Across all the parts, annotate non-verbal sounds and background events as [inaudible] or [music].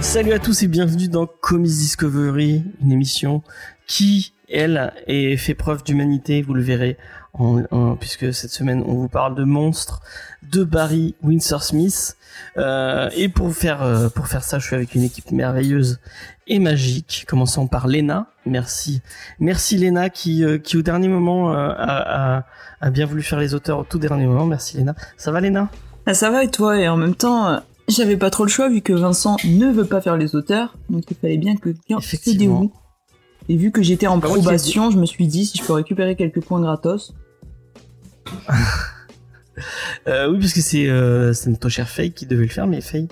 Salut à tous et bienvenue dans Comics Discovery, une émission qui, elle, est fait preuve d'humanité, vous le verrez, puisque cette semaine on vous parle de monstres, de Barry Windsor Smith. Euh, et pour faire euh, pour faire ça, je suis avec une équipe merveilleuse et magique. Commençons par Lena. Merci, merci Lena qui euh, qui au dernier moment a, a a bien voulu faire les auteurs au tout dernier moment. Merci Lena. Ça va Lena? Ah, ça va et toi? Et en même temps, j'avais pas trop le choix vu que Vincent ne veut pas faire les auteurs, donc il fallait bien que quelqu'un se déroule. Et vu que j'étais en probation, je me suis dit si je peux récupérer quelques points gratos. Euh, oui, parce que c'est euh, c'est notre cher Faye qui devait le faire, mais Faye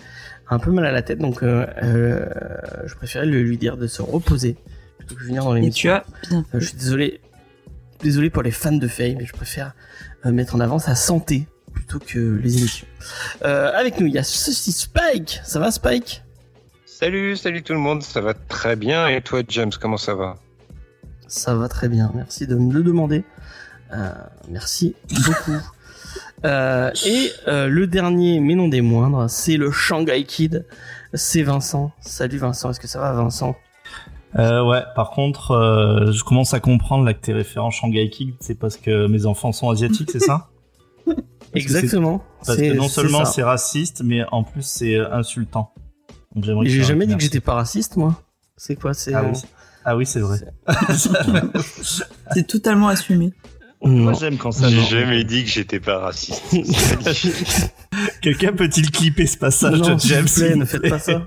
a un peu mal à la tête, donc euh, euh, je préférais le- lui dire de se reposer plutôt que venir dans Et l'émission. tu as bien. Euh, je suis désolé, désolé pour les fans de Faye, mais je préfère euh, mettre en avant sa santé plutôt que les émissions. Euh, avec nous, il y a ceci Spike. Ça va Spike? Salut, salut tout le monde, ça va très bien. Et toi, James, comment ça va? Ça va très bien. Merci de me le demander. Euh, merci beaucoup. [laughs] Euh, et euh, le dernier, mais non des moindres, c'est le Shanghai Kid. C'est Vincent. Salut Vincent, est-ce que ça va Vincent? Euh, ouais, par contre, euh, je commence à comprendre là que tes référents Shanghai Kid, c'est parce que mes enfants sont asiatiques, c'est ça? [laughs] Parce Exactement. Parce que non seulement c'est raciste, mais en plus c'est insultant. J'ai jamais dit que j'étais pas raciste, moi. C'est quoi C'est Ah oui, ah oui c'est vrai. C'est [laughs] totalement assumé. Moi j'aime quand ça. J'ai jamais dit que j'étais pas raciste. [laughs] Quelqu'un peut-il clipper ce passage non, de James vous plaît, ne faites pas ça.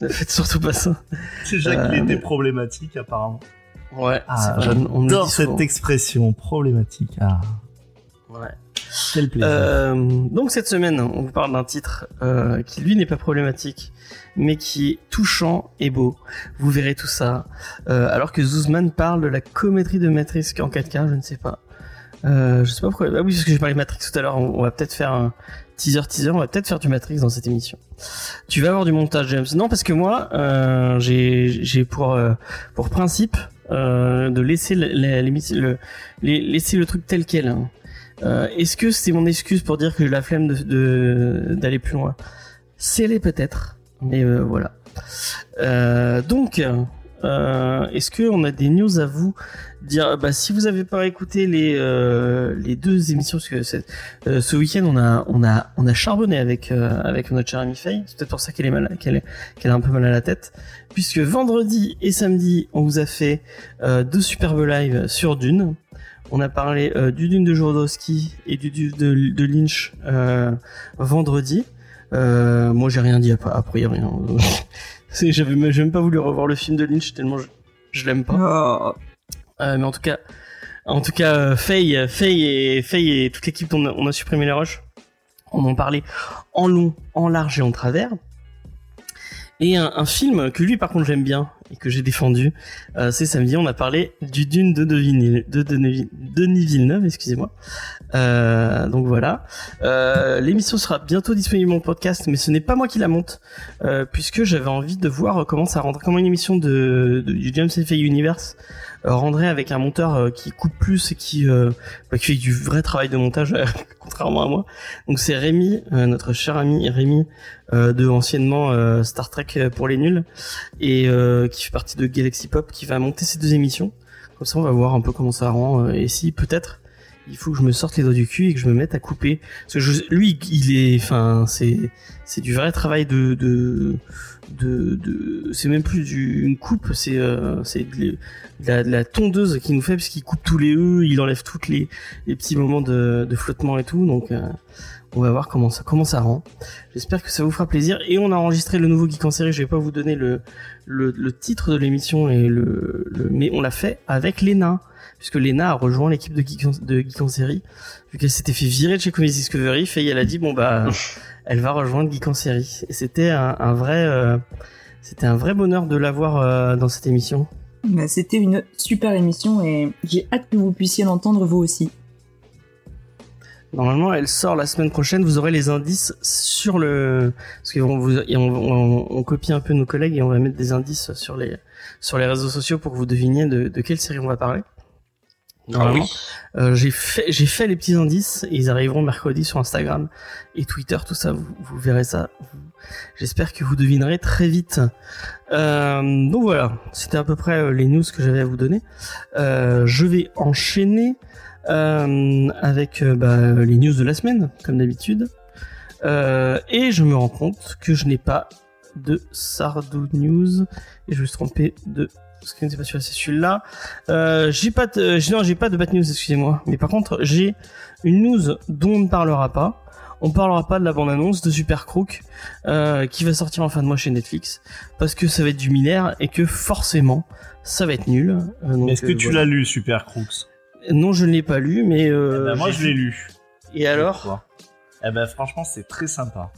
Ne faites surtout pas ça. Déjà qu'il Euh, était mais- problématique apparemment. Ouais, Ah, c'est j'adore cette souvent. expression problématique. Ah, Ouais. quel plaisir. Euh, donc cette semaine, on vous parle d'un titre euh, qui lui n'est pas problématique, mais qui est touchant et beau. Vous verrez tout ça. Euh, alors que Zuzman parle de la comédrie de Matrix en 4K, je ne sais pas. Euh, je sais pas pourquoi. Ah oui, parce que j'ai parlé de Matrix tout à l'heure. On, va peut-être faire un teaser teaser. On va peut-être faire du Matrix dans cette émission. Tu vas avoir du montage, James. Non, parce que moi, euh, j'ai pour euh, pour principe euh, de laisser la- l'émission- le, les- laisser le truc tel quel. hein. Est-ce que c'est mon excuse pour dire que j'ai la flemme de d'aller plus loin? C'est les peut-être, mais voilà. Donc, euh, est-ce que on a des news à vous dire? Bah, si vous avez pas écouté les euh, les deux émissions, parce que euh, ce week-end on a on a on a charbonné avec euh, avec notre chère amie Faye. C'est peut-être pour ça qu'elle est mal, qu'elle qu'elle a un peu mal à la tête, puisque vendredi et samedi on vous a fait deux superbes lives sur Dune. On a parlé du Dune de Jodorowsky et du Dune de, Lynch vendredi. Moi, j'ai rien dit a, a priori. hein. [laughs] J'avais même, pas voulu revoir le film de Lynch tellement je, je l'aime pas. Oh. Euh, mais en tout cas, en tout cas, euh, Faye, Faye et Faye et toute l'équipe, on a, on a supprimé les rushs. On en parlait en long, en large et en travers. Et un, un film que lui, par contre, j'aime bien et que j'ai défendu, euh, c'est samedi. On a parlé du Dune de Denis, de Denis, Villeneuve, excusez-moi. Euh, donc voilà. Euh, L'émission sera bientôt disponible en podcast, mais ce n'est pas moi qui la monte, euh, puisque j'avais envie de voir comment ça rendrait, comment une émission de, du James F. Universe rendrait avec un monteur euh, qui coupe plus et qui, euh, bah, qui fait du vrai travail de montage, euh, [laughs] contrairement à moi. Donc c'est Rémi, euh, notre cher ami Rémi, euh, de anciennement euh, Star Trek pour les nuls, et euh, qui fait partie de Galaxy Pop, qui va monter ces deux émissions. Comme ça, on va voir un peu comment ça rend, euh, et si peut-être il faut que je me sorte les doigts du cul et que je me mette à couper. Parce que je- lui, il est, enfin, c'est, c'est du vrai travail de, de, de, c'est même plus une coupe, c'est, euh, de, la, de la tondeuse qui nous fait puisqu'il coupe tous les E, il enlève toutes les, petits moments de, flottement et tout. Donc, euh, on va voir comment ça, comment ça rend. J'espère que ça vous fera plaisir. Et on a enregistré le nouveau Geek en série. Je vais pas vous donner le, le, le titre de l'émission et le, le, mais on l'a fait avec Lena puisque Lena a rejoint l'équipe de Geek, en, de Geek en série, vu qu'elle s'était fait virer de chez Comics Discovery, Faye elle a dit bon bah [laughs] elle va rejoindre Geek en série. Et c'était un, un vrai euh, c'était un vrai bonheur de l'avoir euh, dans cette émission. Bah, C'était une super émission et j'ai hâte que vous puissiez l'entendre vous aussi. Normalement, elle sort la semaine prochaine. Vous aurez les indices sur le parce qu'on vous et on, on- on copie un peu nos collègues et on va mettre des indices sur les sur les réseaux sociaux pour que vous deviniez de, de quelle série on va parler. Normalement. Euh, j'ai fait les petits indices et ils arriveront mercredi sur Instagram et Twitter tout ça vous, verrez ça. J'espère que vous devinerez très vite. Euh, donc voilà c'était à peu près euh, les news que j'avais à vous donner. Je vais enchaîner avec bah, les news de la semaine comme d'habitude. Et je me rends compte que je n'ai pas de Sardou News et je me suis trompé de ce qui n'était pas celui-là, c'est celui-là. Euh, j'ai pas de, j'ai- non, j'ai pas de bad news, excusez-moi. Mais par contre, j'ai une news dont on ne parlera pas. On parlera pas de la bande-annonce de Super Crook, euh, qui va sortir en fin de mois chez Netflix, parce que ça va être du minaire et que forcément, ça va être nul. Euh, Est-ce que euh, tu voilà. l'as lu, Super Crooks Non, je ne l'ai pas lu, mais Eh euh, ben, Moi, je l'ai lu. Et alors? Eh ben, franchement, c'est très sympa.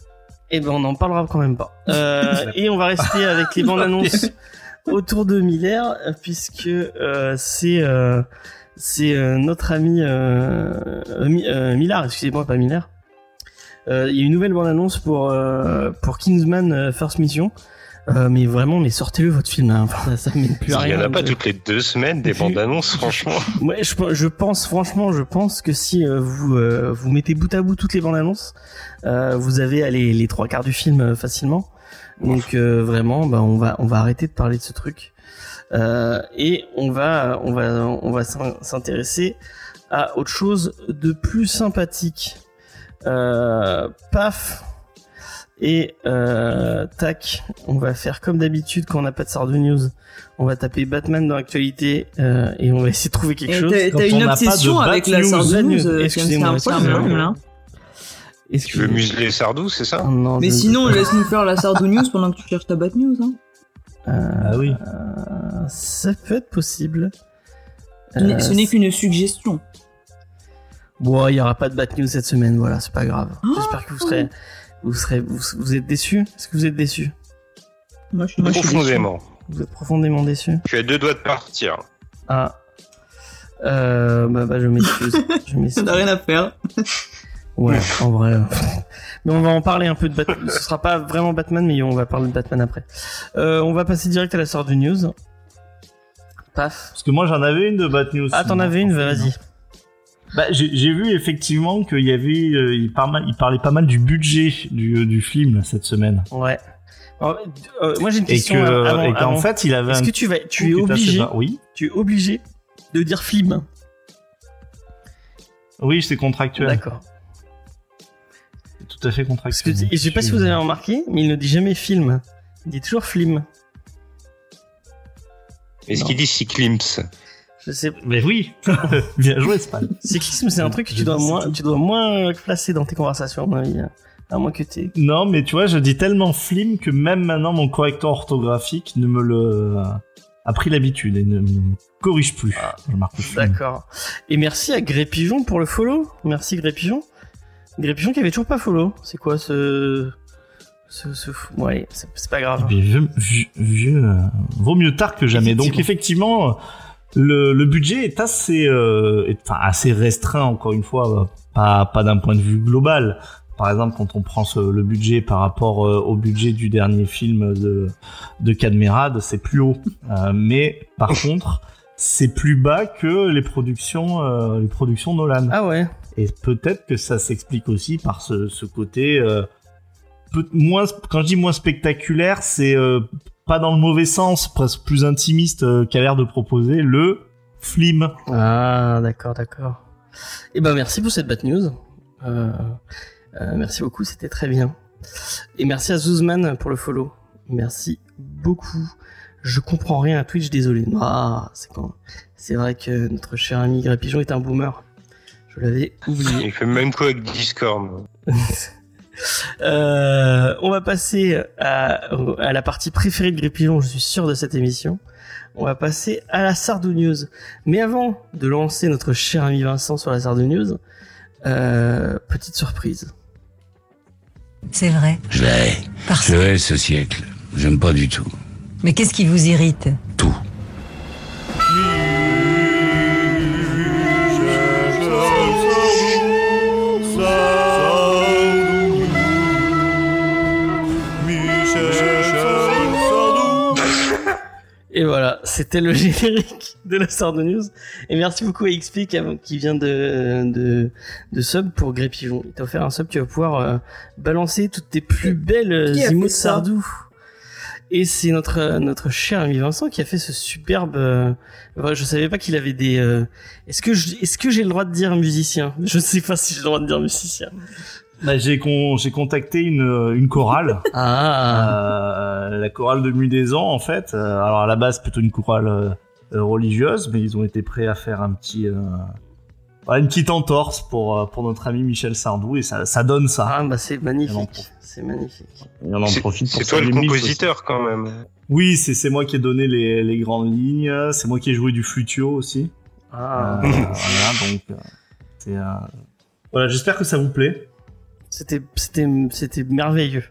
Eh ben, on n'en parlera quand même pas. Euh, [laughs] et on va rester avec les [laughs] bandes annonces autour de Miller, euh, puisque euh, c'est euh, c'est euh, notre ami euh, euh, Mi- Millard, excusez-moi, pas Miller. Euh, Il y a une nouvelle bande annonce pour euh, pour Kingsman First Mission. Euh, mais vraiment, mais sortez-le votre film. Hein. Enfin, ça, ça mène plus à Il y rien. en a pas de- toutes les deux semaines des bandes annonces, franchement. [laughs] Ouais, je, je pense, franchement, je pense que si euh, vous euh, vous mettez bout à bout toutes les bandes annonces, euh, vous avez allez, les trois quarts du film euh, facilement. Donc euh, vraiment, bah, on va on va arrêter de parler de ce truc Euh, et on va on va on va s'in- s'intéresser à autre chose de plus sympathique. Euh, paf. Et euh, tac, on va faire comme d'habitude quand on n'a pas de Sardou News. On va taper Batman dans l'actualité euh, et on va essayer de trouver quelque Et chose. T'as une obsession de avec la News. Sardou News, News, euh, James, excusez-moi, là. Tu veux museler Sardou, c'est ça? Oh non, Mais je- sinon, laisse-nous faire la Sardou News pendant que tu cherches ta Bat News. Hein. Euh, Ah oui. euh, ça peut être possible. Ce n'est- Euh, Ce n'est qu'une suggestion. Bon, il y aura pas de bad news cette semaine, voilà, c'est pas grave. Oh J'espère que vous serez, vous serez, vous, vous êtes déçus? Est-ce que vous êtes déçus? Moi, je, suis déçu. Profondément. Vous êtes profondément déçus? Je suis à deux doigts de partir. Ah. Euh, bah, bah, je m'excuse. [laughs] je Ça m'excuse. n'a rien à faire. Ouais, en vrai. euh, Mais on va en parler un peu de Batman. Ce sera pas vraiment Batman, mais on va parler de Batman après. Euh, on va passer direct à la sorte du news. Paf. Parce que moi, j'en avais une de Bat News. Ah, t'en avais une, en vas-y. Bah, j'ai vu effectivement qu'il y avait, euh, il, pas mal, il parlait pas mal du budget du, euh, du film là, cette semaine, Ouais. Alors, euh, moi j'ai une et question que, euh, avant. et avant. fait, il avait Est-ce que tu vas, tu es obligé. Oui, tu es obligé de dire film? oui, c'est contractuel. D'accord. Tout à fait Parce que contractuel. et je sais pas si vous avez remarqué, mais il ne dit jamais film. Il dit toujours film. Est-ce qu'il dit cyclimps Je sais. Mais oui, [laughs] bien joué, Spal. Cyclisme, c'est un truc que tu dois moins, tu dois moins placer dans tes conversations, à mon avis. À moins que t'aies. Non, mais tu vois, je dis tellement film que même maintenant mon correcteur orthographique ne me le a pris l'habitude et ne me corrige plus. Ah, je marque film. D'accord. Et merci à Gré Pigeon pour le follow. Merci Gré Pigeon. Gré Pigeon qui avait toujours pas follow. C'est quoi ce, ce, ce Ouais, c'est pas grave. Vieux, euh, vaut mieux tard que jamais. Donc effectivement, le, le budget est assez, euh, est- enfin assez restreint encore une fois, pas pas d'un point de vue global. Par exemple, quand on prend ce- le budget par rapport euh, au budget du dernier film de de Cadmerade, c'est plus haut. Euh, mais par contre, c'est plus bas que les productions euh, les productions Nolan. Ah ouais. Et peut-être que ça s'explique aussi par ce, côté euh, moins. Quand je dis moins spectaculaire, c'est euh, pas dans le mauvais sens, presque plus intimiste euh, qu'a l'air de proposer le film. Ah, d'accord, d'accord. Eh ben, merci pour cette bad news. Merci beaucoup, c'était très bien. Et merci à Zuzman pour le follow. Merci beaucoup. Je comprends rien à Twitch, désolé. Ah, c'est vrai que notre cher ami Gré Pigeon est un boomer. Je l'avais oublié. Il fait même quoi avec Discord [laughs] Euh, on va passer à, à la partie préférée de Gré Pigeon, je suis sûr de cette émission. On va passer à la Sardou News. Mais avant de lancer notre cher ami Vincent sur la Sardou News, euh, petite surprise. C'est vrai. Je la hais. Parce... Je hais ce siècle. J'aime pas du tout. Mais qu'est-ce qui vous irrite? Tout. Et voilà, c'était le [laughs] générique de la Star de News. Et merci beaucoup à XP qui, vient de, de, de sub pour Grépivon. Il t'a offert un sub, tu vas pouvoir euh, balancer toutes tes plus belles fait ça Sardou. Et c'est notre notre cher ami Vincent qui a fait ce superbe. euh, je savais pas qu'il avait des. euh, Est-ce que je- est-ce que j'ai le droit de dire musicien? Je sais pas si j'ai le droit de dire musicien. Bah, j'ai con- j'ai contacté une, une chorale, Ah. euh, la chorale de Mudaison en fait. Euh, alors à la base plutôt une chorale euh, euh, religieuse, mais ils ont été prêts à faire un petit, euh, une petite entorse pour euh, pour notre ami Michel Sardou et ça, ça donne ça. Ah bah c'est magnifique. C'est magnifique. Et on en C'est profite pour c'est toi le aussi. compositeur quand même. Oui, c'est c'est moi qui ai donné les, les grandes lignes. C'est moi qui ai joué du flutio aussi. Ah. Euh, voilà, donc euh, c'est. euh, Voilà, j'espère que ça vous plaît. C'était c'était c'était merveilleux.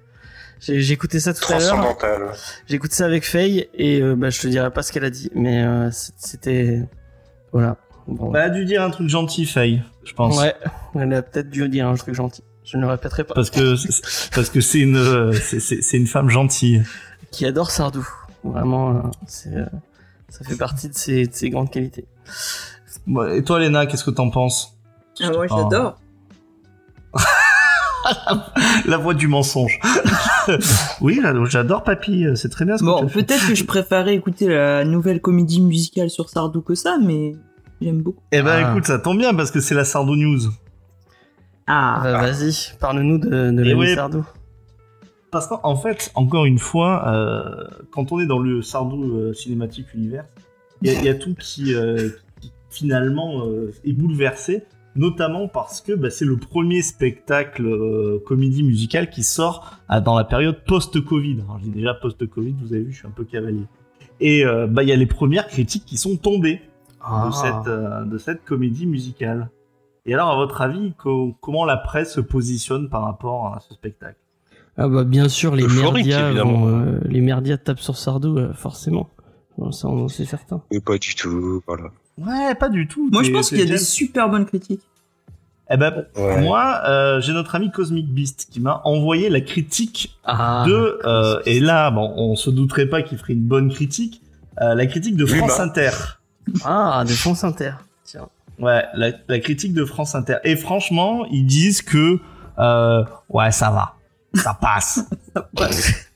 J'ai j'ai écouté ça tout à l'heure. Transcendantal. J'ai écouté ça avec Faye et euh, bah je te dirai pas ce qu'elle a dit, mais euh, c'était voilà. Bon. Bah, elle a dû dire un truc gentil, Faye, je pense. ouais, elle a peut-être dû dire un truc gentil. Je ne le répéterai pas. Parce que c'est- parce que c'est une euh, c'est- c'est c'est une femme gentille. Qui adore Sardou. Vraiment, euh, c'est euh, ça fait partie de ses, de ses grandes qualités. Bon, Et toi, Léna, qu'est-ce que t'en penses? Ah, moi, j'adore. [laughs] La voix du mensonge. [laughs] oui, j'adore Papy. C'est très bien ce que Bon, peut-être que je préférais écouter la nouvelle comédie musicale sur Sardou que ça, mais j'aime beaucoup. Eh ben, Ah. écoute, ça tombe bien parce que c'est la Sardou News. Ah, Bah, Vas-y, parle-nous de, de Et l'ami ouais. Sardou. Parce qu'en fait, encore une fois, euh, quand on est dans le Sardou euh, cinématique univers, il y, a- il y a tout qui, euh, qui, finalement euh, est bouleversé, notamment parce que bah, c'est le premier spectacle euh, comédie musicale qui sort ah, dans la période post-Covid. Alors, Je dis déjà post-Covid, vous avez vu, je suis un peu cavalier. Et euh, bah, il y a les premières critiques qui sont tombées Ah. de, cette, euh, de cette comédie musicale. Et alors, à votre avis, co- comment la presse se positionne par rapport à ce spectacle? Ah bah bien sûr les Euphorique, merdias évidemment. vont, euh, les merdias tapent sur Sardou euh, forcément. Bon, ça on- c'est certain. Mais pas du tout, voilà. Ouais, pas du tout. moi je pense qu'il y a des super bonnes critiques. Eh ben, Ouais. moi, euh, j'ai notre ami Cosmic Beast qui m'a envoyé la critique Ah. de... euh, et là, bon, on se douterait pas qu'il ferait une bonne critique. euh, la critique de Oui, France bah. Inter. Ah, de France Inter. Tiens. Ouais, la, la critique de France Inter. Et franchement, ils disent que... euh, ouais, ça va. Ça passe. [laughs]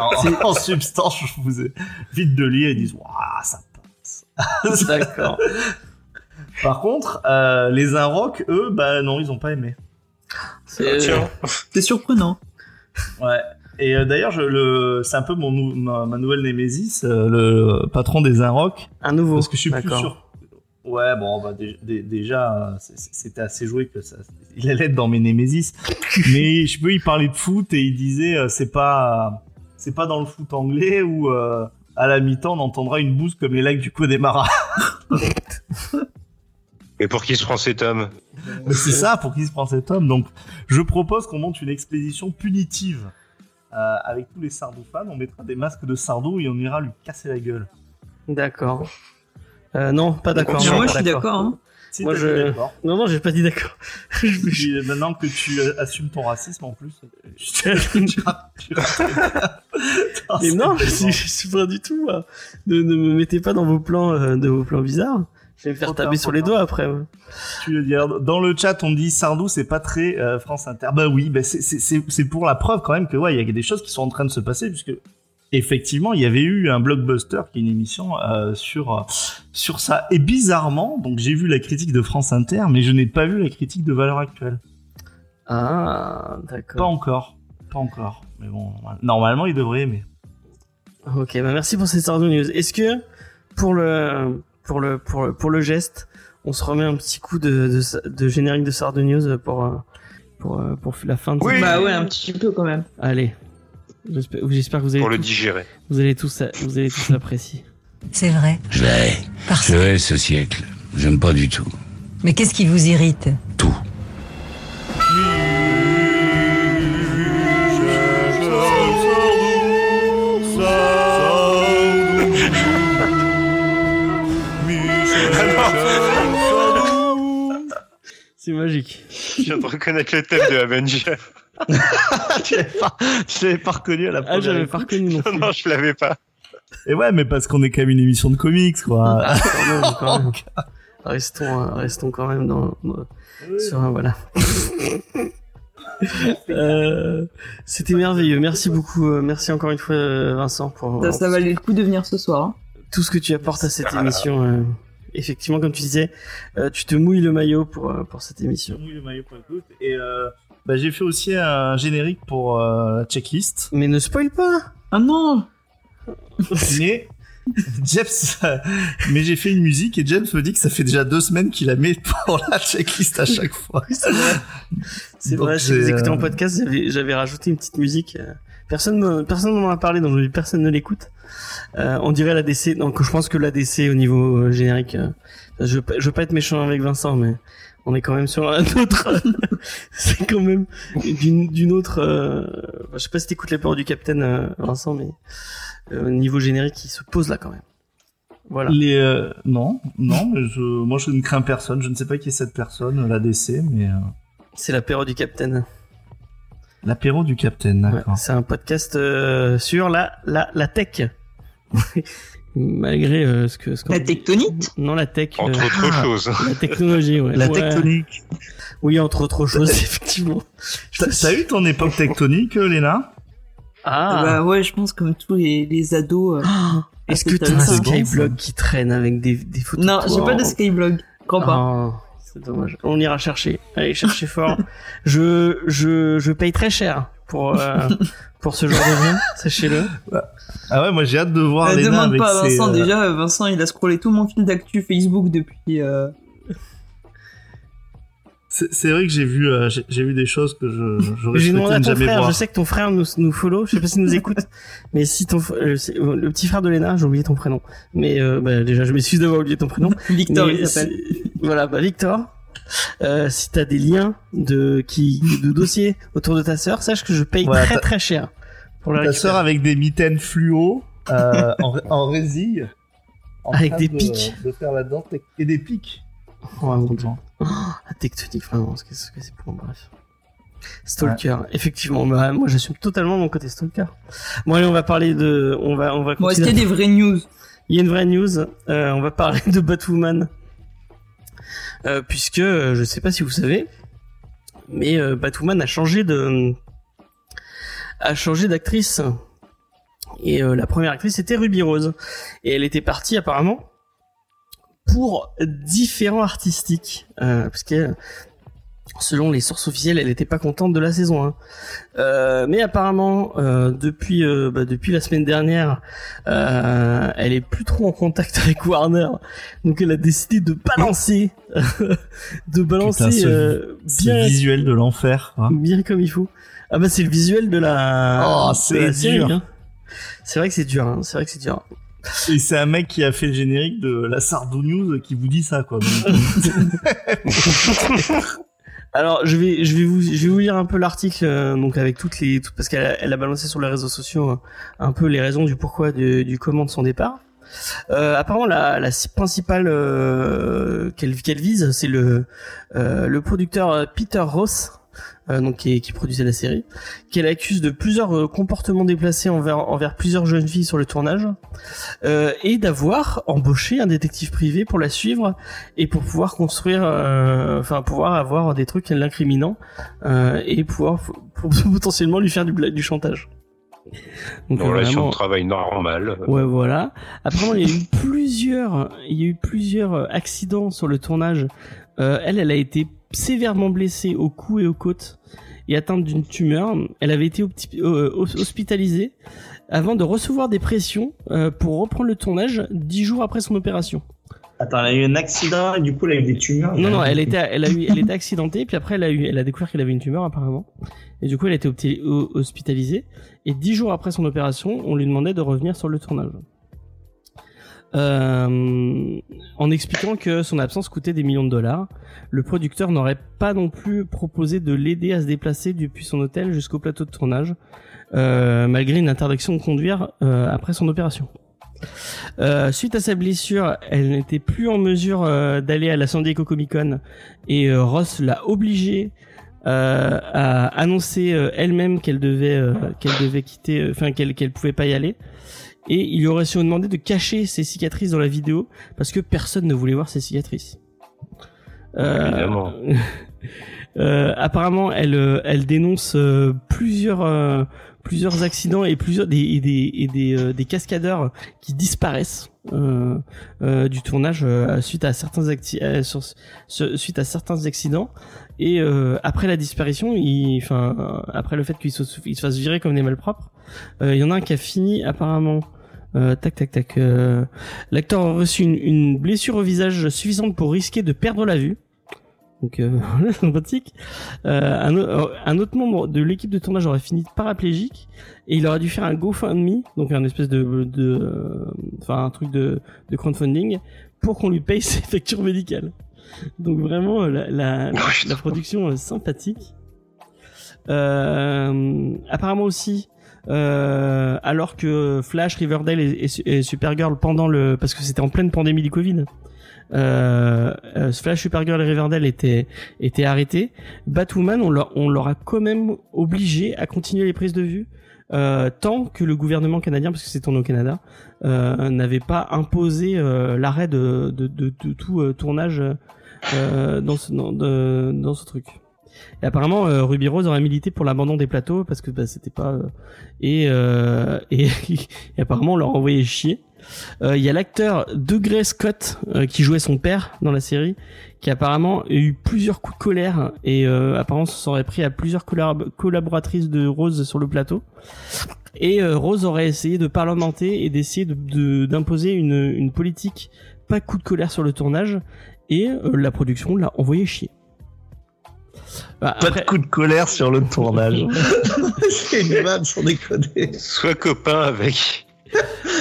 en, en substance, je vous ai vite de lire, ils disent... Waouh, ça passe. [laughs] D'accord. Par contre, euh, les Inrock, eux, bah non, ils ont pas aimé. C'est. C'est surprenant. Ouais. Et euh, d'ailleurs, je le, c'est un peu mon nou- ma, ma nouvelle némésis, euh, le patron des Inrock, un nouveau. parce que je suis plus D'accord. sûr. Ouais, bon, bah, dé- dé- déjà, euh, c'était assez joué que ça, il allait être dans mes némésis. [laughs] Mais je peux, il parlait de foot et il disait, euh, c'est pas, c'est pas dans le foot anglais où euh, à la mi-temps on entendra une bouse comme les lacs du Connemara. [laughs] Et pour qui se prend cet homme Mais c'est ça pour qui se prend cet homme. Donc, je propose qu'on monte une expédition punitive euh, avec tous les Sardou fans. On mettra des masques de Sardou et on ira lui casser la gueule. D'accord. Euh, non, pas d'accord. Moi je suis d'accord. Hein. Si Moi, je-. Non, non, j'ai pas dit d'accord. [laughs] Je- maintenant que tu assumes ton racisme en plus, je- tu [laughs] ra- [laughs] Mais non, je suis, pas du tout. Ne, ne me mettez pas dans vos plans, euh, de vos plans bizarres. Je vais me faire taper sur les doigts après. ouais. Tu veux dire, dans le chat, on dit Sardou, c'est pas très euh, France Inter. Bah oui, bah c'est pour la preuve quand même que ouais, il y a des choses qui sont en train de se passer puisque effectivement, il y avait eu un blockbuster qui est une émission euh, sur euh, sur ça. Et bizarrement, donc j'ai vu la critique de France Inter, mais je n'ai pas vu la critique de Valeurs Actuelles. Ah, Pas d'accord. encore, pas encore. Mais bon, normalement, il devrait aimer. Ok, bah merci pour ces Sardou News. Est-ce que pour le pour le pour le pour le geste, on se remet un petit coup de de, de générique de Sardou News pour euh, pour euh, pour la fin de Oui. Bah ouais, un petit peu quand même. Allez. J'espère que vous allez pour le tous, digérer vous allez tous vous allez tous l'apprécier. C'est vrai. Je la hais. Parce Je hais ce siècle. J'aime pas du tout. Mais qu'est-ce qui vous irrite Tout. C'est magique. Je viens de reconnaître le thème de Avenger. [laughs] tu l'avais pas, tu l'avais pas reconnu à la Ah, première. j'avais écoute. pas reconnu non Non, plus. non, je l'avais pas. Et ouais, mais parce qu'on est quand même une émission de comics, quoi. Ah, [laughs] quand même, quand même. Restons, euh, restons quand même dans, dans- sur un voilà. [laughs] Euh, C'était merveilleux. Merci beaucoup. euh, Merci encore une fois, Vincent, pour Ça, ça valait le coup de venir ce soir. hein. tout ce que tu apportes à cette émission. euh. Effectivement, comme tu disais, euh, tu te mouilles le maillot pour, euh, pour cette émission. Oui, le maillot.coop. Et euh, bah, j'ai fait aussi un générique pour euh, la checklist. Mais ne spoil pas Ah non [laughs] Mais James, euh, mais j'ai fait une musique et James me dit que ça fait déjà deux semaines qu'il la met pour la checklist à chaque fois. C'est vrai. C'est vrai, si vous écoutez euh, en podcast, j'avais, j'avais rajouté une petite musique. euh, Personne me, personne m'en a parlé, donc personne ne l'écoute. Euh, on dirait l'ADC, donc je pense que l'ADC au niveau euh, générique, euh, je, je veux pas être méchant avec Vincent, mais on est quand même sur un autre, [laughs] c'est quand même d'une, autre, euh, je sais pas si t'écoutes les paroles du Capitaine, euh, Vincent, mais euh, au niveau générique, il se pose là quand même. Voilà. Les euh, non, non, je, moi je ne crains personne. Je ne sais pas qui est cette personne, l'ADC, mais C'est l'apéro du Capitaine. l'apéro du Capitaine, Ouais, d'accord. c'est un podcast sur la, la, la tech. [laughs] Malgré euh, ce que ce qu'on La tectonite Non, la tech. Entre euh, autres choses. la technologie, ouais. La Ouais. tectonique. Oui, entre autres choses, [laughs] effectivement. Je T'as eu ton époque tectonique, euh, Léna? Ah Bah ouais, je pense comme tous les, les ados. euh, [gasps] Est-ce que t'as un? Skyblog qui traîne avec des, des photos Non, j'ai pas de Skyblog. Crois pas. Oh, c'est dommage. On ira chercher. Allez, chercher fort. je, je, je paye très cher pour, euh, [laughs] pour ce genre de bien, sachez-le. Ah ouais, moi j'ai hâte de voir Euh, Léna demande avec pas à ses, Vincent, euh, déjà, Vincent il a scrollé tout mon fil d'actu Facebook depuis. euh, C'est vrai que j'ai vu, euh, j'ai vu des choses que je j'aurais souhaité demandé à ton jamais frère, voir. je sais que ton frère nous, nous follow, je sais pas s'il nous écoute, [laughs] mais si ton, euh, le petit frère de Léna, j'ai oublié ton prénom. Mais euh, bah, déjà, je m'excuse d'avoir oublié ton prénom. [laughs] Victor Mais il s'appelle. Voilà, bah Victor. Euh, si t'as des liens de qui de dossiers autour de ta sœur, sache que je paye Voilà, très très cher pour la Ta sœur avec des mitaines fluo euh, en, en résille. en Avec des de- pics. De faire la danse et des pics. Oh, mon Dieu. Oh, la tectonique, vraiment, que c'est pour bref. Stalker, effectivement, bah, moi j'assume totalement mon côté stalker. Bon allez, on va parler de, on va, on va Bon, est-ce qu'il y a des vraies news? Il y a une vraie news. euh, on va parler de Batwoman. Euh, puisque, euh, je sais pas si vous savez, mais euh, Batwoman a changé de... a changé d'actrice. Et euh, la première actrice c'était Ruby Rose. Et elle était partie apparemment pour différents artistiques. Parce que selon les sources officielles, elle n'était pas contente de la saison 1. Euh, mais apparemment, euh, depuis, euh, bah, depuis la semaine dernière, euh, elle est plus trop en contact [laughs] avec Warner, donc elle a décidé de balancer, [laughs] de balancer Putain, ce- euh, C'est bien, visuel de l'enfer. quoi. bien comme il faut. Ah bah c'est le visuel de la, Oh, c'est dur. hein. C'est vrai que c'est dur. Hein. C'est vrai que c'est dur. Et c'est un mec qui a fait le générique de la Sardou News qui vous dit ça, quoi. [laughs] Alors je vais je vais vous je vais vous lire un peu l'article euh, donc avec toutes les parce qu'elle a, elle a balancé sur les réseaux sociaux euh, un peu les raisons du pourquoi du, du comment de son départ. Euh, apparemment la, la principale euh, qu'elle vise c'est le euh, le producteur Peter Ross euh, donc qui, qui produisait la série qu'elle accuse de plusieurs euh, comportements déplacés envers envers plusieurs jeunes filles sur le tournage euh, et d'avoir embauché un détective privé pour la suivre et pour pouvoir construire, euh, enfin pouvoir avoir des trucs l'incriminant euh, et pouvoir pour [laughs] potentiellement lui faire du, du chantage. Donc Une relation vraiment- de travail normale. Ouais, voilà. Apparemment, il y a eu plusieurs, il y a eu plusieurs accidents sur le tournage. Euh, elle, elle a été sévèrement blessée au cou et aux côtes et atteinte d'une tumeur. Elle avait été euh, hos- hospitalisée avant de recevoir des pressions euh, pour reprendre le tournage dix jours après son opération. Attends, elle a eu un accident et du coup elle a eu des tumeurs. Non, non, elle était, elle a eu, elle était accidentée, puis après elle a eu, elle a découvert qu'elle avait une tumeur apparemment, et du coup elle a été hospitalisée. Et dix jours après son opération, on lui demandait de revenir sur le tournage, euh, en expliquant que son absence coûtait des millions de dollars. Le producteur n'aurait pas non plus proposé de l'aider à se déplacer depuis son hôtel jusqu'au plateau de tournage, euh, malgré une interdiction de conduire euh, après son opération. Suite à sa blessure, elle n'était plus en mesure d'aller à la San Diego Comic Con et Ross l'a obligée a annoncé euh, elle-même qu'elle devait qu'elle devait quitter, enfin qu'elle qu'elle pouvait pas y aller. Et il lui aurait sûrement demandé de cacher ses cicatrices dans la vidéo parce que personne ne voulait voir ses cicatrices. Euh, Évidemment. [laughs] euh, apparemment, elle euh, elle dénonce euh, plusieurs euh, plusieurs accidents et plusieurs des et des et des, des cascadeurs qui disparaissent du tournage suite à certains acti sur- suite à certains accidents et après la disparition il enfin après le fait qu'il se, se fasse virer comme des malpropres il y en a un qui a fini apparemment euh, tac tac tac euh, l'acteur a reçu une, une blessure au visage suffisante pour risquer de perdre la vue donc euh, [laughs] sympathique. Euh, un, autre membre de l'équipe de tournage aurait fini paraplégique et il aurait dû faire un GoFundMe, donc un espèce de, de, enfin un truc de, de crowdfunding pour qu'on lui paye [laughs] ses factures médicales. Donc vraiment la, la, [laughs] la, production sympathique. Apparemment aussi, euh, alors que Flash, Riverdale et, Supergirl pendant le, parce que c'était en pleine pandémie du Covid, euh, euh, Flash, Supergirl et Riverdale étaient étaient arrêtés. Batwoman, on leur, a quand même obligé à continuer les prises de vue. Euh, tant que le gouvernement canadien, parce que c'est tourné au Canada, n'avait pas imposé l'arrêt de, tout tournage dans, dans ce truc. Et apparemment, euh, Ruby Rose aurait milité pour l'abandon des plateaux parce que bah, c'était pas euh, et, euh, [laughs] et et apparemment on leur envoyé chier. Il y a l'acteur Degré Scott qui jouait son père dans la série, qui apparemment a eu plusieurs coups de colère et apparemment s'en aurait pris à plusieurs collab- collaboratrices de Rose sur le plateau. Et Rose aurait essayé de parlementer et d'essayer de- de- d'imposer une, une politique pas coup de colère sur le tournage et la production l'a envoyé chier. Bah, Pas après- de coup de colère sur le tournage. [laughs] C'est une vanne, sans déconner. Sois copain avec.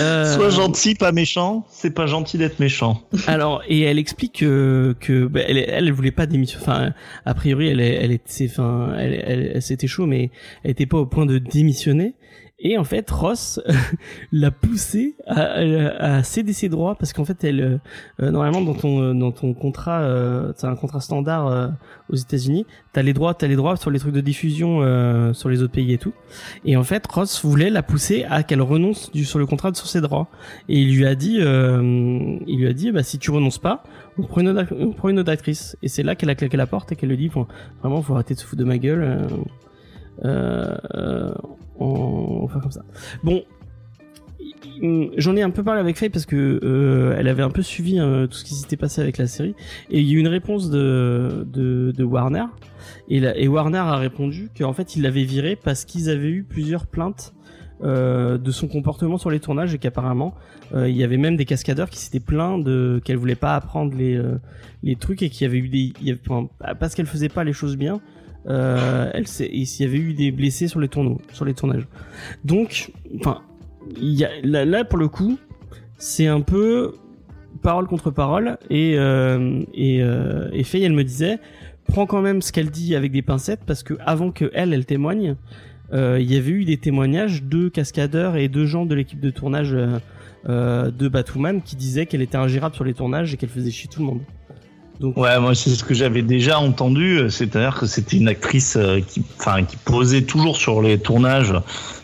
euh, Sois gentil, pas méchant. C'est pas gentil d'être méchant. Alors et elle explique que, que bah, elle, elle elle voulait pas démissionner. Enfin a priori elle est- elle était enfin elle elle, elle c'était chaud mais elle était pas au point de démissionner. Et en fait Ross [laughs] l'a poussée à, à, à céder ses droits parce qu'en fait elle euh, euh, normalement dans ton euh, dans ton contrat euh, un contrat standard euh, aux États-Unis t'as les droits t'as les droits sur les trucs de diffusion euh, sur les autres pays et tout. Et en fait Ross voulait la pousser à qu'elle renonce du, sur le contrat sur ses droits. Et il lui a dit, euh, il lui a dit, bah si tu renonces pas, on prend une autre, on prend une autre actrice. Et c'est là qu'elle a claqué la porte et qu'elle lui dit, bon, vraiment, faut arrêter de se foutre de ma gueule. Euh, euh, euh, on, va faire comme ça. Bon. J'en ai un peu parlé avec Faye parce que euh, elle avait un peu suivi euh, tout ce qui s'était passé avec la série et il y a eu une réponse de de, de Warner et, Warner a répondu qu'en fait il l'avait viré parce qu'ils avaient eu plusieurs plaintes euh, de son comportement sur les tournages et qu'apparemment il y avait même des cascadeurs qui s'étaient plaints de qu'elle voulait pas apprendre les les trucs et qu'il y avait eu des parce qu'elle faisait pas les choses bien euh, elle s'il y avait eu des blessés sur les tournois sur les tournages donc enfin il là, là, pour le coup c'est un peu parole contre parole et euh, et euh, et Faye elle me disait prends quand même ce qu'elle dit avec des pincettes parce que avant que elle elle témoigne euh, il y avait eu des témoignages de cascadeurs et de gens de l'équipe de tournage de Batwoman qui disaient qu'elle était ingérable sur les tournages et qu'elle faisait chier tout le monde. Ouais, moi c'est ce que j'avais déjà entendu, euh, c'est-à-dire que c'était une actrice euh, qui, enfin, qui posait toujours sur les tournages,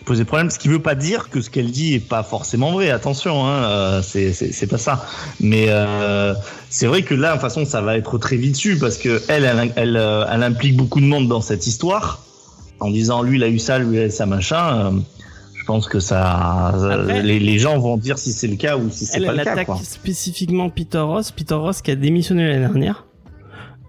posait problème, ce qui veut pas dire que ce qu'elle dit est pas forcément vrai. Attention, hein, euh, c'est pas ça. Mais euh, c'est vrai que là, de toute façon, ça va être très vite su parce que elle, elle, elle, elle implique beaucoup de monde dans cette histoire, en disant lui il a eu ça, lui il a eu ça machin. Je pense que ça, Après- les, les gens vont dire si c'est le cas ou si c'est elle, pas elle le cas. attaque Quoi. spécifiquement Peter Ross. Peter Ross qui a démissionné l'année dernière.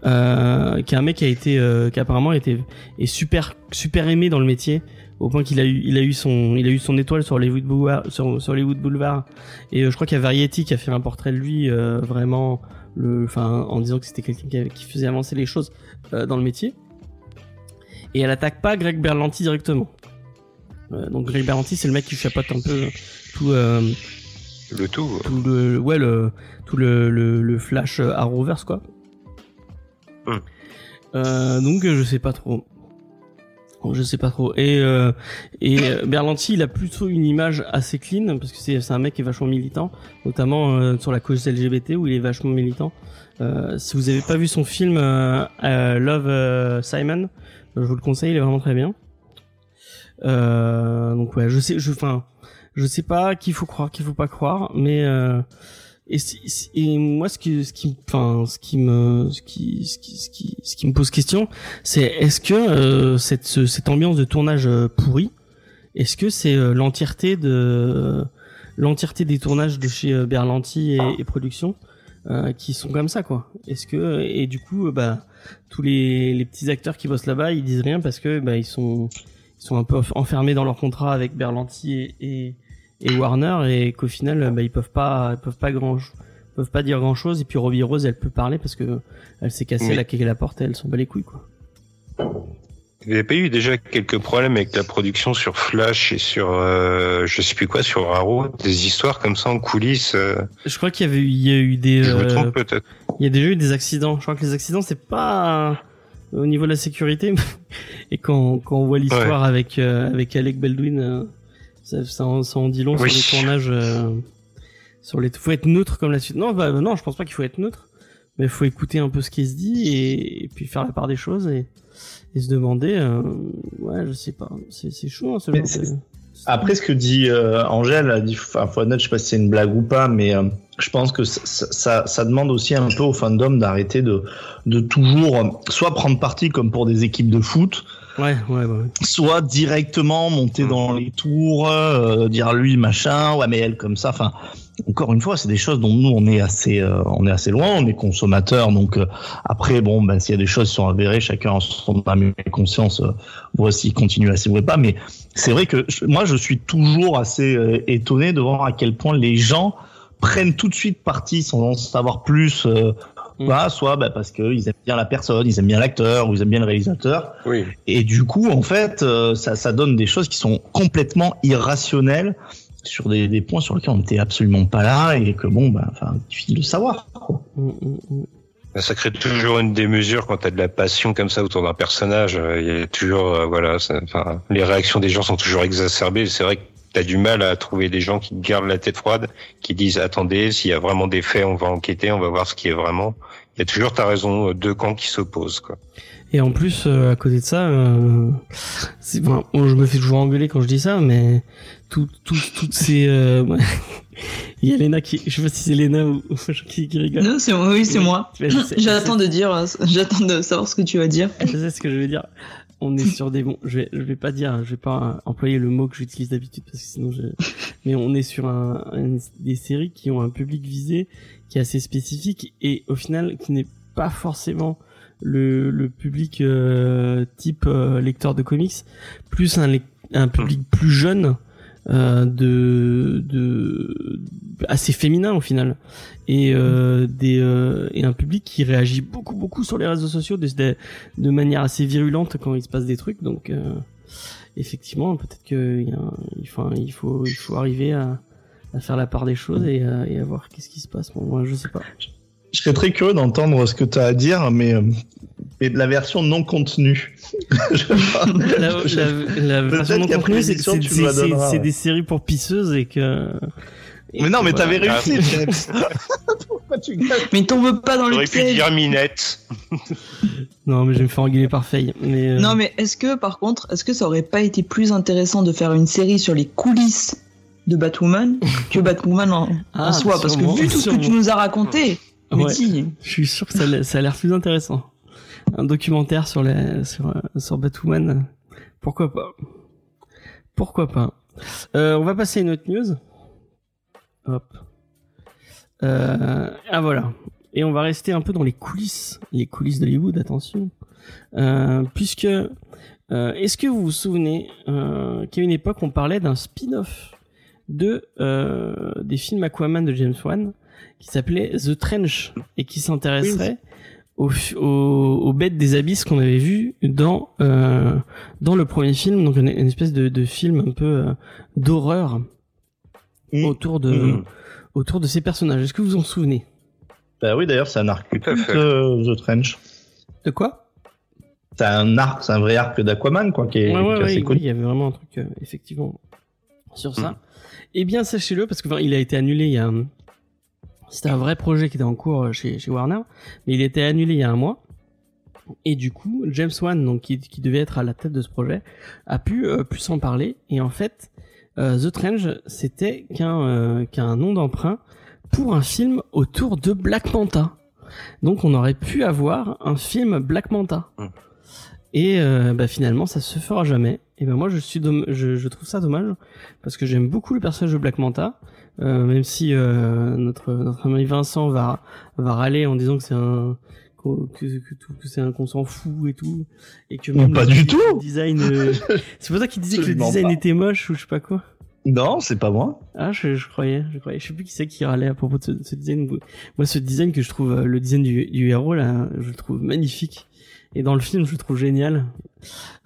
Euh, qui est un mec qui a été, euh, qui apparemment était est super super aimé dans le métier au point qu'il a eu il a eu son il a eu son étoile sur Hollywood Boulevard sur, sur Hollywood Boulevard et euh, je crois qu'il y a Variety qui a fait un portrait de lui euh, vraiment le enfin en disant que c'était quelqu'un qui, faisait avancer les choses euh, dans le métier et elle attaque pas Greg Berlanti directement donc Greg Berlanti c'est le mec qui chapeaute un peu tout euh, Le tout. tout le ouais le tout le le, le flash Arrowverse quoi. Hmm. Euh, donc je sais pas trop. Je sais pas trop. Et euh, et euh, Berlanti, il a plutôt une image assez clean parce que c'est c'est un mec qui est vachement militant, notamment euh, sur la cause LGBT où il est vachement militant. Euh, si vous avez pas vu son film Love Simon, Je vous le conseille, il est vraiment très bien. Euh, donc ouais, je sais, je, enfin, je sais pas qu'il faut croire, qu'il faut pas croire, mais euh, et, et moi ce qui, ce qui, enfin, ce qui me, ce qui, ce qui, ce qui, ce qui me pose question, c'est est-ce que euh, cette, ce- cette ambiance de tournage euh, pourri, est-ce que c'est euh, l'entièreté de l'entièreté des tournages de chez Berlanti et, et Productions euh, qui sont comme ça quoi? Est-ce que et du coup bah tous les, les petits acteurs qui bossent là-bas ils disent rien parce que bah ils sont sont un peu enfermés dans leur contrat avec Berlanti et, et, et Warner et qu'au final bah ils peuvent pas ils peuvent pas grand peuvent pas dire grand chose et puis Robbie Rose elle peut parler parce que elle s'est cassée Oui. la quai la porte elle s'en bat les couilles quoi. Il n'y avait pas eu déjà quelques problèmes avec la production sur Flash et sur, euh, je sais plus quoi, sur Arrow, des histoires comme ça en coulisses. euh, Je crois qu'il y avait eu, il y a eu des je me euh, peut-être. Il y a déjà eu des accidents. Je crois que les accidents, c'est pas au niveau de la sécurité. [laughs] Et quand, quand on voit l'histoire avec, euh, avec Alec Baldwin, euh, ça, ça, en, ça en dit long Oui. sur les tournages. Euh, sur les... Faut être neutre comme la suite. Non, bah, non, je pense pas qu'il faut être neutre. Mais il faut écouter un peu ce qui se dit et, et puis faire la part des choses et, et se demander. Euh, ouais, je sais pas. C'est chaud, hein, ce Mais genre c'est- de- Après, ce que dit euh, Angèle, a dit, enfin, faut je sais pas si c'est une blague ou pas, mais euh, je pense que ça, ça, ça demande aussi un peu au fandom d'arrêter de, de toujours soit prendre parti comme pour des équipes de foot, Ouais, ouais, ouais. soit directement monter Mm. dans les tours, euh, dire lui machin, ouais mais elle comme ça. Enfin, encore une fois, c'est des choses dont nous on est assez, euh, on est assez loin, on est consommateurs, donc euh, après bon, ben s'il y a des choses qui sont avérées, chacun en son âme et conscience euh, voit s'il continue à s'y ou pas. Mais c'est vrai que je- moi je suis toujours assez euh, étonné de voir à quel point les gens prennent tout de suite parti sans en savoir plus. Euh, Mm. voilà, soit bah, parce qu'ils aiment bien la personne, ils aiment bien l'acteur, ou ils aiment bien le réalisateur. Oui. Et du coup, en fait, euh, ça, ça donne des choses qui sont complètement irrationnelles sur des, des points sur lesquels on n'était absolument pas là et que bon, bah, enfin, il suffit de le savoir. quoi. Mm, mm, mm. Ça crée toujours une démesure quand t'as de la passion comme ça autour d'un personnage. euh, Il y a toujours, euh, voilà, ça- enfin, les réactions des gens sont toujours exacerbées. C'est vrai que t'as du mal à trouver des gens qui gardent la tête froide, qui disent attendez, s'il y a vraiment des faits, on va enquêter, on va voir ce qui est vraiment. Il y a toujours, t'as raison, euh, deux camps qui s'opposent, quoi. Et en plus, euh, à côté de ça, euh, c'est, bon, je me fais toujours engueuler quand je dis ça, mais tout, tout, toutes ces, euh, ouais. [laughs] il y a Lena qui, je sais pas si c'est Lena ou, [laughs] ou qui, qui rigole. Non, c'est moi, oui, c'est moi. [laughs] J'attends de dire, euh, j'attends de savoir ce que tu vas dire. Je sais ce que je vais dire. On est sur des bons. Je vais, je vais pas dire, je vais pas employer le mot que j'utilise d'habitude parce que sinon je. Mais on est sur un, un- des séries qui ont un public visé qui est assez spécifique et au final qui n'est pas forcément le, le public euh, type euh, lecteur de comics, plus un, un public plus jeune euh, de, de assez féminin au final. Et euh, des euh, et un public qui réagit beaucoup beaucoup sur les réseaux sociaux de, manière assez virulente quand il se passe des trucs. Donc effectivement peut-être que il y a un- enfin il faut il faut arriver à, à faire la part des choses et, à- et à voir qu'est-ce qui se passe. Bon moi je sais pas. Je serais très curieux d'entendre ce que tu as à dire, mais, de la version non contenue. [laughs] La, la, version non contenue, c'est que c'est des séries pour pisseuses et que et Mais non, mais voilà. t'avais Ah. réussi, James. [laughs] Pourquoi tu gagnes Mais tombe pas dans le J'aurais pu piège. dire Minette. non mais je vais me faire engueuler par Faye mais euh, Non, mais est-ce que, par contre, est-ce que ça aurait pas été plus intéressant de faire une série sur les coulisses de Batwoman que Batwoman en, [laughs] en Ah, soi? Parce que vu tout ce que tu nous as raconté, mais Ouais. si. Je suis sûr que ça a l'air plus intéressant. Un documentaire sur la, sur, sur Batwoman. Pourquoi pas? Pourquoi pas? Euh, on va passer à une autre news. Hop. Euh, ah voilà. Et on va rester un peu dans les coulisses, les coulisses d'Hollywood, attention. Euh, puisque, est-ce que vous vous souvenez qu'à une époque on parlait d'un spin-off de des films Aquaman de James Wan qui s'appelait The Trench et qui s'intéresserait aux, aux, aux bêtes des abysses qu'on avait vu dans euh, dans le premier film, donc une, une espèce de, de film un peu euh, d'horreur Mm. autour de Mm. autour de ces personnages. Est-ce que vous vous en souvenez? Bah oui, d'ailleurs, c'est un arc euh, The Trench. De quoi? C'est un arc, c'est un vrai arc d'Aquaman, quoi, qui est, Ouais, ouais, qui est assez ouais, oui, il y avait vraiment un truc euh, effectivement sur ça. Mm. Eh bien, sachez-le parce que enfin, il a été annulé il y a un- c'était un vrai projet qui était en cours euh, chez, chez Warner, mais il été annulé il y a un mois. Et du coup, James Wan, donc qui, qui devait être à la tête de ce projet, a pu euh, pu s'en parler. Et en fait, euh, The Trench, c'était qu'un euh, qu'un nom d'emprunt pour un film autour de Black Manta. Donc, on aurait pu avoir un film Black Manta. Mm. Et bah, finalement, ça se fera jamais. Et ben moi, je suis je, je trouve ça dommage parce que j'aime beaucoup le personnage de Black Manta. Euh, même si euh, notre notre ami Vincent va va râler en disant que c'est un que, que, que c'est un qu'on s'en fout et tout et que même Pas le- du tout. le design euh, [laughs] c'est pour ça qu'il disait que le design pas. était moche ou je sais pas quoi Non, c'est pas moi. ah je, je croyais je croyais je sais plus qui c'est qui râlait à propos de ce, de ce design moi ce design que je trouve le design du, du héros là je le trouve magnifique et dans le film je le trouve génial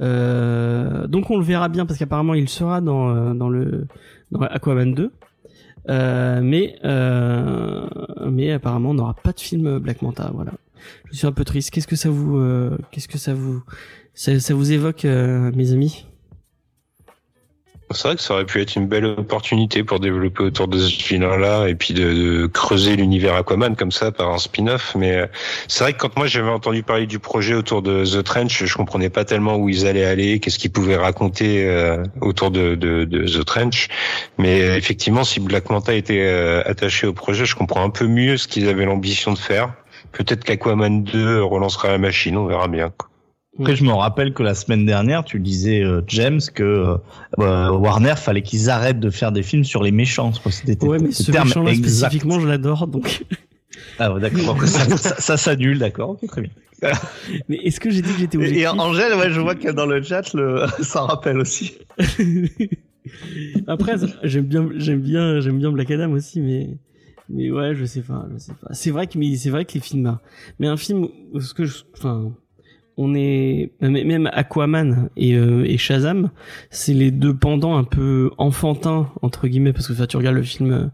euh, donc on le verra bien parce qu'apparemment il sera dans dans le dans Aquaman 2 euh, mais euh, mais apparemment on n'aura pas de film Black Manta voilà. Je suis un peu triste. Qu'est-ce que ça vous euh, qu'est-ce que ça vous ça, vous évoque euh, mes amis? C'est vrai que ça aurait pu être une belle opportunité pour développer autour de ce vilain-là et puis de, creuser l'univers Aquaman comme ça par un spin-off. Mais euh, c'est vrai que quand moi j'avais entendu parler du projet autour de The Trench, je comprenais pas tellement où ils allaient aller, qu'est-ce qu'ils pouvaient raconter euh, autour de, de, de The Trench. Mais euh, effectivement, si Black Manta était euh, attaché au projet, je comprends un peu mieux ce qu'ils avaient l'ambition de faire. Peut-être qu'Aquaman 2 relancera la machine, on verra bien. Après, je me rappelle que la semaine dernière, tu disais, euh, James, que euh, euh, Warner, fallait qu'ils arrêtent de faire des films sur les méchants. C'était ouais mais ce méchant-là spécifiquement je l'adore donc Ah ouais, d'accord. [laughs] Ça, ça, ça s'annule, d'accord. Ok, très bien. [laughs] mais est-ce que j'ai dit que j'étais objectif? Et Angèle, ouais, je vois que dans le chat, le, [laughs] ça rappelle aussi. Après, j'aime bien, j'aime bien, j'aime bien Black Adam aussi, mais, mais ouais, je sais pas, je sais pas. C'est vrai que, mais c'est vrai que les films, mais un film, ce que je, enfin, on est, même même Aquaman et, euh, et Shazam, c'est les deux pendants un peu enfantins, entre guillemets, parce que ça, tu regardes le film,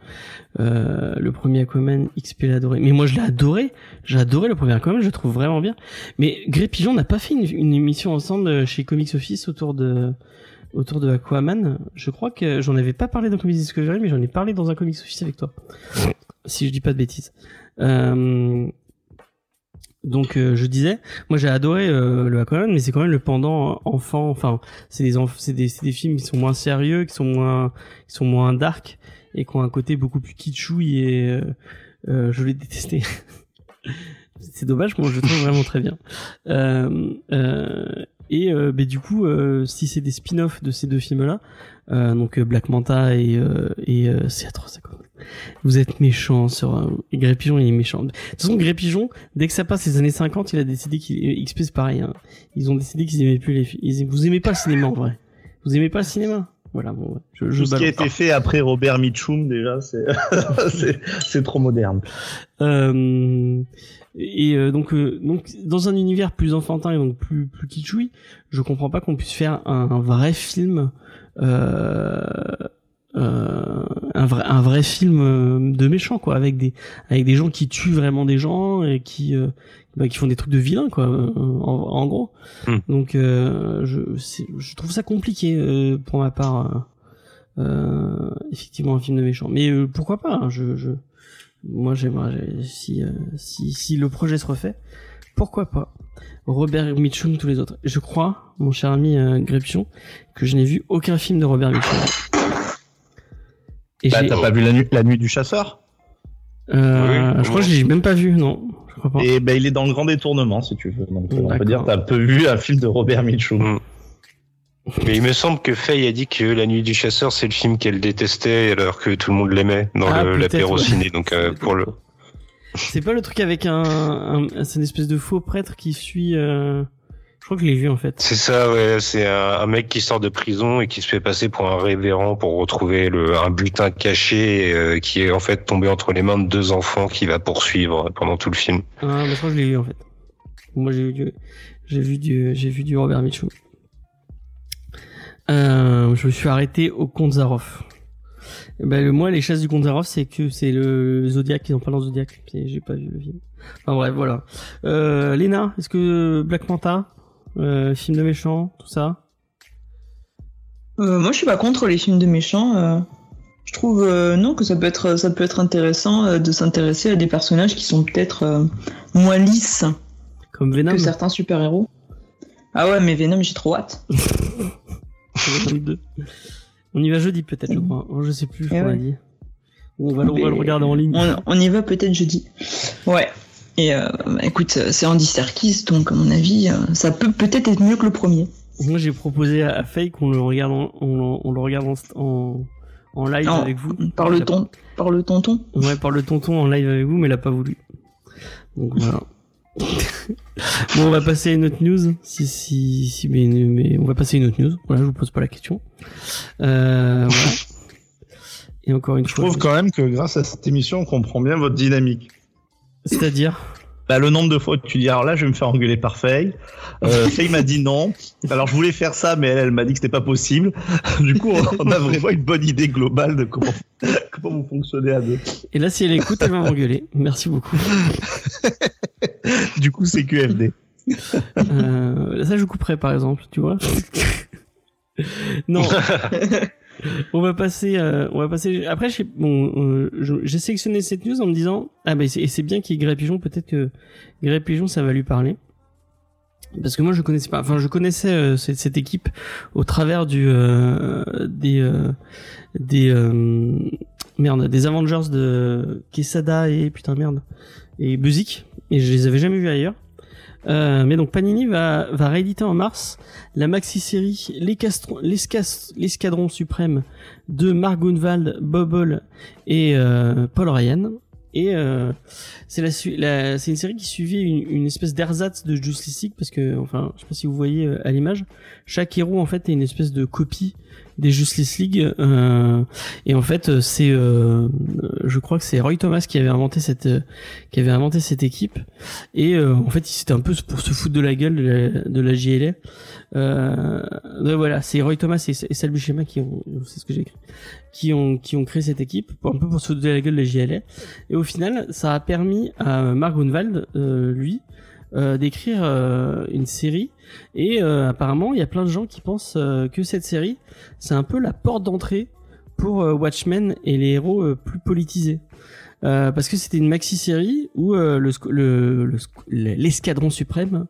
euh, le premier Aquaman, XP l'a adoré. Mais moi, je l'ai adoré. J'ai adoré le premier Aquaman, je le trouve vraiment bien. Mais Grey Pigeon n'a pas fait une, une émission ensemble chez Comics Office autour de, autour de Aquaman. Je crois que j'en avais pas parlé dans Comics Discovery, mais j'en ai parlé dans un Comics Office avec toi. Si je dis pas de bêtises. Euh, donc euh, je disais, moi j'ai adoré euh, le Aquaman, mais c'est quand même le pendant enfant. Enfin, c'est des c'est des, des films qui sont moins sérieux, qui sont moins, qui sont moins dark et qui ont un côté beaucoup plus kitschouille et euh, euh, je l'ai détesté. [laughs] c'est dommage, moi je le trouve vraiment très bien. Euh, euh, et ben, du coup, si c'est des spin-offs de ces deux films-là, donc euh, Black Manta et, euh, et euh, c'est atroce, quoi? Vous êtes méchant sur euh, et Grey Pigeon, il est méchant. De toute façon, Grey Pigeon, dès que ça passe les années 50, il a décidé qu'il XP c'est pareil. Hein. Ils ont décidé qu'ils aimaient plus les films. Ils... Vous aimez pas le cinéma en vrai. Vous aimez pas le cinéma? Voilà, bon, ouais. je, je Tout ce qui a été fait après Robert Mitchum, déjà, [laughs] c'est, c'est, trop moderne. Euh, et euh, donc, euh, donc dans un univers plus enfantin et donc plus plus kitschoui, je comprends pas qu'on puisse faire un, un vrai film, euh, euh, un vrai un vrai film euh, de méchant quoi, avec des avec des gens qui tuent vraiment des gens et qui euh, bah, qui font des trucs de vilains quoi, euh, en, en gros. Hmm. Donc euh, je je trouve ça compliqué euh, pour ma part. euh, euh, effectivement un film de méchant, mais euh, pourquoi pas hein, je, je moi j'aimerais j'ai- si, euh, si si le projet se refait pourquoi pas Robert Mitchum tous les autres je crois mon cher ami euh, que je n'ai vu aucun film de Robert Mitchum et Bah, j'ai- t'as pas vu la nuit, la nuit du chasseur? euh, Oui, je crois que j'ai même pas vu non je crois pas Et ben, il est dans le grand détournement, si tu veux. Donc, on peut dire que t'as peu vu un film de Robert Mitchum. Mm. Mais il me semble que Faye a dit que La Nuit du Chasseur, c'est le film qu'elle détestait alors que tout le monde l'aimait dans Ah, l'apéro ouais. ciné. Donc euh, pour le, c'est pas le truc avec un, un c'est une espèce de faux prêtre qui suit euh... je crois que je l'ai vu en fait c'est ça, ouais. C'est un, un mec qui sort de prison et qui se fait passer pour un révérend pour retrouver le, un butin caché euh, qui est en fait tombé entre les mains de deux enfants qui va poursuivre pendant tout le film. Ah, bah, je crois que je l'ai vu en fait. Moi j'ai vu du, j'ai vu du, j'ai vu du Robert Mitchum. Euh, je me suis arrêté au Comte Le, moi, les chasses du Zaroff, c'est que c'est le Zodiac, ils ont pas dans Zodiac. J'ai pas vu le film. Enfin bref, voilà. Euh, Léna, est-ce que Black Manta, euh, film de méchant, tout ça? Euh, moi, je suis pas contre les films de méchants. euh. je trouve euh, non que ça peut être ça peut être intéressant de s'intéresser à des personnages qui sont peut-être moins lisses Comme Venom. que certains super-héros. Ah ouais, mais Venom, j'ai trop hâte. [laughs] Venom 2. On y va jeudi peut-être, je crois. Oh, Je sais plus, je Eh crois, ouais. dit. On va, le- on va le Mais- regarder en ligne. On, on y va peut-être jeudi. Ouais. Et euh, bah, écoute, c'est Andy Serkis, donc à mon avis, euh, ça peut peut-être être mieux que le premier. Moi, j'ai proposé à, Faye qu'on le regarde en, on, on le regarde en, en, en live Non, avec vous. Par le ton, par le tonton. Ouais, par le tonton en live avec vous, mais il a pas voulu. Donc voilà. Bon, on va passer à une autre news. Si, si, si, mais, mais on va passer à une autre news. Voilà, je vous pose pas la question. Euh, voilà. Et encore une Je fois. trouve quand même que grâce à cette émission, on comprend bien votre dynamique. C'est-à-dire. Bah, le nombre de fois que tu dis, alors là, je vais me faire engueuler par Faye. Euh, Faye m'a dit non. Alors, je voulais faire ça, mais elle, elle m'a dit que c'était pas possible. [laughs] Du coup, on a vraiment une bonne idée globale de comment, [laughs] comment vous fonctionnez à deux. Et là, si elle écoute, elle va m'engueuler. [laughs] Merci beaucoup. [laughs] Du coup, c'est QFD. Euh, ça, je couperai, par exemple, tu vois. [laughs] non. [laughs] on va passer, euh, on va passer. Après, j'ai bon, euh, j'ai sélectionné cette news en me disant, ah ben, c'est- et c'est bien qu'il y ait Grey Pigeon. Peut-être que Grey Pigeon, ça va lui parler. Parce que moi, je connaissais pas. Enfin, je connaissais euh, cette, cette équipe au travers du euh, des euh, des euh, merde des Avengers de Quesada et putain merde et Buzik et je les avais jamais vus ailleurs. Euh, mais donc Panini va, va rééditer en mars la maxi-série L'escadron suprême de Mark Gunvald, Bob Hall et euh, Paul Ryan. Et euh, c'est la- c'est une série qui suivait une, une espèce d'ersatz de Justice League parce que enfin je sais pas si vous voyez euh, à l'image chaque héros en fait est une espèce de copie des Justice League euh, et en fait euh, c'est euh, je crois que c'est Roy Thomas qui avait inventé cette euh, qui avait inventé cette équipe et euh, en fait c'était un peu pour se foutre de la gueule de la, de la JLA euh, donc voilà c'est Roy Thomas et, et Sal Buscema qui ont c'est ce que j'ai écrit qui ont qui ont créé cette équipe un peu pour se foutre de la gueule de la JLA et au final ça a permis à Mark Grunwald euh, lui euh, d'écrire euh, une série et euh, apparemment il y a plein de gens qui pensent euh, que cette série c'est un peu la porte d'entrée pour euh, Watchmen et les héros plus politisés euh, parce que c'était une maxi-série où euh, le, sc- le- le l'escadron suprême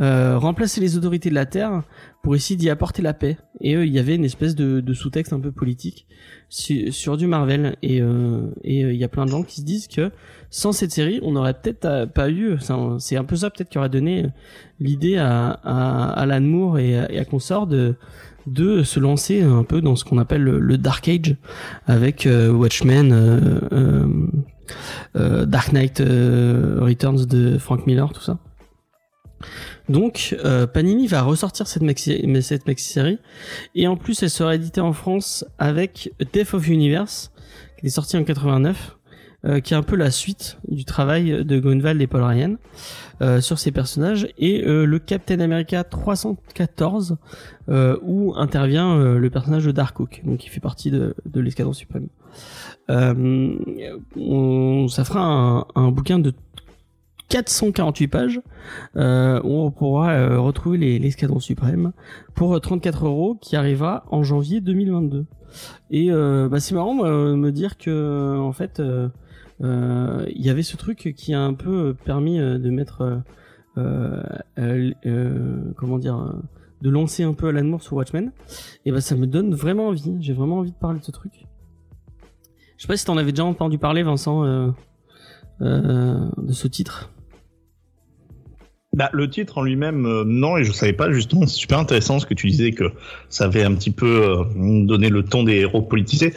euh, remplaçait les autorités de la Terre pour essayer d'y apporter la paix. Et il y avait une espèce de, de sous-texte un peu politique su- sur du Marvel. Et euh, et, il y a plein de gens qui se disent que sans cette série, on n'aurait peut-être euh, pas eu. C'est un peu ça peut-être qui aurait donné l'idée à, à Alan Moore et à, et consort de de se lancer un peu dans ce qu'on appelle le, Dark Age avec euh, Watchmen, euh, Dark Knight Returns de Frank Miller, tout ça. Donc Panini va ressortir cette maxi cette maxi série et en plus elle sera éditée en France avec Death of Universe qui est sorti en 89 euh, qui est un peu la suite du travail de Gunvald et Paul Ryan euh, sur ces personnages et euh, le Captain America 314 euh, où intervient le personnage de Darkhawk donc qui fait partie de, l'escadron suprême. On, ça fera un, bouquin de 448 pages où on pourra retrouver les- l'escadron suprême pour 34 euros qui arrivera en janvier 2022 et euh, bah, c'est marrant me dire que en fait il y avait ce truc qui a un peu permis euh, de mettre euh, euh, euh, euh, comment dire euh, de lancer un peu Alan Moore sur Watchmen. Et bah ça me donne vraiment envie. J'ai vraiment envie de parler de ce truc. Je sais pas si t'en avais déjà entendu parler Vincent euh, euh, de ce titre. Bah, le titre en lui-même, euh, non, et je savais pas, justement, c'est super intéressant ce que tu disais que ça avait un petit peu euh, donné le ton des héros politisés.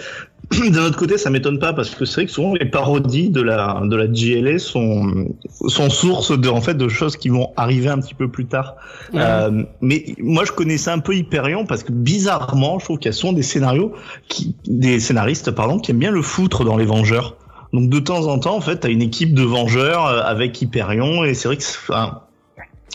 [clears throat] D'un autre côté, ça m'étonne pas parce que c'est vrai que souvent les parodies de la de la GLA sont sont source de en fait de choses qui vont arriver un petit peu plus tard. Euh, mais moi, je connaissais un peu Hyperion parce que bizarrement, je trouve qu'il y a souvent des scénarios qui des scénaristes pardon qui aiment bien le foutre dans les Vengeurs. Donc de temps en temps, en fait, t'as une équipe de Vengeurs euh, avec Hyperion et c'est vrai que enfin,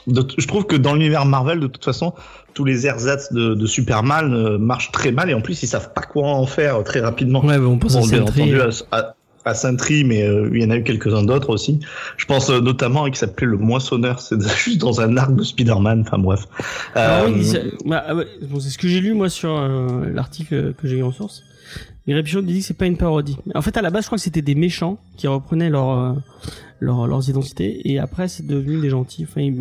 de- je trouve que dans l'univers Marvel, de toute façon, tous les ersatz de, de Superman euh, marchent très mal et en plus ils savent pas quoi en faire très rapidement. ouais bah, on pense Bon, à bien Sentry entendu à, à, à Sentry, mais euh, il y en a eu quelques-uns d'autres aussi. Je pense euh, notamment à qui s'appelait le Moissonneur, c'est [laughs] juste dans un arc de Spider-Man. Enfin bref. Ah Euh, oui, bah, ah bon, c'est ce que j'ai lu moi sur euh, l'article que j'ai eu en source. Les Repichon dit que c'est pas une parodie. En fait, à la base, je crois que c'était des méchants qui reprenaient leur euh, leur, leurs identités et après c'est devenu des gentils. Enfin, ils-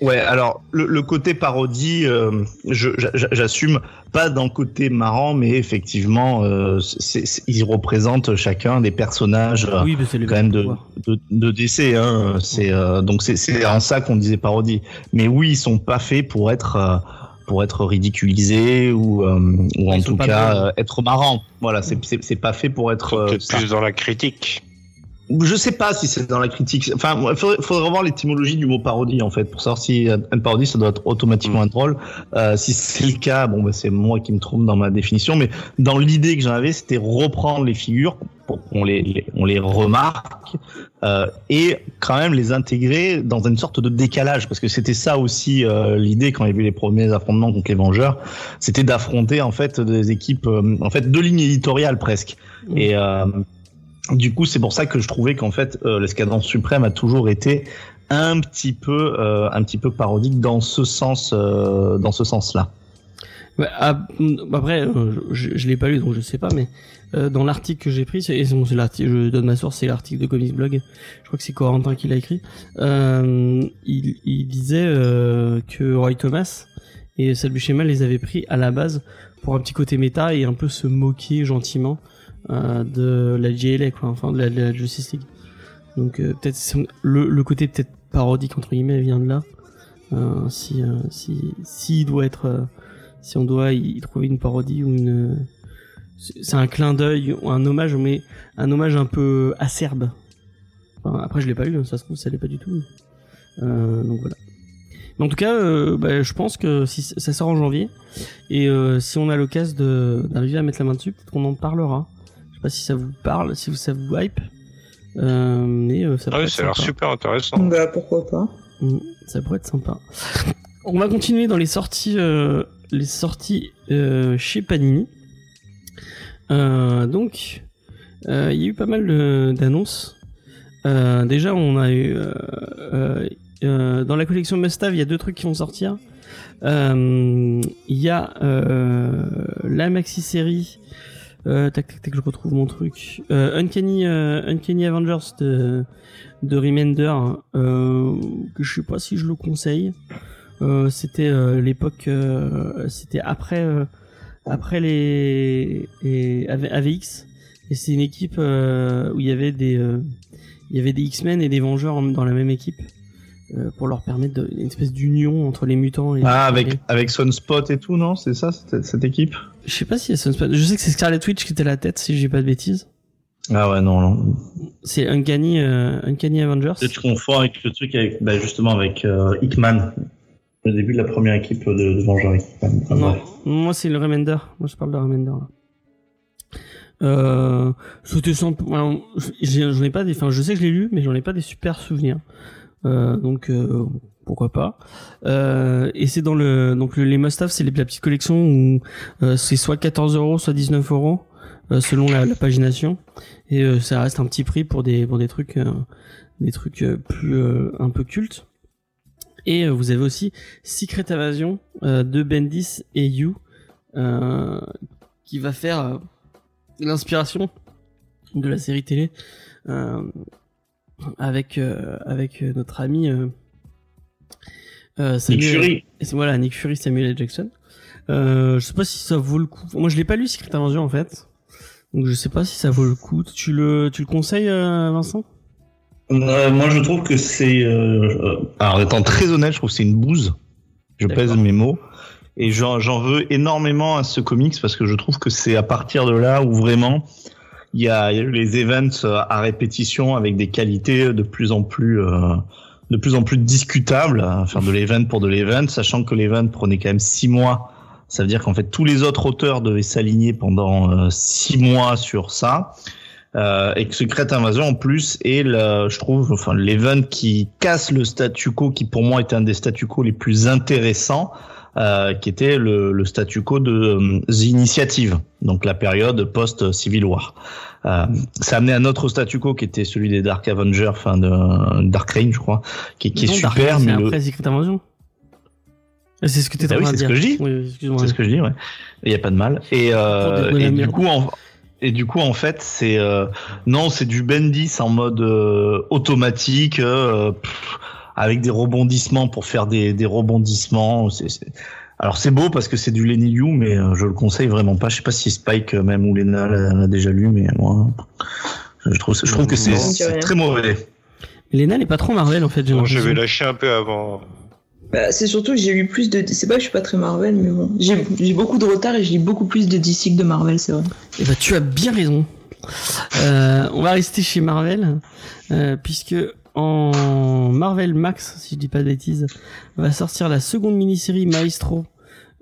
ils- Ouais, alors le, le côté parodie, euh, j'assume pas dans le côté marrant, mais effectivement, euh, ils représentent chacun des personnages euh, oui, mais quand même de, de, de DC. Hein, c'est donc c'est en ça qu'on disait parodie. Mais oui, ils sont pas faits pour être pour être ridiculisés ou euh, ou en tout cas euh, être marrants. Voilà, c'est pas fait pour être. euh, Peut-être ça. plus dans la critique. Je sais pas si c'est dans la critique. Enfin, il faudrait, faudrait revoir l'étymologie du mot parodie en fait pour savoir si une parodie ça doit être automatiquement un troll. Euh, si c'est le cas, bon bah c'est moi qui me trompe dans ma définition, mais dans l'idée que j'en avais, c'était reprendre les figures pour qu'on les, les- on les remarque euh, et quand même les intégrer dans une sorte de décalage parce que c'était ça aussi euh, l'idée quand il y a eu les premiers affrontements contre les Vengeurs, c'était d'affronter en fait des équipes, euh, en fait deux lignes éditoriales presque. Mm. Et euh, du coup, c'est pour ça que je trouvais qu'en fait, euh, l'escadron suprême a toujours été un petit peu, euh, un petit peu parodique dans ce sens, euh, dans ce sens-là. Ah, mm, après, euh, je, je l'ai pas lu donc je sais pas, mais euh, dans l'article que j'ai pris, c'est bon, l'article, je donne ma source, c'est l'article de Comics Blog. Je crois que c'est Corentin qui l'a écrit. Euh, il, il disait que Roy Thomas et Sal les avaient pris à la base pour un petit côté méta et un peu se moquer gentiment de la JLA, quoi, enfin de la, Justice League. Donc euh, peut-être le, côté peut-être parodique entre guillemets vient de là. Euh, si euh, si s'il doit être euh, si on doit y trouver une parodie ou une c'est un clin d'œil ou un hommage mais un hommage un peu acerbe après je l'ai pas lu hein, ça se trouve ça l'est pas du tout Euh, donc voilà mais en tout cas euh, bah, je pense que si ça sort en janvier et euh, si on a l'occasion d'arriver à mettre la main dessus peut-être qu'on en parlera pas si ça vous parle si ça vous hype euh, mais euh, ça Ah pourrait oui, être ça a l'air super intéressant. Bah pourquoi pas. Mm, Ça pourrait être sympa. [laughs] On va continuer dans les sorties, euh, les sorties euh, chez Panini. Euh, donc, euh, il y a eu pas mal d'annonces. Euh, déjà, on a eu euh, euh, euh, dans la collection Must-Have, il y a deux trucs qui vont sortir. Euh, Il y a euh, la maxi série. Euh, tac tac tac, je retrouve mon truc. Euh, Uncanny, euh, Uncanny Avengers de de Remender euh, que je sais pas si je le conseille. Euh, c'était euh, l'époque, euh, c'était après euh, après les, les AV- AVX et c'est une équipe euh, où il y avait des euh, il y avait des X-Men et des Vengeurs en- dans la même équipe euh, pour leur permettre de, une espèce d'union entre les mutants et Ah, avec avec Sunspot et tout, non? C'est ça, cette, cette équipe? Je sais pas si il y a Sunspot. je sais que c'est Scarlet Witch qui était à la tête si j'ai pas de bêtises Ah ouais, non, non. c'est Uncanny euh, Uncanny Avengers Tu confonds avec le truc avec, bah, justement avec euh, Hickman, le début de la première équipe de, de Vengeurs Hickman. Enfin, Non, bref. moi c'est le Remender. Moi je parle de Remender. Là. Euh, c'était J'en ai pas des. Enfin, je sais que je l'ai lu, mais j'en ai pas des super souvenirs. Euh, donc euh, pourquoi pas. Euh, et c'est dans le donc le- les must-have, c'est la petite collection où euh, c'est soit 14 euros, soit 19 euros euh, selon la, pagination. Et ça reste un petit prix pour des pour des trucs des trucs plus un peu cultes. Et vous avez aussi Secret Invasion de Bendis et You qui va faire l'inspiration de la série télé avec avec notre ami euh, Nick Fury. voilà Nick Fury Samuel L. Jackson euh, je sais pas si ça vaut le coup moi je l'ai pas lu Secret Invasion en fait donc je sais pas si ça vaut le coup tu le tu le conseilles euh, Vincent? Euh, moi, je trouve que c'est. alors, étant très honnête, je trouve que c'est une bouse. Je pèse mes mots. Et j'en veux énormément à ce comics parce que je trouve que c'est à partir de là où vraiment il y a, il y a eu les events à répétition avec des qualités de plus en plus euh, de plus en plus discutables, à faire de l'event pour de l'event, sachant que l'event prenait quand même six mois. Ça veut dire qu'en fait tous les autres auteurs devaient s'aligner pendant euh, six mois sur ça. Euh, et que Secret Invasion en plus est le, je trouve enfin l'event qui casse le statu quo qui pour moi était un des statu quo les plus intéressants euh, qui était le, le statu quo de euh, Initiative donc la période post Civil War euh, ça a amené un autre statu quo qui était celui des Dark Avengers enfin de Dark Reign je crois qui, qui est Non, super mais c'est le, après Secret Invasion. C'est ce que tu Bah oui, c'est ce que je dis. oui, c'est ce que je dis ouais. Il y a pas de mal. Et, euh, et du coup en, Et du coup, en fait, c'est euh, non, c'est du Bendis en mode euh, automatique, euh, pff, avec des rebondissements pour faire des, des rebondissements. C'est, c'est- Alors c'est beau parce que c'est du Lenny Liu, mais euh, je le conseille vraiment pas. Je sais pas si Spike euh, même ou Lena l'a déjà lu, mais moi, je trouve, je trouve que c'est, très mauvais. Lena n'est pas trop Marvel en fait. j'ai Bon, je vais lâcher un peu avant. Bah, c'est surtout que j'ai lu plus de. C'est pas que je suis pas très Marvel, mais bon. J'ai j'ai beaucoup de retard et je lis beaucoup plus de DC que de Marvel, c'est vrai. Eh ben, tu as bien raison. Euh, on va rester chez Marvel, euh, puisque en Marvel Max, si je dis pas de bêtises, va sortir la seconde mini-série Maestro euh,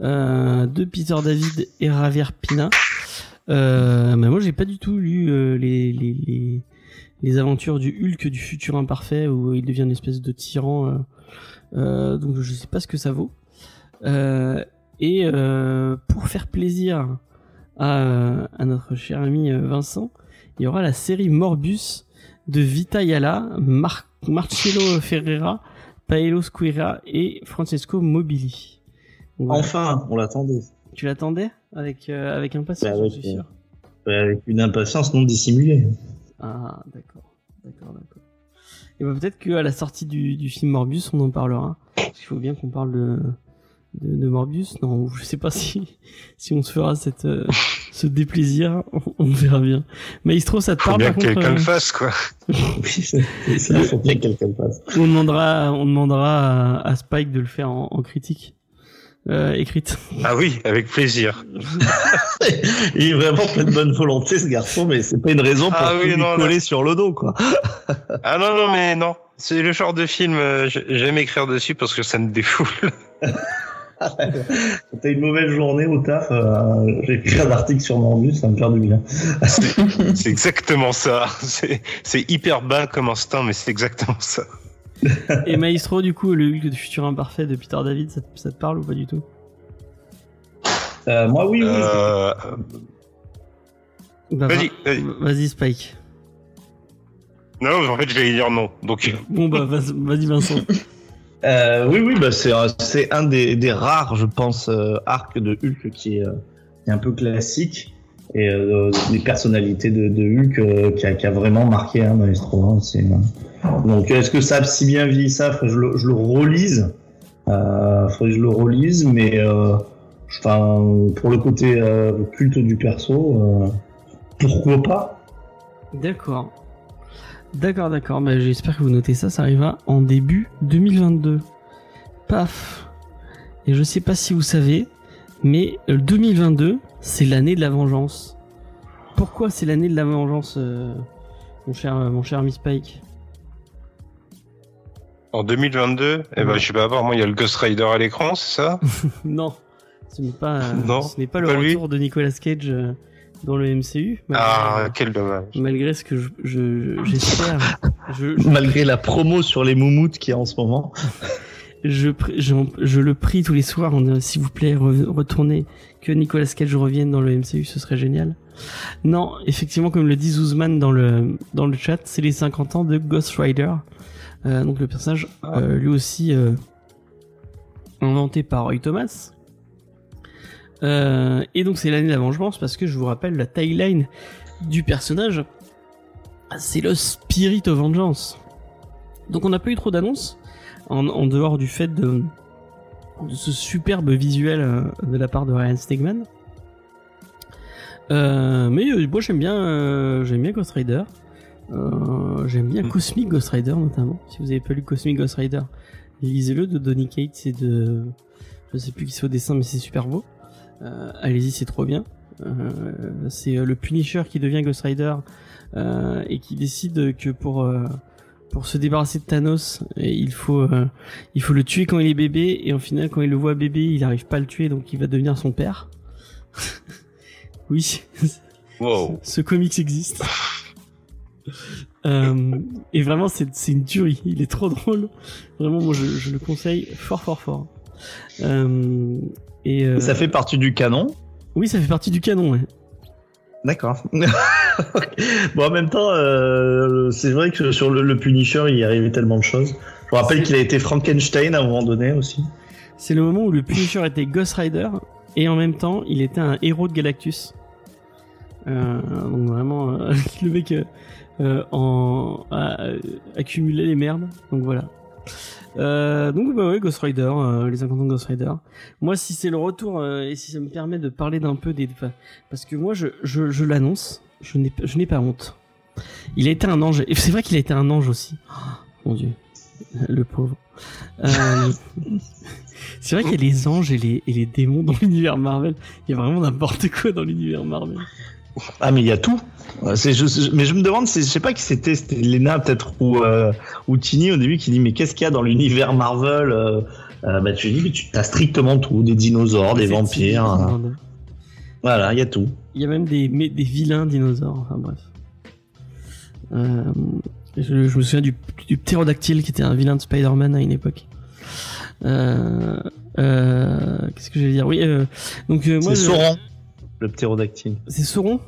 de Peter David et Javier Pina. Euh, moi, j'ai pas du tout lu euh, les, aventures du Hulk du futur imparfait où il devient une espèce de tyran. euh, euh, donc, je sais pas ce que ça vaut. Euh, et euh, pour faire plaisir à, euh, notre cher ami euh, Vincent, il y aura la série Morbus de Vita Yala, Mar- Marcello Ferreira, Paolo Squira et Francesco Mobili. Enfin, on l'attendait. Tu l'attendais avec, euh, avec impatience, Bah, je avec, suis sûr. Avec une impatience non dissimulée. Ah, d'accord. D'accord, d'accord. Et bah, peut-être qu'à la sortie du, du film Morbius, on en parlera. Parce qu'il faut bien qu'on parle de, de, de Morbius. Non, [laughs] je sais pas si, si on se fera cette, euh, [laughs] ce déplaisir. On, on verra bien. Maestro, ça te Faut parle bien par que quelqu'un euh, le fasse, quoi. [laughs] Oui, c'est ça, faut bien que quelqu'un le fasse. On demandera, on demandera à, à Spike de le faire en, en critique. Euh, écrite. Ah oui, avec plaisir. [laughs] Il est vraiment plein de bonne volonté, ce garçon, mais c'est pas une raison pour Ah oui, lui non, coller sur le dos, quoi. Ah non, non, mais non. C'est le genre de film, euh, j'ai- j'aime écrire dessus parce que ça me défoule. Quand [laughs] t'as une mauvaise journée au taf, euh, j'ai écrit un article sur Morbus, ça me fait du bien. C'est exactement ça. C'est c'est hyper bas comme instinct, mais c'est exactement ça. Et Maestro, du coup, le Hulk du futur imparfait de Peter David, ça, te- ça te parle ou pas du tout? Euh, moi, oui, oui. Euh, Bah, Vas-y, va- vas-y. Vas-y, Spike. Non, en fait, j'allais dire non. Donc, Bon, bah, vas- vas-y, Vincent. [laughs] Euh, oui, oui, bah c'est un- c'est un des, des rares, je pense, euh, arcs de Hulk qui est, euh, qui est un peu classique et euh, des personnalités de, de Hulk euh, qui, a, vraiment marqué maestro. hein, euh, Donc, est-ce que ça a si bien vieilli ça Faudrait que je le, je le relise? Euh, faudrait que je le relise, mais euh, pour le côté euh, culte du perso, euh, pourquoi pas? D'accord. D'accord, d'accord. Bah, J'espère que vous notez ça. Ça arrivera en début 2022. Paf. Et je sais pas si vous savez, mais euh, 2022, c'est l'année de la vengeance. Pourquoi c'est l'année de la vengeance, euh, mon cher, mon cher Miss Pike? En 2022, eh ben, Ouais. je sais pas voir, moi, il y a le Ghost Rider à l'écran, c'est ça? [laughs] Non, ce n'est pas, euh, Non, ce n'est pas le lui. retour de Nicolas Cage euh, dans le MCU. Ah, quel dommage. malgré ce que je, je- j'espère. [laughs] je, je, Malgré la promo sur les moumoutes qu'il y a en ce moment. [laughs] je, le prie tous les soirs, s'il vous plaît, re- retournez, que Nicolas Cage revienne dans le MCU, ce serait génial. Non, effectivement, comme le dit Zuzman dans le, dans le chat, c'est les 50 ans de Ghost Rider. Euh, donc le personnage, euh, lui aussi, euh, inventé par Roy Thomas. Et donc c'est l'année de la vengeance parce que je vous rappelle la tagline du personnage, c'est le Spirit of Vengeance. Donc on n'a pas eu trop d'annonces en, en dehors du fait de, de ce superbe visuel euh, de la part de Ryan Stegman. Euh, mais euh, moi j'aime bien, j'aime bien Ghost Rider. J'aime bien Cosmic Ghost Rider notamment. Si vous avez pas lu Cosmic Ghost Rider, lisez-le de Donny Cates et de, je sais plus qui c'est au dessin, mais c'est super beau. Euh, Allez-y, c'est trop bien. Euh, c'est le Punisher qui devient Ghost Rider euh, et qui décide que pour pour se débarrasser de Thanos, et il faut euh, il faut le tuer quand il est bébé et en final quand il le voit bébé, il arrive pas à le tuer donc il va devenir son père. [laughs] oui, Wow. ce comics existe. [laughs] Euh, et vraiment c'est c'est une tuerie, il est trop [laughs] drôle. Vraiment moi je, je le conseille fort fort fort. Euh, et euh, Ça fait partie du canon? oui ça fait partie du canon. Ouais. D'accord. [laughs] bon, en même temps, euh, c'est vrai que sur le, le Punisher, il y arrivait tellement de choses. Je vous rappelle qu'il a été Frankenstein à un moment donné aussi. C'est le moment où le Punisher était Ghost Rider et en même temps il était un héros de Galactus. Euh, donc vraiment, euh, [laughs] le mec euh, en a accumulé les merdes. Donc voilà. Euh, donc bah ouais, Ghost Rider, euh, les 50 ans de Ghost Rider. Moi, si c'est le retour euh, et si ça me permet de parler d'un peu des, enfin, parce que moi, je, je, je l'annonce, je n'ai, je n'ai pas honte. Il a été un ange. Et c'est vrai qu'il a été un ange aussi. Oh, mon Dieu, le pauvre. Euh, [laughs] c'est vrai qu'il y a les anges et les, et les démons dans l'univers Marvel. Il y a vraiment n'importe quoi dans l'univers Marvel. Ah mais il y a tout. Euh, C'est je, je- mais je me demande, c'est- je sais pas qui c'était, c'était Lena peut-être ou euh, ou Tini au début qui dit mais qu'est-ce qu'il y a dans l'univers Marvel euh, euh, Bah tu dis mais tu as strictement tout, des dinosaures, des C'est- vampires, c'est- hein. Voilà, il y a tout. Il y a même des, des vilains dinosaures. Enfin bref. Euh, je, je me souviens du, du ptérodactyle qui était un vilain de Spider-Man à une époque. Euh, euh, Qu'est-ce que je vais dire? Oui, donc moi, c'est Sauron, le ptérodactyle. C'est Sauron?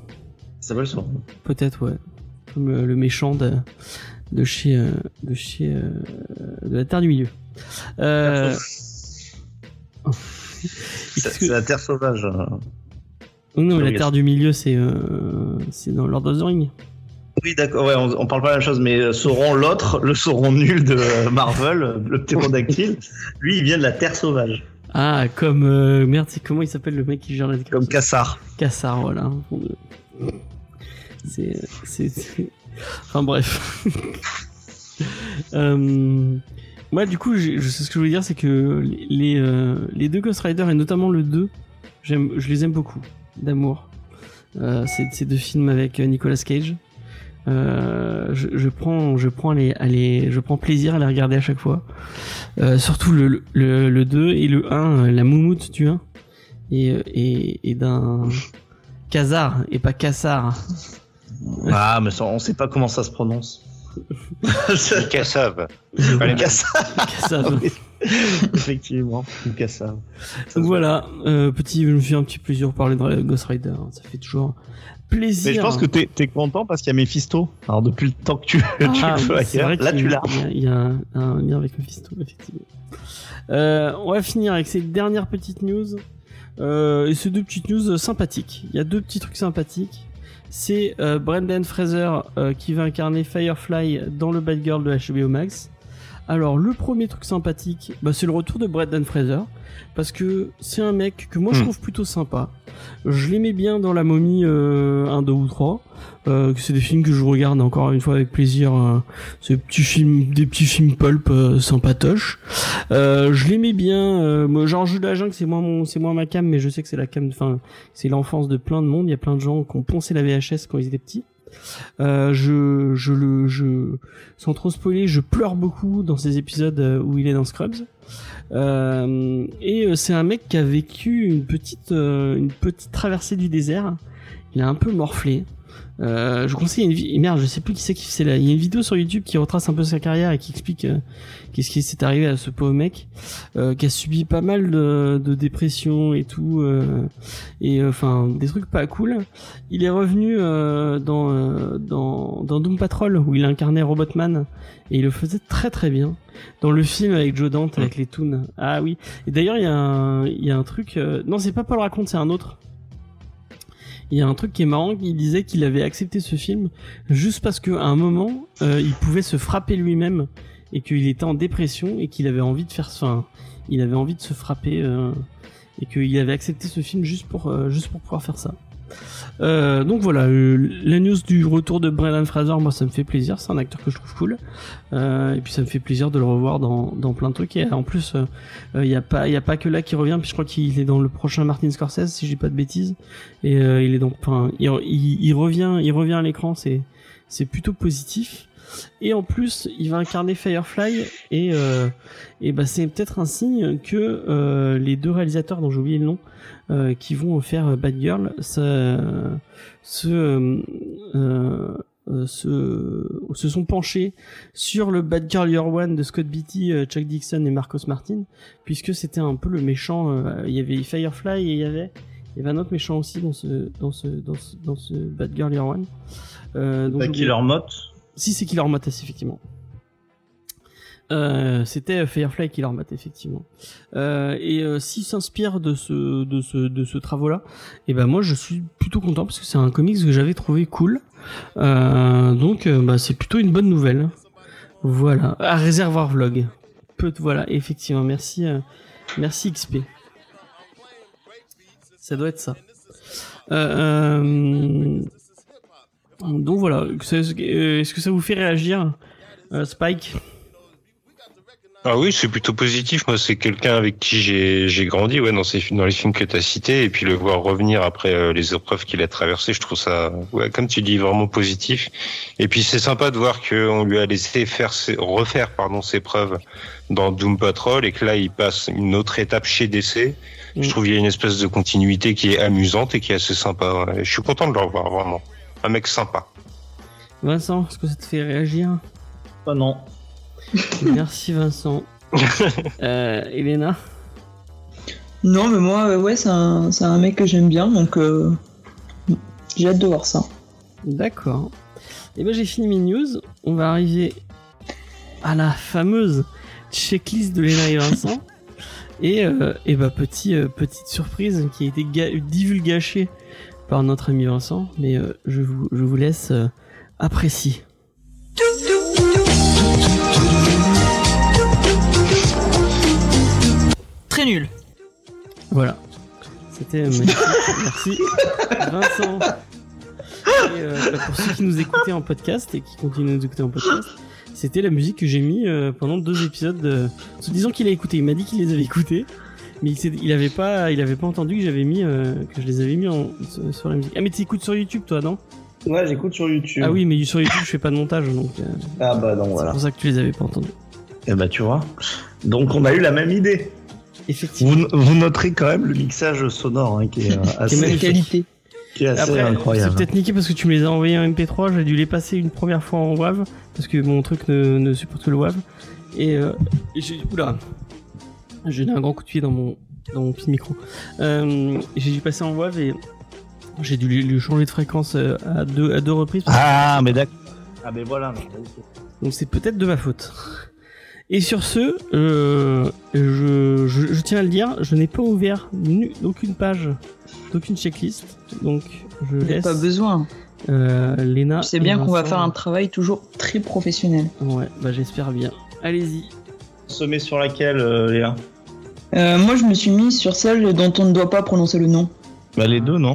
Ça s'appelle Sauron. Peut-être, ouais. Comme le, le méchant de, de chez, de chez, de la Terre du Milieu. Euh, C'est la Terre sauvage. [laughs] euh. Non, mais la. Terre du Milieu, c'est, euh, c'est dans Lord of the Rings. Oui, d'accord. Ouais, on, on parle pas de la même chose, mais euh, Sauron, l'autre, [laughs] le Sauron nul de euh, Marvel, euh, le ptérodactyle, lui, il vient de la Terre sauvage, Ah, comme euh, merde, c'est comment il s'appelle le mec qui gère la comme Cassar. Cassar, voilà. C'est, enfin bref. [laughs] euh, moi, du coup, je sais ce que je voulais dire, c'est que les euh, les deux Ghost Rider et notamment le 2, j'aime, je les aime beaucoup, d'amour. Euh, c'est ces deux films avec euh, Nicolas Cage. Euh, je, je prends, je prends les, à les, je prends plaisir à les regarder à chaque fois. Euh, surtout le, le, le 2 et le 1, euh, la moumoute du 1 et, et, et d'un Khazar et pas Kassar. Ah, mais ça, on sait pas comment ça se prononce. [laughs] Cassar, Kassav. [laughs] [laughs] effectivement, une Cassar. Donc voilà, euh, petit, je me suis un petit plaisir de parler de Ghost Rider. hein. Ça fait toujours plaisir. Mais je pense que t'es es content parce qu'il y a Mephisto. Alors depuis le temps que tu, tu Ah, ailleurs, vrai là qu'il tu l'as. Il y a, il y a un, un lien avec Mephisto, effectivement. Euh, on va finir avec ces dernières petites news. Euh, et ces deux petites news sympathiques. Il y a deux petits trucs sympathiques. C'est Brendan Fraser qui va incarner Firefly dans le Bad Girl de HBO Max. Alors le premier truc sympathique, bah, c'est le retour de Brendan Fraser parce que c'est un mec que moi je Hmm. trouve plutôt sympa. Je l'aimais bien dans La Momie euh, 1, 2 ou 3. Euh, que c'est des films que je regarde encore une fois avec plaisir. euh, c'est des petits films, des petits films pulp euh, sympatoches. Euh, je l'aimais bien. Euh, moi, genre Jeu de la jungle, c'est moins mon, c'est moins ma cam, mais je sais que c'est la cam. Enfin, c'est l'enfance de plein de monde. Il y a plein de gens qui ont poncé la VHS quand ils étaient petits. Euh, je, je le, je, sans trop spoiler, je pleure beaucoup dans ces épisodes euh, où il est dans Scrubs. Euh, et c'est un mec qui a vécu une petite, une petite traversée du désert. Il a un peu morflé. Euh, je vous conseille une vidéo. Merde, je sais plus qui c'est qui fait là. Il y a une vidéo sur YouTube qui retrace un peu sa carrière et qui explique euh, qu'est-ce qui s'est arrivé à ce pauvre mec euh, qui a subi pas mal de, de dépression et tout euh, et euh, enfin des trucs pas cool. Il est revenu euh, dans, euh, dans dans Doom Patrol où il incarnait Robotman et il le faisait très très bien dans le film avec Joe Dante avec les toons. Ah oui. Et d'ailleurs il y a un il y a un truc euh, non c'est pas Paul raconte c'est un autre il y a un truc qui est marrant, il disait qu'il avait accepté ce film juste parce qu'à un moment, euh, il pouvait se frapper lui-même et qu'il était en dépression et qu'il avait envie de faire, enfin, il avait envie de se frapper euh, et qu'il avait accepté ce film juste pour, euh, juste pour pouvoir faire ça. Euh, donc voilà, euh, la news du retour de Brendan Fraser, moi ça me fait plaisir, c'est un acteur que je trouve cool. Euh, et puis ça me fait plaisir de le revoir dans, plein de trucs. Et en plus, il euh, y a pas, que là qui revient. Puis je crois qu'il est dans le prochain Martin Scorsese, si j'ai pas de bêtises. Et il revient, il revient à l'écran. C'est, plutôt positif. Et en plus, il va incarner Firefly et bah c'est peut-être un signe que les deux réalisateurs dont j'ai oublié le nom euh, qui vont faire Bad Girl ça, se euh, euh, se, se sont penchés sur le Bad Girl Year One de Scott Beatty, Chuck Dixon et Marcos Martin, puisque c'était un peu le méchant. il y avait Firefly et il y avait il y avait un autre méchant aussi dans ce dans ce dans ce, dans ce Bad Girl Year One. Euh, donc j'ai Killer Moth. si, c'est Killer Mottes, effectivement. Euh, c'était Firefly Killer Mat effectivement. Euh, et euh, s'il s'inspire de ce de ce de ce travaux-là, et ben moi je suis plutôt content parce que c'est un comics que j'avais trouvé cool. Euh, donc bah, c'est plutôt une bonne nouvelle. Voilà. À réservoir vlog. Peut voilà effectivement merci merci XP. Ça doit être ça. Donc voilà. Est-ce que ça vous fait réagir, Spike? Ah oui, c'est plutôt positif. Moi, c'est quelqu'un avec qui j'ai j'ai grandi, ouais, dans ces films, dans les films que tu as cités, et puis le voir revenir après euh, les épreuves qu'il a traversées, je trouve ça, ouais, comme tu dis, vraiment positif. Et puis c'est sympa de voir qu'on lui a laissé faire ses, refaire, pardon, ses preuves dans Doom Patrol, et que là, il passe une autre étape chez DC. Mm. Je trouve qu'il y a une espèce de continuité qui est amusante et qui est assez sympa. ouais. Je suis content de le revoir, vraiment. Un mec sympa. Vincent, est-ce que ça te fait réagir? Ah non. [laughs] Merci Vincent. [laughs] euh, Elena Non, mais moi, euh, ouais, c'est un, c'est un mec que j'aime bien, donc euh, j'ai hâte de voir ça. D'accord. Et ben j'ai fini mes news. On va arriver à la fameuse checklist de Lena et Vincent. Et, euh, et bah petit, euh, petite surprise qui a été ga- divulgachée par notre ami Vincent, mais euh, je, vous, je vous laisse euh, apprécier. Très nul. Voilà. C'était euh, magnifique. Merci. Vincent. Et, euh, bah, pour ceux qui nous écoutaient en podcast et qui continuent de nous écouter en podcast, c'était la musique que j'ai mis euh, pendant deux épisodes. Disant qu'il a écouté, il m'a dit qu'il les avait écoutés, mais il, il avait pas, il avait pas entendu que j'avais mis, euh, que je les avais mis en, sur, la musique. Ah mais tu écoutes sur YouTube toi, non? Ouais, j'écoute sur YouTube. Ah oui, mais sur YouTube je fais pas de montage, donc euh, Ah bah non, c'est voilà. pour ça que tu les avais pas entendus. Et bah tu vois. Donc on a eu la même idée. Effectivement. Vous, vous noterez quand même le mixage sonore hein, qui est euh, [laughs] assez. Qualité. qui est assez Après, c'est incroyable. peut-être niqué parce que tu me les as envoyés en MP3, j'ai dû les passer une première fois en WAV parce que mon truc ne, ne supporte que le WAV. Et, euh, et j'ai oula, j'ai donné un grand coup de pied dans mon dans mon petit micro. Euh, j'ai dû passer en WAV et j'ai dû lui, lui changer de fréquence euh, à deux à deux reprises. parce que- Ah mais d'accord. Ah mais voilà. donc c'est peut-être de ma faute. Et sur ce, euh, je, je, je tiens à le dire, je n'ai pas ouvert nu- aucune page, d'aucune checklist. Donc je Il n'y a laisse pas besoin. euh, Léna. Je sais bien qu'on va faire un travail toujours très professionnel. Ouais, bah j'espère bien. Allez-y. Se met sur laquelle, euh, Léa Euh, moi, je me suis mis sur celle dont on ne doit pas prononcer le nom. Bah les deux non.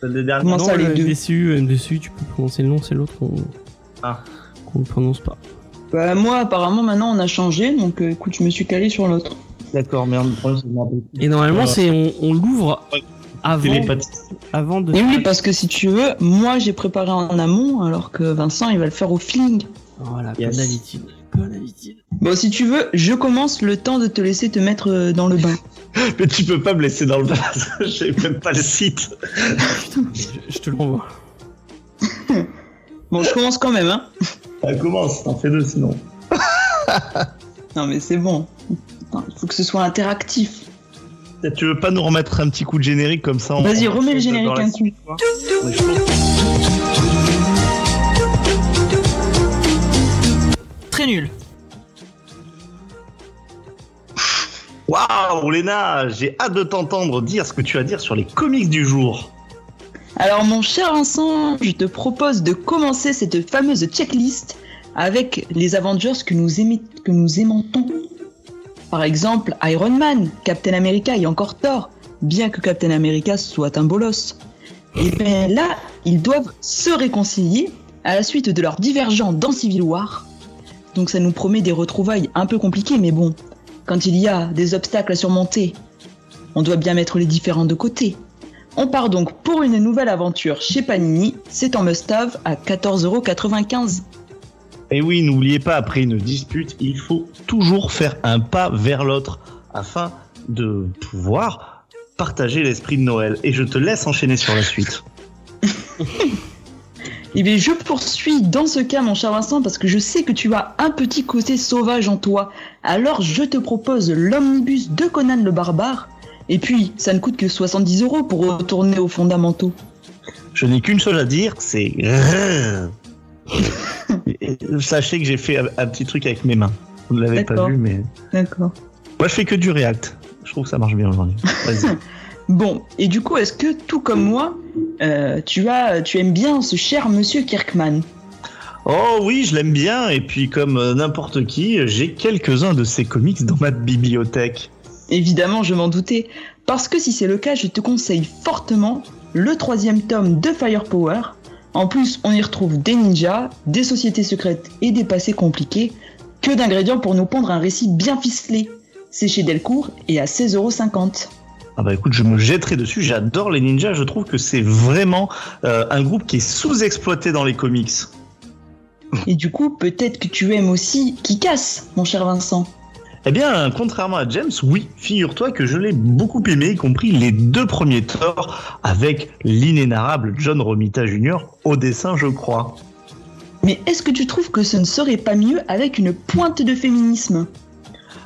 Celle des derniers. Comment non, ça, les le deux MDCU, MDCU, tu peux prononcer le nom, c'est l'autre qu'on Ah. qu'on ne prononce pas. Bah, moi, apparemment, maintenant, on a changé, donc euh, écoute, je me suis calé sur l'autre. D'accord, merde. Et normalement, c'est on, on l'ouvre avant, avant de. Et oui, parce que si tu veux, moi, j'ai préparé en amont, alors que Vincent, il va le faire au feeling. Voilà, Yes. comme d'habitude. Comme d'habitude. Bon, si tu veux, je commence le temps de te laisser te mettre euh, dans le bain. [laughs] Mais tu peux pas me laisser dans le bas, [laughs] j'ai même pas le site. Je, [laughs] je te le renvoie. Bon, je commence quand même, hein. Ça commence, t'en fais deux sinon. [laughs] Non, mais c'est bon. Il faut que ce soit interactif. Tu veux pas nous remettre un petit coup de générique comme ça Vas-y, remets le générique un coup. Très nul. Waouh, Léna, j'ai hâte de t'entendre dire ce que tu as à dire sur les comics du jour. Alors, mon cher Vincent, je te propose de commencer cette fameuse checklist avec les Avengers que nous, que nous aimons tant. Par exemple, Iron Man, Captain America et encore Thor, bien que Captain America soit un bolos. Et bien là, ils doivent se réconcilier à la suite de leur divergent dans Civil War. Donc ça nous promet des retrouvailles un peu compliquées, mais bon, quand il y a des obstacles à surmonter, on doit bien mettre les différents de côté. On part donc pour une nouvelle aventure chez Panini, c'est en must-have à 14,95€. Et oui, n'oubliez pas, après une dispute, il faut toujours faire un pas vers l'autre afin de pouvoir partager l'esprit de Noël. Et je te laisse enchaîner sur la suite. [laughs] Et bien je poursuis dans ce cas mon cher Vincent parce que je sais que tu as un petit côté sauvage en toi. Alors je te propose l'omnibus de Conan le barbare. Et puis ça ne coûte que 70 euros pour retourner aux fondamentaux. Je n'ai qu'une chose à dire, c'est... Sachez que j'ai fait un, petit truc avec mes mains. Vous ne l'avez pas vu, mais. D'accord. Moi, je fais que du React. Je trouve que ça marche bien aujourd'hui. Vas-y. [laughs] Bon, et du coup, est-ce que tout comme moi, euh, tu as, tu aimes bien ce cher Monsieur Kirkman? Oh oui, je l'aime bien. Et puis, comme euh, n'importe qui, j'ai quelques-uns de ses comics dans ma bibliothèque. Évidemment, je m'en doutais, parce que si c'est le cas, je te conseille fortement le troisième tome de Firepower. En plus, on y retrouve des ninjas, des sociétés secrètes et des passés compliqués. Que d'ingrédients pour nous pondre un récit bien ficelé. C'est chez Delcourt et à 16,50€. Ah bah écoute, je me jetterai dessus. J'adore les ninjas. Je trouve que c'est vraiment euh, un groupe qui est sous-exploité dans les comics. Et du coup, peut-être que tu aimes aussi qui casse, mon cher Vincent. Eh bien, contrairement à James, oui, figure-toi que je l'ai beaucoup aimé, y compris les deux premiers torts, avec l'inénarrable John Romita Jr. au dessin, je crois. Mais est-ce que tu trouves que ce ne serait pas mieux avec une pointe de féminisme?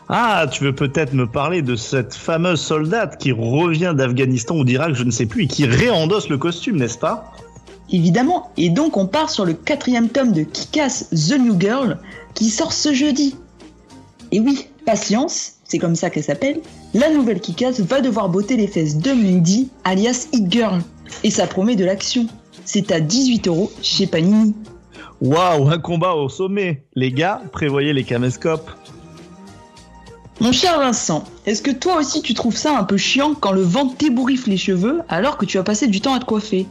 Ah, tu veux peut-être me parler de cette fameuse soldate qui revient d'Afghanistan ou d'Irak, je ne sais plus, et qui réendosse le costume, n'est-ce pas? Évidemment, et donc on part sur le quatrième tome de Kick-Ass The New Girl qui sort ce jeudi. Et oui, patience, c'est comme ça qu'elle s'appelle, la nouvelle Kick-Ass va devoir botter les fesses de Mindy, alias Hit Girl. Et ça promet de l'action. C'est à 18 euros chez Panini. Waouh, un combat au sommet Les gars, prévoyez les caméscopes. Mon cher Vincent, est-ce que toi aussi tu trouves ça un peu chiant quand le vent t'ébouriffe les cheveux alors que tu as passé du temps à te coiffer?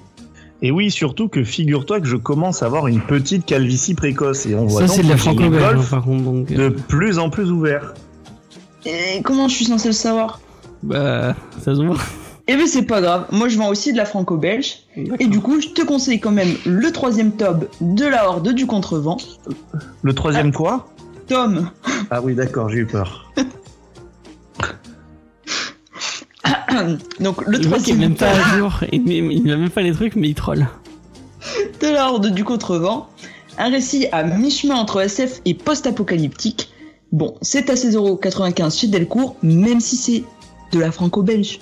Et oui, surtout que figure-toi que je commence à avoir une petite calvitie précoce, et on voit Ça, donc de la les par contre. Donc, de euh, plus en plus ouverts. Et comment je suis censé le savoir? Bah, ça se voit. Eh ben c'est pas grave, moi je vends aussi de la franco-belge. Et du coup, je te conseille quand même le troisième tome de la Horde du Contrevent. Le troisième quoi? Tome Ah oui, d'accord, j'ai eu peur. [coughs] Donc le troisième même pas tome à jour. Il, il a même pas les trucs, mais il troll. de la Horde du Contrevent. Un récit à mi-chemin entre SF et post-apocalyptique. Bon, c'est à 16,95€ chez Delcourt, même si c'est de la franco-belge.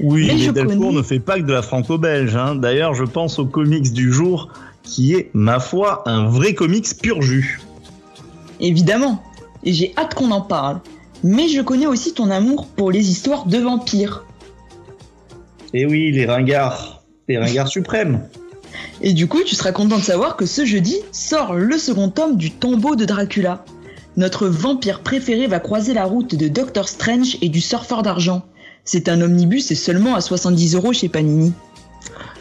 Oui, Mais mais, je Delcourt connais- ne fait pas que de la franco-belge. Hein. D'ailleurs, je pense au comics du jour, qui est, ma foi, un vrai comics pur jus. Évidemment, et j'ai hâte qu'on en parle. Mais je connais aussi ton amour pour les histoires de vampires. Et oui, les ringards. Les ringards suprêmes. Et du coup, tu seras content de savoir que ce jeudi sort le second tome du tombeau de Dracula. Notre vampire préféré va croiser la route de Doctor Strange et du surfeur d'argent. C'est un omnibus et seulement à 70 euros chez Panini.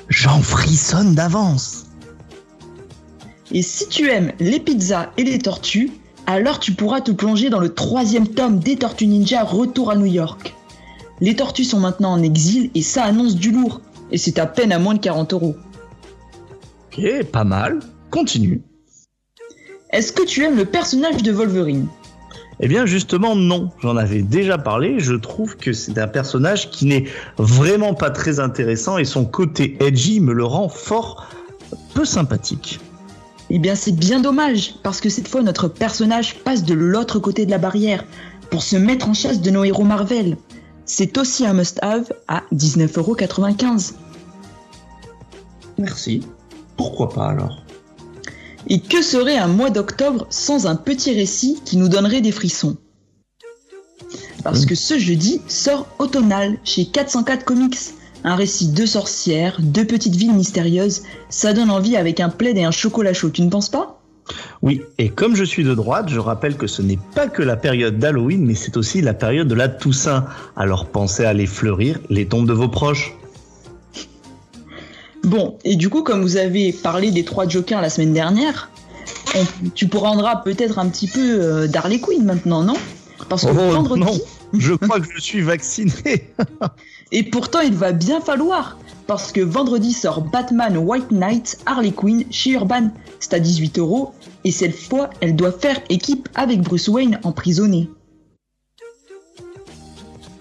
J'en frissonne d'avance. Et si tu aimes les pizzas et les tortues, alors tu pourras te plonger dans le troisième tome des Tortues Ninja Retour à New York. Les tortues sont maintenant en exil et ça annonce du lourd. Et c'est à peine à moins de 40 euros. Ok, pas mal. Continue. Est-ce que tu aimes le personnage de Wolverine? Eh bien, justement, non. J'en avais déjà parlé. Je trouve que c'est un personnage qui n'est vraiment pas très intéressant et son côté edgy me le rend fort peu sympathique. Eh bien, c'est bien dommage, parce que cette fois, notre personnage passe de l'autre côté de la barrière pour se mettre en chasse de nos héros Marvel. C'est aussi un must-have à 19,95€. Merci. Pourquoi pas alors? Et que serait un mois d'octobre sans un petit récit qui nous donnerait des frissons? Parce que ce jeudi sort Automnal chez 404 Comics. Un récit de sorcières, de petites villes mystérieuses. Ça donne envie avec un plaid et un chocolat chaud, tu ne penses pas? Oui, et comme je suis de droite, je rappelle que ce n'est pas que la période d'Halloween, mais c'est aussi la période de la Toussaint. Alors pensez à les fleurir les tombes de vos proches. Bon, et du coup, comme vous avez parlé des trois Jokers la semaine dernière, on- tu prendras peut-être un petit peu euh, d'Harley Quinn maintenant, non? Parce que Oh, vendredi, non. Je crois que je suis vacciné. [laughs] et pourtant il va bien falloir, parce que vendredi sort Batman White Knight Harley Quinn chez Urban. C'est à 18 euros, et cette fois, elle doit faire équipe avec Bruce Wayne emprisonné.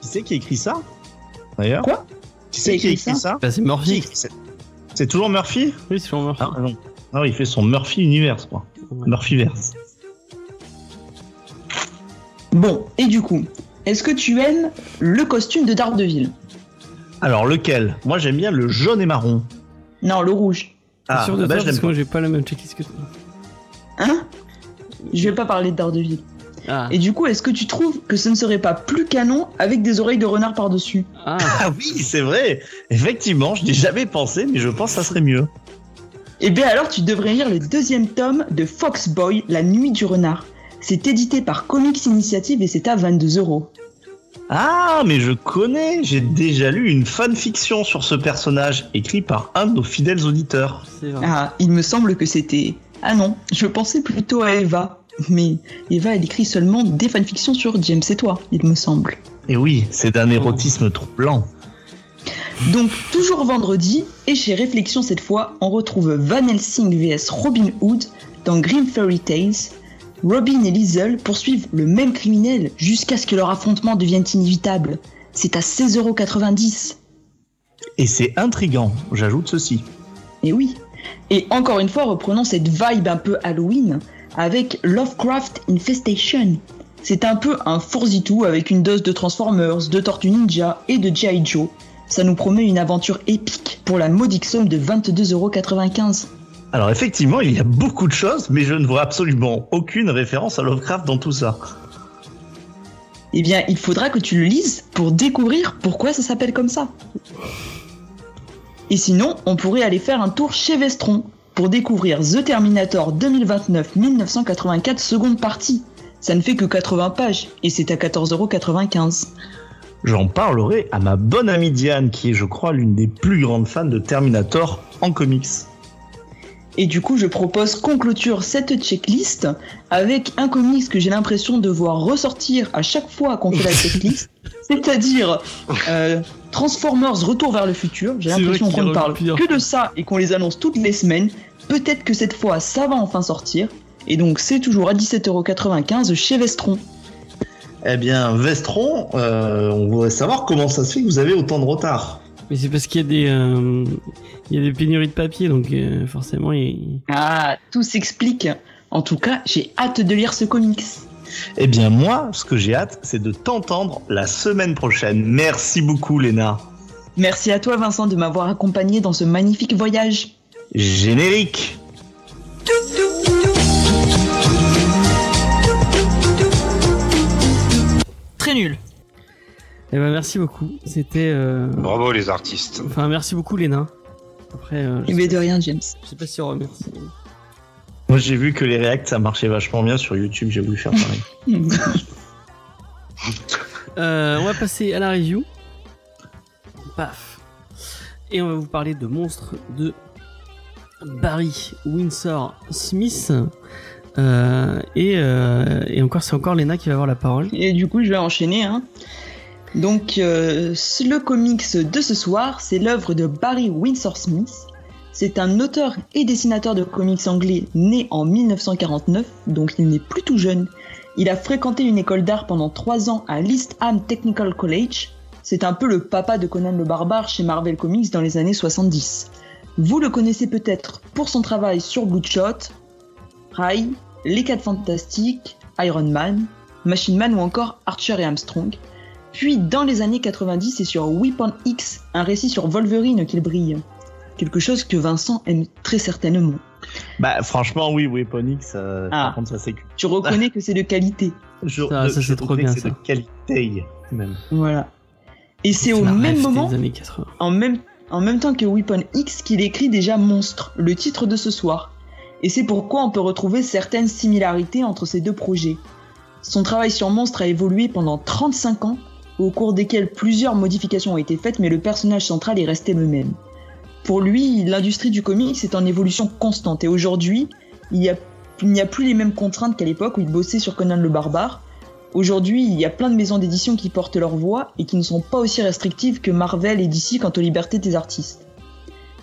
Qui c'est qui a écrit ça? D'ailleurs? Quoi? Qui c'est qui a écrit ça, Bah, c'est Qui C'est toujours Murphy Oui, c'est Murphy. Ah non. Ah oui, il fait son Murphy Universe, quoi. Murphyverse. Bon, et du coup, est-ce que tu aimes le costume de Daredevil? Alors lequel? Moi j'aime bien le jaune et marron. Non, le rouge. Ah, sûr de bah, toi parce que moi j'ai pas la même checklist que toi. Hein? Je vais pas parler de Daredevil. Ah, Et du coup, est-ce que tu trouves que ce ne serait pas plus canon avec des oreilles de renard par-dessus ah. [laughs] Ah oui, c'est vrai. Effectivement, je n'y ai jamais pensé, mais je pense que ça serait mieux. Eh bien alors, tu devrais lire le deuxième tome de Foxboy, La Nuit du Renard. C'est édité par Comics Initiative et c'est à 22 euros. Ah, mais je connais. J'ai déjà lu une fanfiction sur ce personnage, écrit par un de nos fidèles auditeurs. c'est vrai. Ah, il me semble que c'était... Ah non, je pensais plutôt à Eva. Mais Eva, elle écrit seulement des fanfictions sur James et toi, il me semble. Et oui, c'est d'un érotisme troublant. Donc, toujours vendredi, et chez Réflexion cette fois, on retrouve Van Helsing vs Robin Hood dans Grim Fairy Tales. Robin et Liesel poursuivent le même criminel jusqu'à ce que leur affrontement devienne inévitable. C'est à 16,90€. Et c'est intrigant, j'ajoute ceci. Et oui. Et encore une fois, reprenons cette vibe un peu Halloween avec Lovecraft Infestation. C'est un peu un fourzitou avec une dose de Transformers, de Tortue Ninja et de G.I. Joe. Ça nous promet une aventure épique pour la modique somme de 22,95€. Alors effectivement, il y a beaucoup de choses, mais je ne vois absolument aucune référence à Lovecraft dans tout ça. Eh bien, il faudra que tu le lises pour découvrir pourquoi ça s'appelle comme ça. Et sinon, on pourrait aller faire un tour chez Vestron pour découvrir The Terminator 2029-1984 seconde partie. Ça ne fait que 80 pages et c'est à 14,95€. J'en parlerai à ma bonne amie Diane, qui est, je crois, l'une des plus grandes fans de Terminator en comics. Et du coup, je propose qu'on clôture cette checklist avec un comics que j'ai l'impression de voir ressortir à chaque fois qu'on fait la [laughs] checklist, c'est-à-dire euh, Transformers Retour vers le futur. J'ai l'impression qu'on ne parle que de ça et qu'on les annonce toutes les semaines. Peut-être que cette fois, ça va enfin sortir. Et donc, c'est toujours à 17,95€ chez Vestron. Eh bien, Vestron, euh, on voudrait savoir comment ça se fait que vous avez autant de retard. Mais c'est parce qu'il y a des, euh, il y a des pénuries de papier, donc euh, forcément, il... Ah, tout s'explique. En tout cas, j'ai hâte de lire ce comics. Eh bien, moi, ce que j'ai hâte, c'est de t'entendre la semaine prochaine. Merci beaucoup, Léna. Merci à toi, Vincent, de m'avoir accompagné dans ce magnifique voyage. Générique. Très nul. Eh ben, merci beaucoup. C'était, euh, Bravo les artistes. enfin, merci beaucoup, Léna. Après, euh, je, bien, de rien, James. je sais pas si on remercie. Moi, j'ai vu que les réacts, ça marchait vachement bien sur YouTube. J'ai voulu faire pareil. [laughs] Euh, on va passer à la review. Paf. Et on va vous parler de monstres de Barry Windsor Smith. Euh, et, euh, et encore, c'est encore Lena qui va avoir la parole. Et du coup, je vais enchaîner. Hein. Donc, euh, le comics de ce soir, c'est l'œuvre de Barry Windsor Smith. C'est un auteur et dessinateur de comics anglais né en 1949, donc il n'est plus tout jeune. Il a fréquenté une école d'art pendant 3 ans à l'East Ham Technical College. C'est un peu le papa de Conan le Barbare chez Marvel Comics dans les années 70. Vous le connaissez peut-être pour son travail sur Bloodshot, Rai, Les 4 Fantastiques, Iron Man, Machine Man ou encore Archer et Armstrong. Puis dans les années 90, c'est sur Weapon X, un récit sur Wolverine qu'il brille. Quelque chose que Vincent aime très certainement. Bah, franchement, oui, Weapon X, euh, Ah. par contre, ça c'est. Tu reconnais que c'est de qualité. [laughs] Je, Ça, c'est trop reconnais bien, que C'est ça. de qualité, même. Voilà. Et c'est au même moment, Des années 80. en même, en même temps que Weapon X, qu'il écrit déjà Monstre, le titre de ce soir. Et c'est pourquoi on peut retrouver certaines similarités entre ces deux projets. Son travail sur Monstre a évolué pendant 35 ans, au cours desquels plusieurs modifications ont été faites, mais le personnage central est resté le même. Pour lui, l'industrie du comics est en évolution constante, et aujourd'hui, il n'y a plus les mêmes contraintes qu'à l'époque où il bossait sur Conan le Barbare, Aujourd'hui, il y a plein de maisons d'édition qui portent leur voix et qui ne sont pas aussi restrictives que Marvel et DC quant aux libertés des artistes.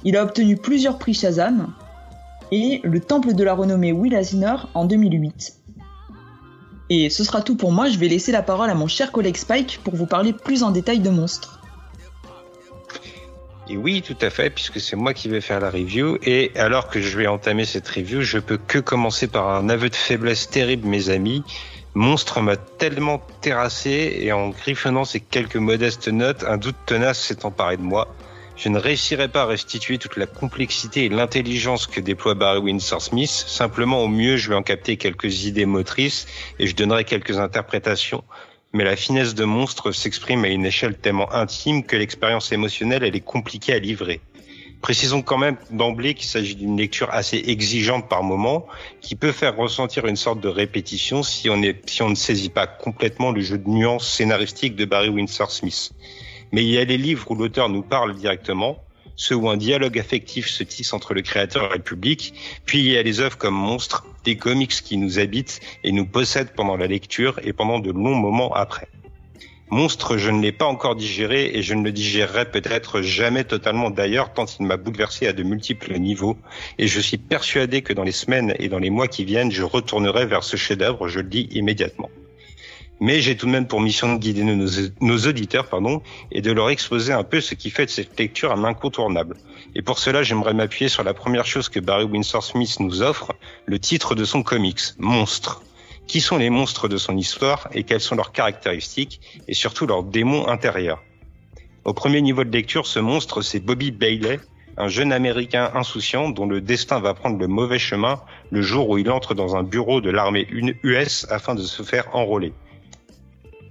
Il a obtenu plusieurs prix Shazam et le Temple de la renommée Will Eisner en 2008. Et ce sera tout pour moi, je vais laisser la parole à mon cher collègue Spike pour vous parler plus en détail de Monstres. Et oui, tout à fait, puisque c'est moi qui vais faire la review. Et alors que je vais entamer cette review, je peux que commencer par un aveu de faiblesse terrible, mes amis. Monstre m'a tellement terrassé et en griffonnant ces quelques modestes notes, un doute tenace s'est emparé de moi. Je ne réussirai pas à restituer toute la complexité et l'intelligence que déploie Barry Windsor Smith. Simplement, au mieux, je vais en capter quelques idées motrices et je donnerai quelques interprétations. Mais la finesse de monstre s'exprime à une échelle tellement intime que l'expérience émotionnelle, elle est compliquée à livrer. Précisons quand même d'emblée qu'il s'agit d'une lecture assez exigeante par moment, qui peut faire ressentir une sorte de répétition si on, si on ne saisit pas complètement le jeu de nuances scénaristiques de Barry Windsor Smith. Mais il y a les livres où l'auteur nous parle directement, ceux où un dialogue affectif se tisse entre le créateur et le public, puis il y a les œuvres comme Monstres, des comics qui nous habitent et nous possèdent pendant la lecture et pendant de longs moments après. Monstre, je ne l'ai pas encore digéré et je ne le digérerai peut-être jamais totalement d'ailleurs tant il m'a bouleversé à de multiples niveaux et je suis persuadé que dans les semaines et dans les mois qui viennent, je retournerai vers ce chef-d'œuvre, je le dis immédiatement. Mais j'ai tout de même pour mission de guider nos, auditeurs pardon, et de leur exposer un peu ce qui fait de cette lecture un incontournable. Et pour cela, j'aimerais m'appuyer sur la première chose que Barry Windsor Smith nous offre, le titre de son comics, Monstre. Qui sont les monstres de son histoire et quelles sont leurs caractéristiques et surtout leurs démons intérieurs? Au premier niveau de lecture, ce monstre, c'est Bobby Bailey, un jeune Américain insouciant dont le destin va prendre le mauvais chemin le jour où il entre dans un bureau de l'armée US afin de se faire enrôler.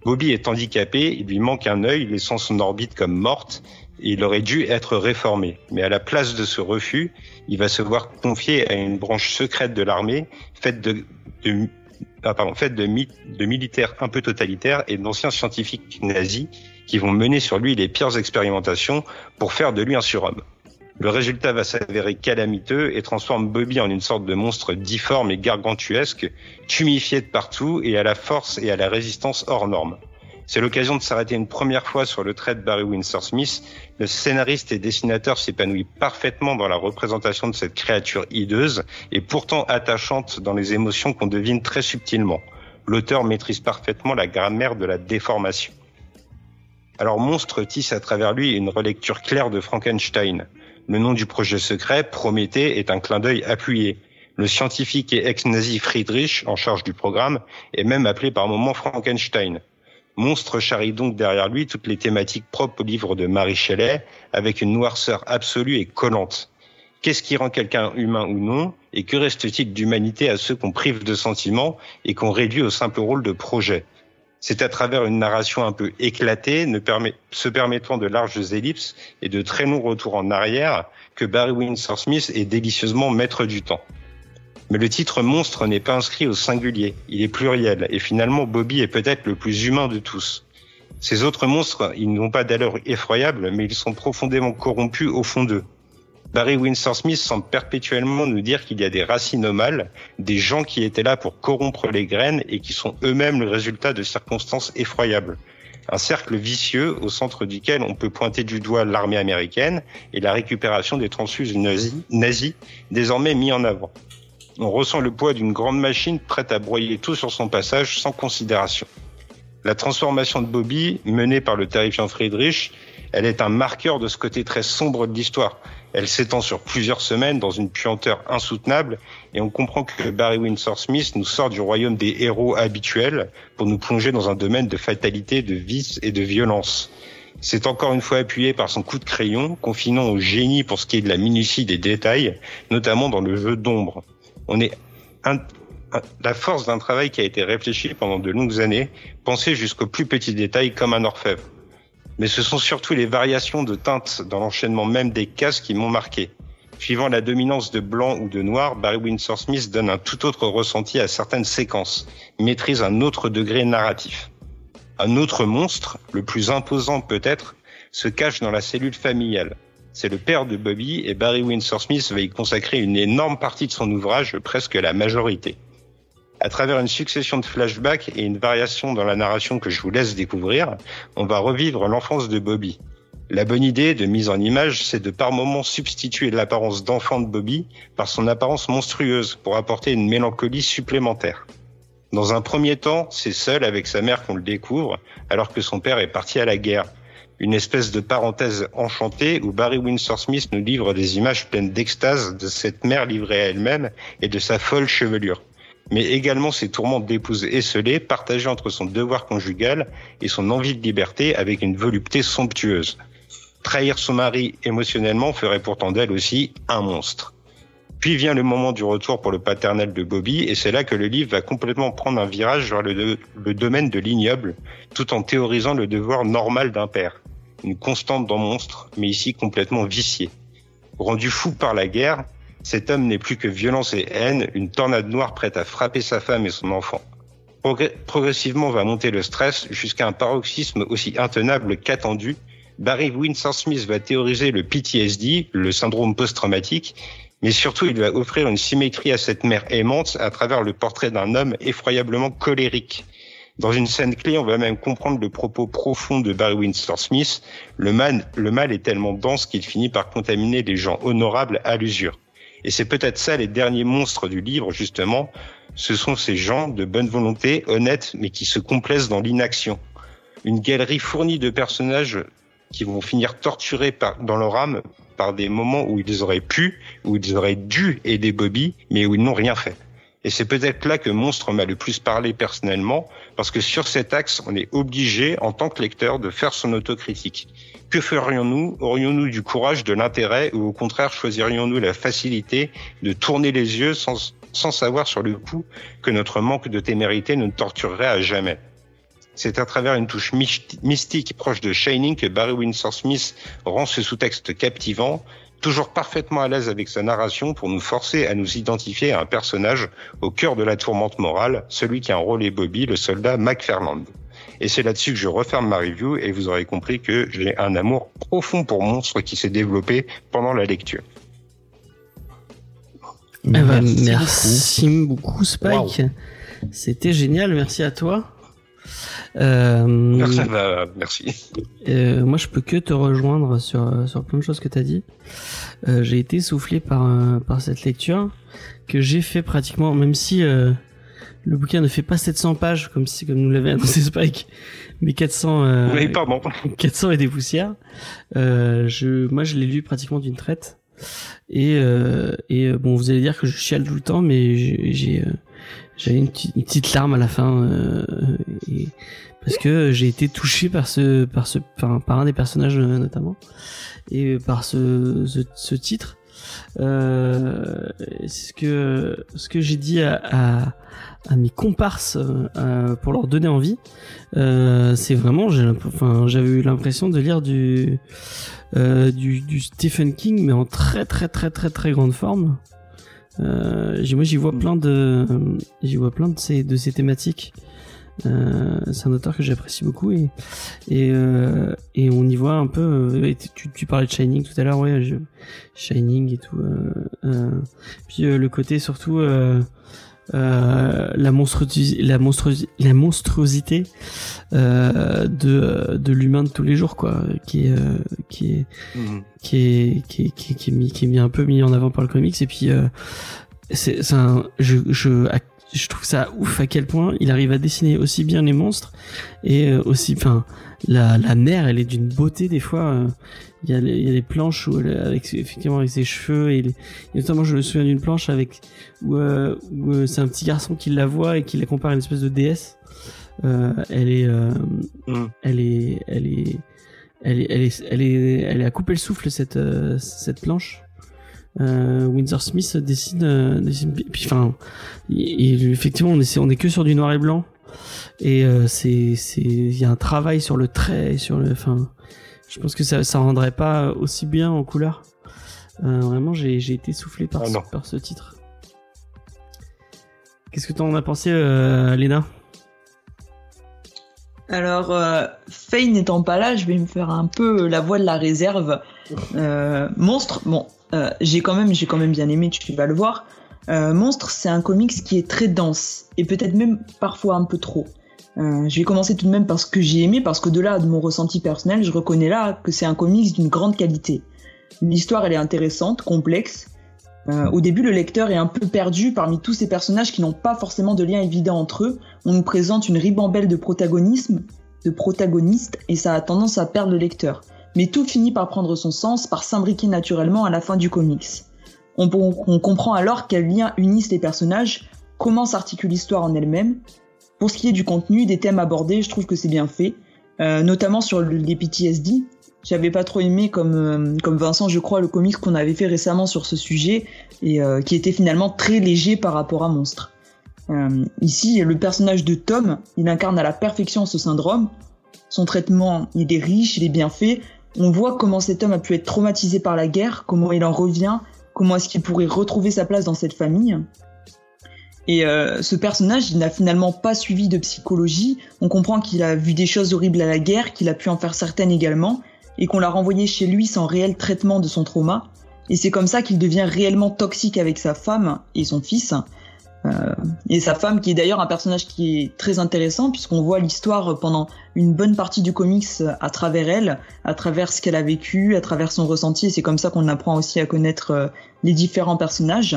Bobby est handicapé, il lui manque un œil, laissant son orbite comme morte, et il aurait dû être réformé. Mais à la place de ce refus, il va se voir confier à une branche secrète de l'armée, faite de, de ah, militaires un peu totalitaires et d'anciens scientifiques nazis qui vont mener sur lui les pires expérimentations pour faire de lui un surhomme. Le résultat va s'avérer calamiteux et transforme Bobby en une sorte de monstre difforme et gargantuesque, tumifié de partout et à la force et à la résistance hors norme. C'est l'occasion de s'arrêter une première fois sur le trait de Barry Windsor Smith. Le scénariste et dessinateur s'épanouit parfaitement dans la représentation de cette créature hideuse et pourtant attachante dans les émotions qu'on devine très subtilement. L'auteur maîtrise parfaitement la grammaire de la déformation. Alors Monstre tisse à travers lui une relecture claire de Frankenstein. Le nom du projet secret, Prométhée, est un clin d'œil appuyé. Le scientifique et ex-nazi Friedrich, en charge du programme, est même appelé par moments Frankenstein. Monstre charrie donc derrière lui toutes les thématiques propres au livre de Marie Shelley, avec une noirceur absolue et collante. Qu'est-ce qui rend quelqu'un humain ou non Et que reste-t-il d'humanité à ceux qu'on prive de sentiments et qu'on réduit au simple rôle de projet? C'est à travers une narration un peu éclatée, se permettant de larges ellipses et de très longs retours en arrière, que Barry Windsor Smith est délicieusement maître du temps. Mais le titre monstre n'est pas inscrit au singulier, il est pluriel, et finalement Bobby est peut-être le plus humain de tous. Ces autres monstres, ils n'ont pas d'allure effroyable, mais ils sont profondément corrompus au fond d'eux. Barry Windsor Smith semble perpétuellement nous dire qu'il y a des mal, des gens qui étaient là pour corrompre les graines et qui sont eux-mêmes le résultat de circonstances effroyables. Un cercle vicieux au centre duquel on peut pointer du doigt l'armée américaine et la récupération des transfuges nazis, nazis désormais mis en avant. On ressent le poids d'une grande machine prête à broyer tout sur son passage sans considération. La transformation de Bobby, menée par le terrifiant Friedrich, elle est un marqueur de ce côté très sombre de l'histoire. Elle s'étend sur plusieurs semaines dans une puanteur insoutenable et on comprend que Barry Windsor Smith nous sort du royaume des héros habituels pour nous plonger dans un domaine de fatalité, de vice et de violence. C'est encore une fois appuyé par son coup de crayon, confinant au génie pour ce qui est de la minutie des détails, notamment dans le jeu d'ombre. On est un, la force d'un travail qui a été réfléchi pendant de longues années, pensé jusqu'aux plus petits détails comme un orfèvre mais ce sont surtout les variations de teintes dans l'enchaînement même des cases qui m'ont marqué. Suivant la dominance de blanc ou de noir, Barry Windsor Smith donne un tout autre ressenti à certaines séquences, maîtrise un autre degré narratif. Un autre monstre, le plus imposant peut-être, se cache dans la cellule familiale. C'est le père de Bobby et Barry Windsor Smith va y consacrer une énorme partie de son ouvrage, presque la majorité à travers une succession de flashbacks et une variation dans la narration que je vous laisse découvrir, on va revivre l'enfance de Bobby. La bonne idée de mise en image, c'est de par moments substituer l'apparence d'enfant de Bobby par son apparence monstrueuse pour apporter une mélancolie supplémentaire. Dans un premier temps, c'est seul avec sa mère qu'on le découvre, alors que son père est parti à la guerre. Une espèce de parenthèse enchantée où Barry Windsor Smith nous livre des images pleines d'extase de cette mère livrée à elle-même et de sa folle chevelure mais également ses tourments d'épouse esselée partagés entre son devoir conjugal et son envie de liberté avec une volupté somptueuse. Trahir son mari émotionnellement ferait pourtant d'elle aussi un monstre. Puis vient le moment du retour pour le paternel de Bobby, et c'est là que le livre va complètement prendre un virage vers le, le domaine de l'ignoble, tout en théorisant le devoir normal d'un père. Une constante dans Monstre, mais ici complètement vicié. Rendu fou par la guerre, cet homme n'est plus que violence et haine, une tornade noire prête à frapper sa femme et son enfant. Progr- progressivement va monter le stress jusqu'à un paroxysme aussi intenable qu'attendu. Barry Windsor Smith va théoriser le PTSD, le syndrome post-traumatique, mais surtout il va offrir une symétrie à cette mère aimante à travers le portrait d'un homme effroyablement colérique. Dans une scène clé, on va même comprendre le propos profond de Barry Windsor Smith. Le le mal est tellement dense qu'il finit par contaminer les gens honorables à l'usure. Et c'est peut-être ça les derniers monstres du livre, justement. Ce sont ces gens de bonne volonté, honnêtes, mais qui se complaisent dans l'inaction. Une galerie fournie de personnages qui vont finir torturés par, dans leur âme par des moments où ils auraient pu, où ils auraient dû aider Bobby, mais où ils n'ont rien fait. Et c'est peut-être là que Monstre m'a le plus parlé personnellement, parce que sur cet axe, on est obligé, en tant que lecteur, de faire son autocritique. Que ferions-nous? Aurions-nous du courage, de l'intérêt, ou au contraire choisirions-nous la facilité de tourner les yeux sans, savoir sur le coup que notre manque de témérité nous torturerait à jamais? C'est à travers une touche mystique proche de Shining que Barry Windsor Smith rend ce sous-texte captivant, toujours parfaitement à l'aise avec sa narration pour nous forcer à nous identifier à un personnage au cœur de la tourmente morale, celui qui a enrôlé Bobby, le soldat McFarland. Et c'est là-dessus que je referme ma review et vous aurez compris que j'ai un amour profond pour monstres qui s'est développé pendant la lecture. Eh ben, Merci merci, beaucoup. Spike. C'était génial, merci à toi. Euh, Ça va, merci. euh, moi, je peux que te rejoindre sur, sur plein de choses que tu as dit. Euh, j'ai été soufflé par, euh, par cette lecture que j'ai fait pratiquement, même si euh, le bouquin ne fait pas 700 pages comme si comme nous l'avait annoncé Spike, mais 400. Euh, pardon. 400 [laughs] et des poussières. Euh, je, moi, je l'ai lu pratiquement d'une traite. Et, euh, et euh, bon, vous allez dire que je chiale tout le temps, mais j'ai, j'ai, euh, j'avais une, petite- une petite larme à la fin, euh, et- parce que j'ai été touché par ce, par ce, par, par un des personnages notamment, et par ce, ce, ce titre. Euh, ce que, ce que j'ai dit à, à, à mes comparses euh, pour leur donner envie, euh, c'est vraiment, enfin, j'avais eu l'impression de lire du, euh, du, du Stephen King, mais en très très très très très grande forme. Euh, moi, j'y vois plein de, j'y vois plein de ces de ces thématiques. Euh, c'est un auteur que j'apprécie beaucoup et et euh, et on y voit un peu. euh, et tu, tu parlais de Shining tout à l'heure, ouais, je, Shining et tout. Euh, puis le côté surtout. La monstruosité, la la monstruosité de de l'humain de tous les jours quoi, qui est euh, qui est Mhm. qui est qui est, qui est, qui est mis qui est mis un peu mis en avant par le comics et puis c'est un je je je trouve ça ouf à quel point il arrive à dessiner aussi bien les monstres et euh, aussi enfin la la mère elle est d'une beauté des fois euh, il y a les, il y a les planches où elle, avec effectivement avec ses cheveux et, les, et notamment je me souviens d'une planche avec où, euh, où c'est un petit garçon qui la voit et qui la compare à une espèce de déesse. Euh, elle est euh, Mm. elle est elle est elle est elle est elle est elle est à couper le souffle cette cette planche euh, Windsor Smith dessine, euh, dessine puis enfin effectivement on est on est que sur du noir et blanc. Et euh, c'est c'est il y a un travail sur le trait sur le enfin je pense que ça ça rendrait pas aussi bien en couleur. Euh, vraiment j'ai j'ai été soufflé par Ah ce, par ce titre. Qu'est-ce que t'en as pensé euh, Léna? Alors, euh, Faye n'étant pas là, je vais me faire un peu la voix de la réserve. Euh, Monstre, bon, euh, j'ai quand même, j'ai quand même bien aimé. Tu vas le voir. Euh, Monstre, c'est un comics qui est très dense et peut-être même parfois un peu trop. Je vais commencer tout de même par ce que j'ai aimé, parce que de là, de mon ressenti personnel, je reconnais là que c'est un comics d'une grande qualité. L'histoire, elle est intéressante, complexe. Au début, le lecteur est un peu perdu parmi tous ces personnages qui n'ont pas forcément de lien évident entre eux. On nous présente une ribambelle de protagonistes, et ça a tendance à perdre le lecteur. Mais tout finit par prendre son sens, par s'imbriquer naturellement à la fin du comics. On, comprend alors quels liens unissent les personnages, comment s'articule l'histoire en elle-même. Pour ce qui est du contenu, des thèmes abordés, je trouve que c'est bien fait, euh, notamment sur le- les PTSD. j'avais pas trop aimé comme euh, comme Vincent, je crois, le comics qu'on avait fait récemment sur ce sujet et euh, qui était finalement très léger par rapport à Monstre. Ici, le personnage de Tom, il incarne à la perfection ce syndrome. Son traitement, il est riche, il est bien fait. On voit comment cet homme a pu être traumatisé par la guerre, comment il en revient, comment est-ce qu'il pourrait retrouver sa place dans cette famille. Et euh, ce personnage, il n'a finalement pas suivi de psychologie. On comprend qu'il a vu des choses horribles à la guerre, qu'il a pu en faire certaines également, et qu'on l'a renvoyé chez lui sans réel traitement de son trauma. Et c'est comme ça qu'il devient réellement toxique avec sa femme et son fils. Euh, et sa femme, qui est d'ailleurs un personnage qui est très intéressant, puisqu'on voit l'histoire pendant une bonne partie du comics à travers elle, à travers ce qu'elle a vécu, à travers son ressenti, et c'est comme ça qu'on apprend aussi à connaître euh, les différents personnages.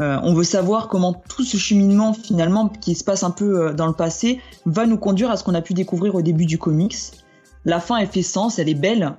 Euh, on veut savoir comment tout ce cheminement finalement qui se passe un peu dans le passé va nous conduire à ce qu'on a pu découvrir au début du comics. La fin elle fait sens, elle est belle.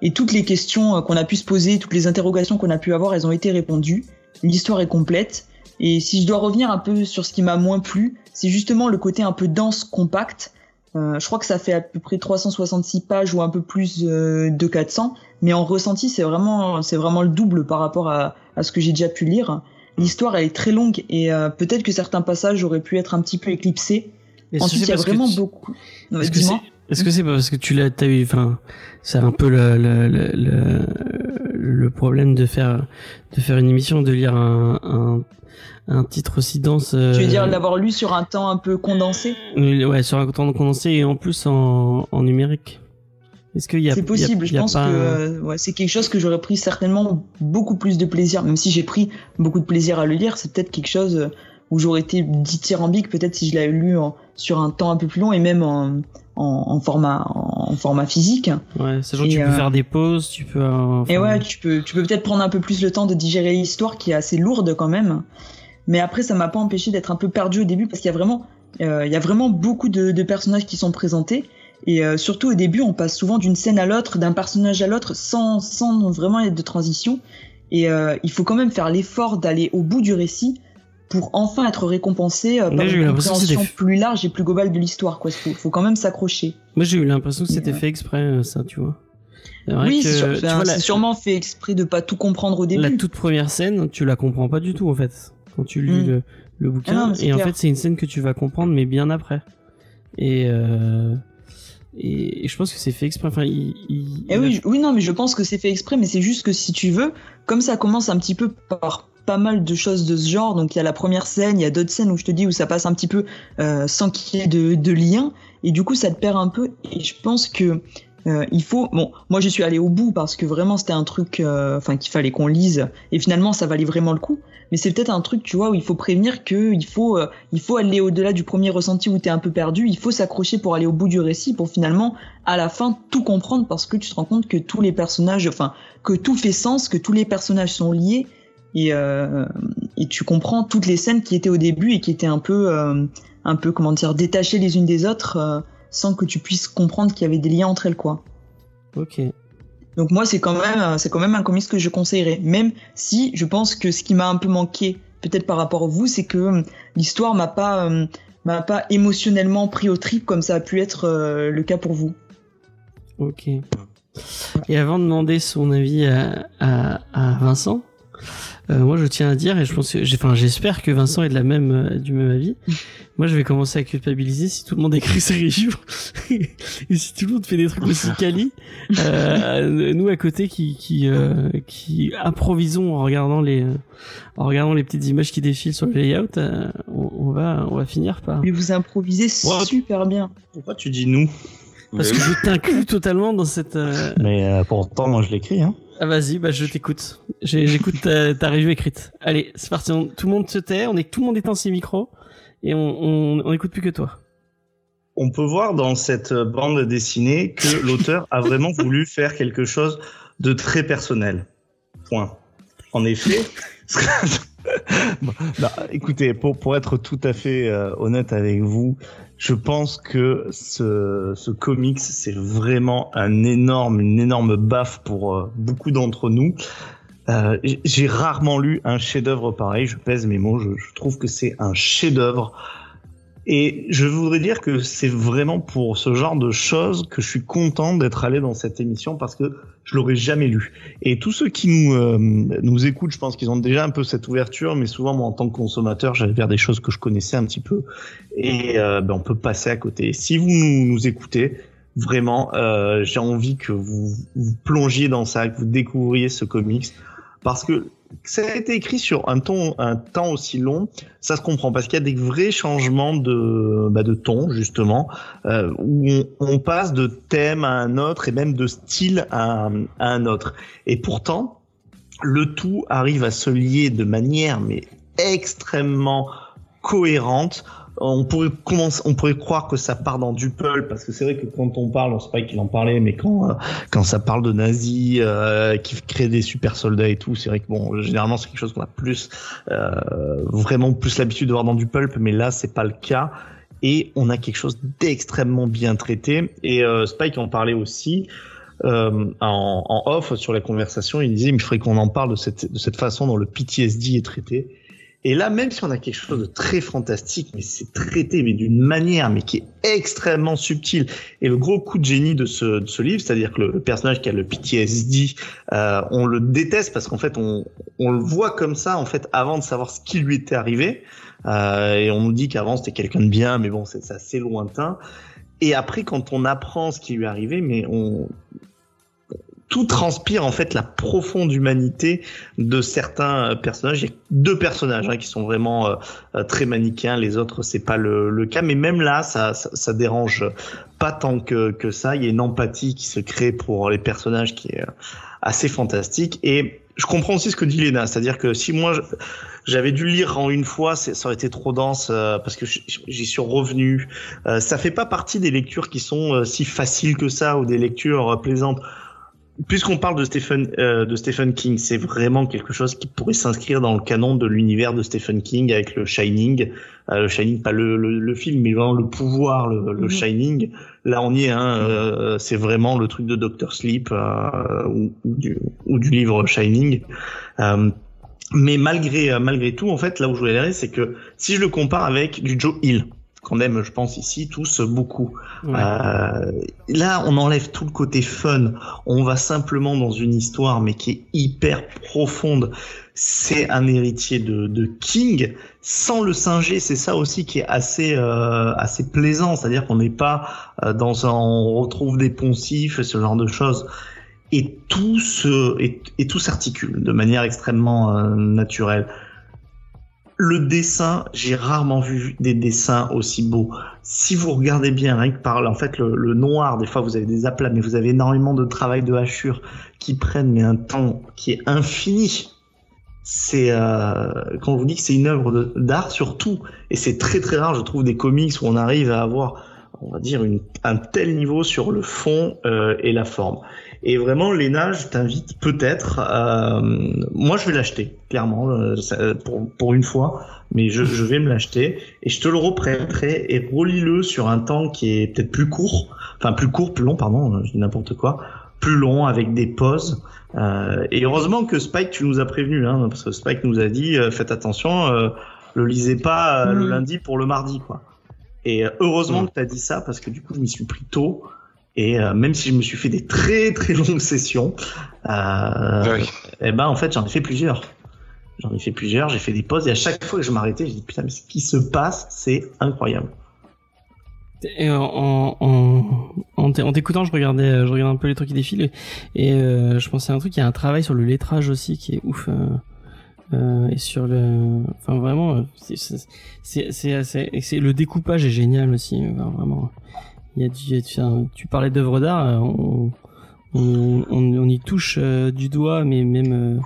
Et toutes les questions qu'on a pu se poser, toutes les interrogations qu'on a pu avoir, elles ont été répondues. L'histoire est complète. Et si je dois revenir un peu sur ce qui m'a moins plu, c'est justement le côté un peu dense, compact. Euh, je crois que ça fait à peu près 366 pages ou un peu plus euh, de 400, mais en ressenti, c'est vraiment, c'est vraiment le double par rapport à, à ce que j'ai déjà pu lire. L'histoire, elle est très longue et euh, peut-être que certains passages auraient pu être un petit peu éclipsés. Ensuite, il y a vraiment tu- beaucoup. Est-ce que est-ce que c'est parce que tu l'as t'as eu enfin c'est un peu le le, le le le problème de faire de faire une émission de lire un un, un titre aussi dense euh, Tu veux dire l'avoir lu sur un temps un peu condensé? Ouais sur un temps condensé et en plus en en numérique est-ce qu'il y a C'est possible. y a- je pense pas que euh, ouais, c'est quelque chose que j'aurais pris certainement beaucoup plus de plaisir, même si j'ai pris beaucoup de plaisir à le lire. C'est peut-être quelque chose où j'aurais été dithyrambique, peut-être si je l'avais lu en- sur un temps un peu plus long et même en, en, en format en, format physique. ouais sachant que tu peux euh, faire des pauses tu peux euh, Et ouais, tu peux, tu peux peut-être prendre un peu plus le temps de digérer l'histoire qui est assez lourde quand même. Mais après, ça m'a pas empêché d'être un peu perdu au début parce qu'il y a vraiment, euh, il y a vraiment beaucoup de, de personnages qui sont présentés. Et surtout au début, on passe souvent d'une scène à l'autre, d'un personnage à l'autre, sans, sans vraiment être de transition. Et il faut quand même faire l'effort d'aller au bout du récit pour enfin être récompensé euh, Là, par eu une compréhension plus large et plus globale de l'histoire. Quoi, faut, faut quand même s'accrocher. moi j'ai eu l'impression que c'était euh, fait exprès euh, ça tu vois Oui, c'est sûr- la- sûrement fait exprès de pas tout comprendre au début. La toute première scène, tu la comprends pas du tout en fait quand tu lis Mm. le, le bouquin. Ah non, et en fait, c'est une scène que tu vas comprendre, mais bien après. Et euh, et, et je pense que c'est fait exprès. Enfin, il, il- Eh il oui, oui, non, mais je pense que c'est fait exprès, mais c'est juste que si tu veux, comme ça commence un petit peu par pas mal de choses de ce genre, donc il y a la première scène, il y a d'autres scènes où je te dis où ça passe un petit peu euh, sans qu'il y ait de, de lien, et du coup ça te perd un peu, et je pense que euh, il faut, bon, moi je suis allé au bout parce que vraiment c'était un truc, euh, enfin qu'il fallait qu'on lise, et finalement ça valait vraiment le coup, mais c'est peut-être un truc, tu vois, où il faut prévenir que il faut, il faut aller au-delà du premier ressenti où t'es un peu perdu, il faut s'accrocher pour aller au bout du récit, pour finalement à la fin tout comprendre parce que tu te rends compte que tous les personnages, enfin que tout fait sens, que tous les personnages sont liés et, euh, et tu comprends toutes les scènes qui étaient au début et qui étaient un peu, euh, un peu comment dire, détachées les unes des autres euh, sans que tu puisses comprendre qu'il y avait des liens entre elles quoi. Ok. Donc moi c'est quand même, c'est quand même un comics que je conseillerais, même si je pense que ce qui m'a un peu manqué peut-être par rapport à vous, c'est que l'histoire m'a pas, m'a pas émotionnellement pris au trip comme ça a pu être le cas pour vous. Ok. Et avant de demander son avis à, à, à Vincent, euh, moi je tiens à dire, et je pense enfin j'espère que Vincent est de la même, euh, du même avis. [laughs] Moi je vais commencer à culpabiliser si tout le monde écrit ses [laughs] reviews et si tout le monde fait des trucs aussi [laughs] quali. Euh, nous à côté qui qui euh, qui improvisons en regardant les en regardant les petites images qui défilent sur le layout, euh, on, on va on va finir par Mais vous improvisez Ouais. super bien. Pourquoi tu dis nous? Parce que je t'inclus totalement dans cette. euh, Mais euh, pourtant, moi je l'écris. Hein. Ah vas-y, bah je t'écoute. J'écoute ta, ta review écrite. Allez, c'est parti. on- tout le monde se tait, on est tout le monde éteint ses micros et on, on, écoute plus que toi. On peut voir dans cette bande dessinée que [laughs] l'auteur a vraiment voulu faire quelque chose de très personnel. Point. En effet. [laughs] Bon, bah, écoutez, pour, pour être tout à fait euh, honnête avec vous, je pense que ce, ce comics, c'est vraiment un énorme, une énorme baffe pour euh, beaucoup d'entre nous. Euh, J'ai rarement lu un chef-d'œuvre pareil. Je pèse mes mots. Je, je trouve que c'est un chef-d'œuvre Et je voudrais dire que c'est vraiment pour ce genre de choses que je suis content d'être allé dans cette émission parce que je l'aurais jamais lu. Et tous ceux qui nous euh, nous écoutent, je pense qu'ils ont déjà un peu cette ouverture, mais souvent moi en tant que consommateur, j'allais vers des choses que je connaissais un petit peu et euh, ben, on peut passer à côté. Si vous nous, nous écoutez, vraiment, euh, j'ai envie que vous, vous plongiez dans ça, que vous découvriez ce comics parce que ça a été écrit sur un ton, un temps aussi long, ça se comprend parce qu'il y a des vrais changements de, bah, de ton justement, euh, où on, passe de thème à un autre et même de style à, à, un autre. Et pourtant, le tout arrive à se lier de manière mais extrêmement cohérente on pourrait on pourrait croire que ça part dans du pulp parce que c'est vrai que quand on parle, on sait pas qu'il en parlait, mais quand euh, quand ça parle de nazis euh, qui créent des super soldats et tout, c'est vrai que bon, généralement c'est quelque chose qu'on a plus euh, vraiment plus l'habitude de voir dans du pulp, mais là c'est pas le cas et on a quelque chose d'extrêmement bien traité et euh, Spike en parlait aussi. Euh, en, en, off sur la conversation, il disait il faudrait qu'on en parle de cette, de cette façon dont le PTSD est traité. Et là, même si on a quelque chose de très fantastique, mais c'est traité mais d'une manière mais qui est extrêmement subtile. Et le gros coup de génie de ce, de ce livre, c'est-à-dire que le, personnage qui a le PTSD, euh, on le déteste parce qu'en fait on, on le voit comme ça en fait avant de savoir ce qui lui était arrivé. Euh, et on nous dit qu'avant c'était quelqu'un de bien, mais bon c'est assez lointain. Et après, quand on apprend ce qui lui est arrivé, mais on, tout transpire en fait la profonde humanité de certains personnages. Il y a deux personnages hein, qui sont vraiment euh, très manichéens, les autres c'est pas le, le, cas, mais même là ça, ça, ça, dérange pas tant que, que ça. Il y a une empathie qui se crée pour les personnages qui est assez fantastique et je comprends aussi ce que dit Léna, c'est-à-dire que si moi j'avais dû lire en une fois, ça aurait été trop dense euh, parce que j'y suis revenu. Euh, ça fait pas partie des lectures qui sont euh, si faciles que ça ou des lectures plaisantes puisqu'on parle de Stephen euh, de Stephen King, c'est vraiment quelque chose qui pourrait s'inscrire dans le canon de l'univers de Stephen King avec le Shining, euh, le Shining pas le, le, le, film, mais vraiment le pouvoir, le, le -hmm. Shining. Là, on y est. Hein, euh, c'est vraiment le truc de Doctor Sleep euh, ou, ou, du, ou du livre Shining. Euh, mais malgré malgré tout, en fait, là où je voulais aller, c'est que si je le compare avec du Joe Hill, qu'on aime, je pense, ici tous beaucoup. Ouais. Euh, là, on enlève tout le côté fun. On va simplement dans une histoire, mais qui est hyper profonde. C'est un héritier de, de, King, sans le singer. C'est ça aussi qui est assez euh, assez plaisant, c'est-à-dire qu'on n'est pas euh, dans un, on retrouve des poncifs, ce genre de choses. Et tout se et, et tout s'articule de manière extrêmement euh, naturelle le dessin, j'ai rarement vu des dessins aussi beaux. Si vous regardez bien, rien que par en fait le, le, noir, des fois vous avez des aplats, mais vous avez énormément de travail de hachure qui prennent mais un temps qui est infini. C'est euh, quand on vous dit que c'est une œuvre d'art surtout, et c'est très très rare, je trouve, des comics où on arrive à avoir, on va dire, une, un tel niveau sur le fond euh, et la forme. Et vraiment, Léna, je t'invite peut-être. Euh, moi, je vais l'acheter, clairement, euh, pour, pour une fois. Mais je, je vais me l'acheter et je te le reprêterai et relis-le sur un temps qui est peut-être plus court, enfin plus court, plus long, pardon, je dis n'importe quoi, plus long avec des pauses. Euh, et heureusement que Spike, tu nous as prévenu, hein, parce que Spike nous a dit, euh, faites attention, euh, le lisez pas mmh. le lundi pour le mardi, quoi. Et heureusement mmh. que tu as dit ça parce que du coup, je m'y suis pris tôt. Et euh, même si je me suis fait des très très longues sessions, euh, oui. et ben en fait j'en ai fait plusieurs. J'en ai fait plusieurs, j'ai fait des pauses et à chaque fois que je m'arrêtais, je dis putain mais ce qui se passe, c'est incroyable. Et en, en, en, t'écoutant, je regardais, je regardais un peu les trucs qui défilent et euh, je pensais à un truc, il y a un travail sur le lettrage aussi qui est ouf. Euh, et sur le, enfin vraiment, c'est c'est le découpage est génial aussi, vraiment il y a, du, tu, tu parlais d'œuvres d'art, on, on, on, on, y touche euh, du doigt, mais même. Euh,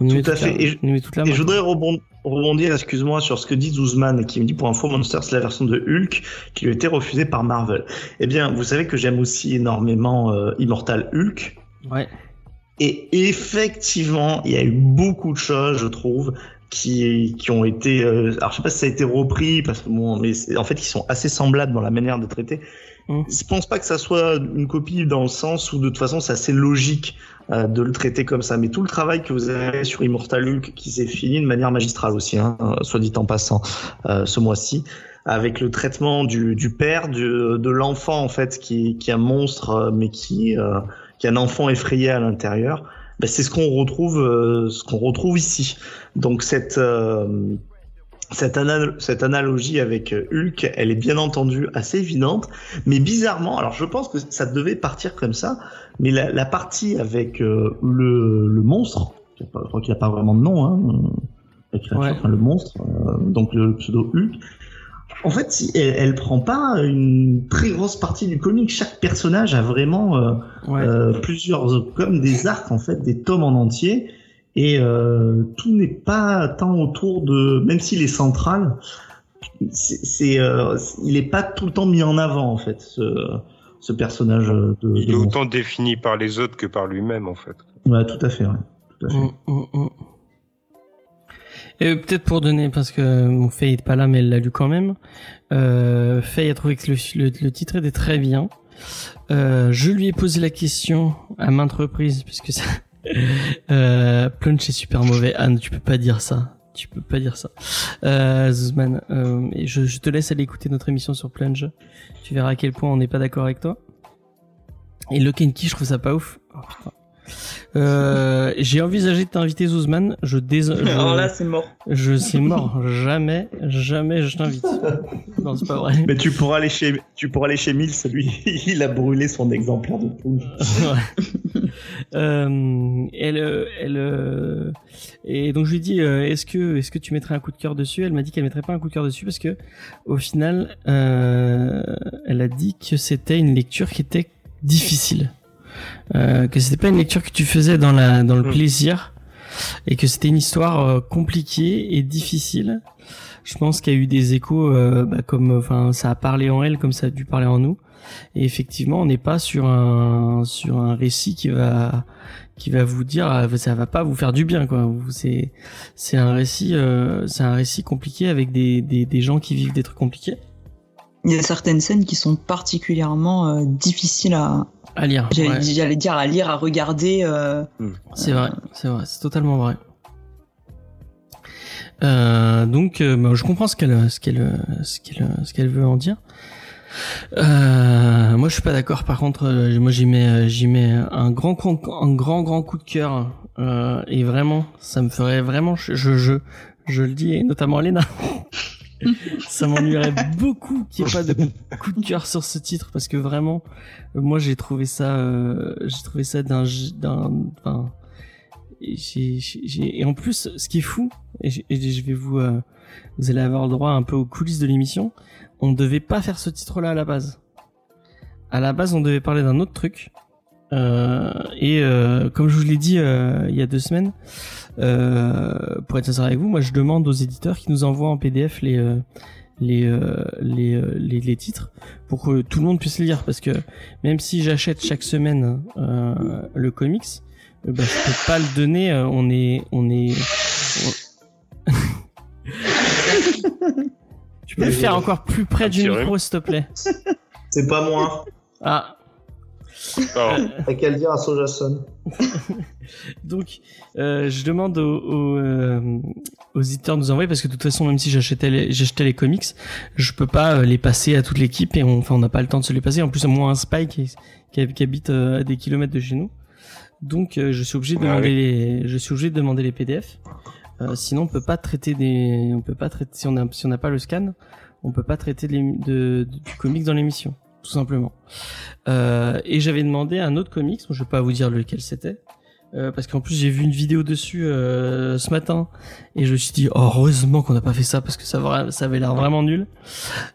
on y Tout à fait. La, et, je, et je voudrais rebondir, rebondir, excuse-moi, sur ce que dit Zuzman, qui me dit pour info, Monster, c'est la version de Hulk qui lui a été refusée par Marvel. Eh bien, vous savez que j'aime aussi énormément euh, Immortal Hulk. Ouais. Et effectivement, il y a eu beaucoup de choses, je trouve, qui, qui ont été. Euh, alors, je sais pas si ça a été repris, parce que bon, mais en fait, ils sont assez semblables dans la manière de traiter. Mmh. Je pense pas que ça soit une copie dans le sens où de toute façon c'est assez logique euh, de le traiter comme ça. Mais tout le travail que vous avez sur Immortal Hulk qui s'est fini de manière magistrale aussi, hein, soit dit en passant, euh, ce mois-ci. avec le traitement du, du père, du, de l'enfant en fait qui, qui est un monstre euh, mais qui, euh, qui a un enfant effrayé à l'intérieur. Ben, c'est ce qu'on retrouve, euh, ce qu'on retrouve ici. Donc cette euh, cette, anal cette analogie avec euh, Hulk, elle est bien entendu assez évidente, mais bizarrement, alors je pense que ça devait partir comme ça, mais la, la partie avec euh, le, le monstre, je crois qu'il n'y a pas vraiment de nom, hein, la créature, Ouais. enfin, le monstre, euh, donc le pseudo Hulk, en fait, si- elle, elle prend pas une très grosse partie du comic. Chaque personnage a vraiment euh, Ouais. plusieurs, comme des arcs en fait, des tomes en entier, et euh, tout n'est pas tant autour de, même s'il est central, c'est, euh, il est pas tout le temps mis en avant en fait, ce, ce personnage de. Il est autant défini par les autres que par lui-même, en fait. Ouais, tout à fait. Ouais. Tout à fait. Mm, mm, mm. Et peut-être pour donner, parce que mon Faye est pas là, mais elle l'a lu quand même. Euh, Faye a trouvé que le, le, le titre était très bien. Euh, je lui ai posé la question à maintes reprises, puisque ça... [laughs] euh, Plunge est super mauvais. Anne, tu peux pas dire ça. Tu peux pas dire ça. Euh, Zuzman, euh, je, te laisse aller écouter notre émission sur Plunge. Tu verras à quel point on n'est pas d'accord avec toi. Et Key, je trouve ça pas ouf. Oh, putain. Euh, j'ai envisagé de t'inviter Zuzman. Je désolé. [laughs] Alors là, c'est mort. Je c'est mort. Jamais, jamais je t'invite. Non, c'est pas vrai. Mais tu pourras aller chez, tu pourras aller chez Mills, lui, [laughs] il a brûlé son exemplaire de. [laughs] Ouais. Euh, elle, elle, euh, et donc je lui ai dit, euh, est-ce que, est-ce que tu mettrais un coup de cœur dessus? Elle m'a dit qu'elle mettrait pas un coup de cœur dessus parce que, au final, euh, elle a dit que c'était une lecture qui était difficile, euh, que c'était pas une lecture que tu faisais dans la, dans le Mm. plaisir, et que c'était une histoire euh, compliquée et difficile. Je pense qu'il y a eu des échos, euh, bah, comme, enfin, ça a parlé en elle comme ça a dû parler en nous. Et effectivement, on n'est pas sur un sur un récit qui va qui va vous dire ah, ça va pas vous faire du bien quoi. C'est c'est un récit euh, c'est un récit compliqué avec des, des des gens qui vivent des trucs compliqués Il y a certaines scènes qui sont particulièrement euh, difficiles à, à lire. j'allais Ouais, dire, à lire, à regarder. euh, c'est vrai, c'est vrai, c'est totalement vrai. Euh, donc, euh, bah, je comprends ce qu'elle ce qu'elle ce qu'elle ce qu'elle veut en dire. Euh, moi, je suis pas d'accord. Par contre, euh, moi, j'y mets, j'y mets un grand, un grand, grand coup de cœur. Euh, et vraiment, ça me ferait vraiment, je, je, je, je le dis, et notamment à Léna. [laughs] ça m'ennuierait beaucoup qu'il n'y ait pas de coup de cœur sur ce titre parce que vraiment, moi, j'ai trouvé ça, euh, j'ai trouvé ça d'un, d'un, enfin, et en plus, ce qui est fou, et, et je vais vous, euh, vous allez avoir le droit un peu aux coulisses de l'émission. On devait pas faire ce titre-là à la base. À la base, on devait parler d'un autre truc. Euh, et euh, comme je vous l'ai dit euh, il y a deux semaines, pour être sincère avec vous, moi je demande aux éditeurs qui nous envoient en PDF les les, euh, les, euh, les les titres pour que tout le monde puisse les lire parce que même si j'achète chaque semaine euh, le comics, bah, je peux pas le donner. on est on est on- [laughs] tu peux le faire encore plus près du micro s'il te plaît. C'est pas moi. Ah T'as qu'à le dire à Sojason. [laughs] Donc, euh, je demande aux, aux, euh, aux éditeurs de nous envoyer parce que de toute façon, même si j'achetais les, j'achetais les comics, je peux pas euh, les passer à toute l'équipe et on, enfin, on n'a pas le temps de se les passer. En plus, à moins un spy qui, qui, qui habite euh, à des kilomètres de chez nous. Donc, euh, je suis obligé de Ouais, demander oui. les, je suis obligé de demander les PDF. Euh, sinon, on peut pas traiter des, on peut pas traiter si on a, si on n'a pas le scan, on peut pas traiter de, l'ém- de- du comics dans l'émission, tout simplement. Euh, et j'avais demandé un autre comics, je vais pas vous dire lequel c'était. Euh, parce qu'en plus j'ai vu une vidéo dessus euh, ce matin et je me suis dit oh, heureusement qu'on n'a pas fait ça parce que ça, ça avait l'air vraiment nul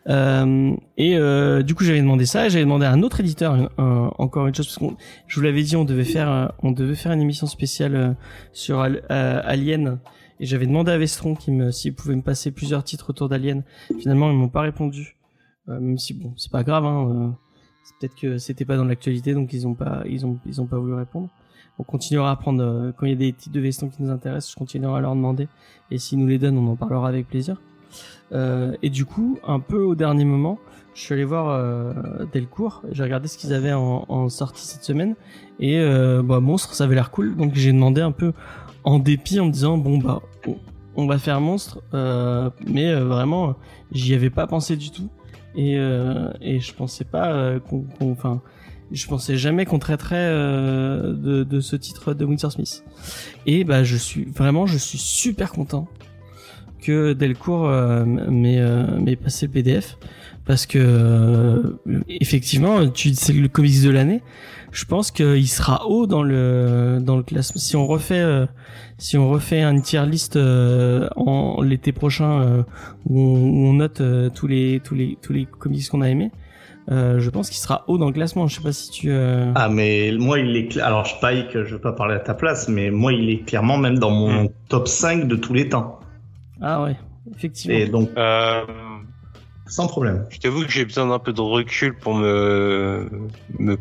euh, et euh, du coup j'avais demandé ça et j'avais demandé à un autre éditeur encore une chose parce que je vous l'avais dit on devait faire on devait faire une émission spéciale euh, sur Al- Alien et j'avais demandé à Vestron s'il pouvait me passer plusieurs titres autour d'Alien finalement ils m'ont pas répondu même si bon c'est pas grave hein, euh, peut-être que c'était pas dans l'actualité donc ils ont pas ils ont ils ont pas voulu répondre. On continuera à prendre euh, quand il y a des titres de Veston qui nous intéressent je continuerai à leur demander. Et s'ils nous les donnent on en parlera avec plaisir. Euh, et du coup un peu au dernier moment je suis allé voir euh, Delcourt. J'ai regardé ce qu'ils avaient en, en sortie cette semaine. Et euh, bah monstre ça avait l'air cool. Donc j'ai demandé un peu en dépit en me disant bon bah on, on va faire monstre, euh, mais euh, vraiment, j'y avais pas pensé du tout. Et, euh, et je pensais pas euh, qu'on, enfin, je pensais jamais qu'on traiterait euh, de, de ce titre de Winter Smith. Et bah, je suis vraiment, je suis super content que Delcourt m'ait passé le PDF parce que euh, effectivement, tu c'est le comics de l'année. Je pense qu'il sera haut dans le dans le classement. Si on refait euh, si on refait un tier list euh, en l'été prochain euh, où, on, où on note euh, tous les tous les tous les comics qu'on a aimés, euh, je pense qu'il sera haut dans le classement. Je sais pas si tu. euh, Ah, mais moi, il est. Alors, Spike, je veux pas parler à ta place, mais moi, il est clairement même dans mon top 5 de tous les temps. Ah ouais, effectivement. Et donc, Euh, sans problème. je t'avoue que j'ai besoin d'un peu de recul pour me, me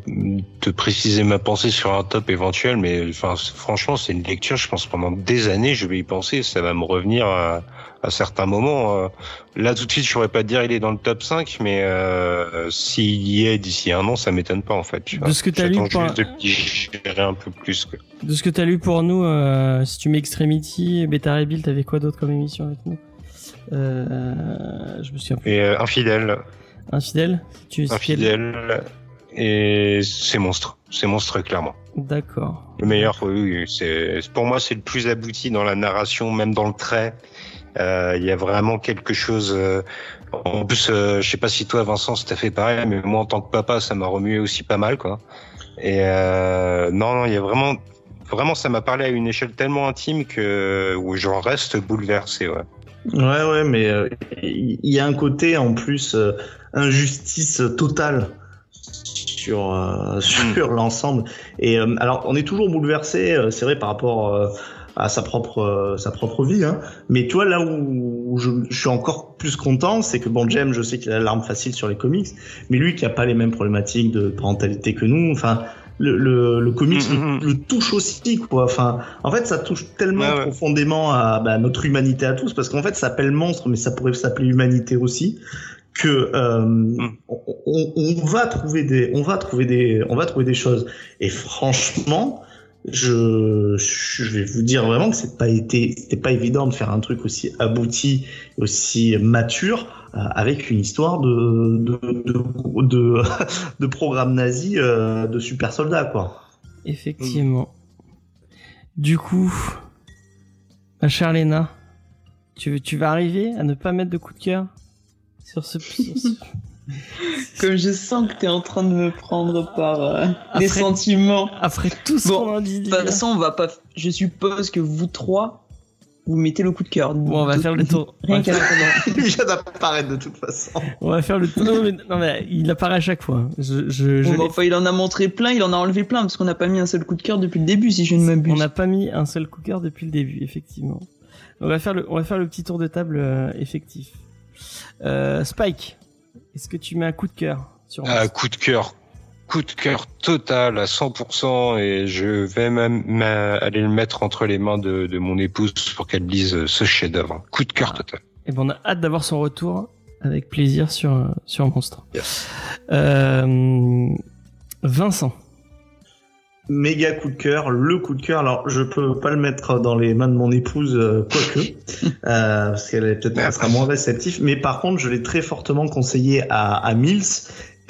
te préciser ma pensée sur un top éventuel, mais enfin franchement c'est une lecture, je pense pendant des années je vais y penser, ça va me revenir à, à certains moments. euh. Là tout de suite je pourrais pas te dire il est dans le top 5, mais euh, s'il y est d'ici un an ça m'étonne pas en fait. tu De ce que t'as lu, pour- juste de le digérer un peu plus. Quoi. De ce que t'as lu pour nous, euh, si tu mets Extremity, Beta Rebuild, t'avais quoi d'autre comme émission avec nous? Je me souviens plus. Et euh, infidèle, Infidèle tu infidèle et c'est monstre, c'est monstre clairement. D'accord. Le meilleur, oui, oui, c'est pour moi c'est le plus abouti dans la narration, même dans le trait. Euh, Il y a vraiment quelque chose. euh, en plus, euh, je sais pas si toi, Vincent, ça t'a fait pareil, mais moi en tant que papa, ça m'a remué aussi pas mal, quoi. Et euh, non, non, il y a vraiment, vraiment, ça m'a parlé à une échelle tellement intime que où j'en reste bouleversé, ouais. Ouais, ouais, mais euh, il y a un côté en plus euh, injustice totale sur euh, [laughs] sur l'ensemble. Et alors, on est toujours bouleversé, c'est vrai, par rapport à sa propre sa propre vie. Hein. Mais tu vois, là où, où je, je suis encore plus content, c'est que bon, James, je sais qu'il a l'arme facile sur les comics, mais lui qui a pas les mêmes problématiques de parentalité que nous, enfin. Le, le, le comics Mhm. le, le touche aussi quoi enfin en fait ça touche tellement ouais. profondément à bah, notre humanité à tous parce qu'en fait ça s'appelle monstre mais ça pourrait s'appeler humanité aussi que euh, on, on- on va trouver des on va trouver des on va trouver des choses et franchement je je vais vous dire vraiment que c'est pas été c'était pas évident de faire un truc aussi abouti aussi mature avec une histoire de de de, de, [laughs] de programme nazi euh, de super soldats quoi Effectivement. Du coup, ma chère Léna, tu, tu vas arriver à ne pas mettre de coup de cœur sur ce. sur ce- [laughs] Comme je sens que t'es en train de me prendre par euh, des Après- sentiments. Après tout ce Bon, qu'on a dit. De toute façon, on va pas. Je suppose que vous trois, vous mettez le coup de cœur. Bon, on va faire le tour. Rien qu'à [laughs] il vient d'apparaître de toute façon on va faire le tour. Non mais, non, mais il apparaît à chaque fois. Je, je, je Bon, bah, enfin, il en a montré plein, il en a enlevé plein, parce qu'on n'a pas mis un seul coup de cœur depuis le début, si je ne m'abuse. On n'a pas mis un seul coup de cœur depuis le début, effectivement. On va faire le, on va faire le petit tour de table euh, effectif. Euh, Spike, est-ce que tu mets un coup de cœur sur Ah, coup de cœur, coup de cœur total à 100% et je vais même aller le mettre entre les mains de, de mon épouse pour qu'elle lise ce chef-d'œuvre. Coup de cœur total. Et ben on a hâte d'avoir son retour avec plaisir sur sur Monstre. Euh, Vincent. méga coup de cœur, le coup de cœur. Alors, je peux pas le mettre dans les mains de mon épouse, euh, quoique, [laughs] euh, parce qu'elle est peut-être elle sera moins réceptive. Mais par contre, je l'ai très fortement conseillé à, à Mills.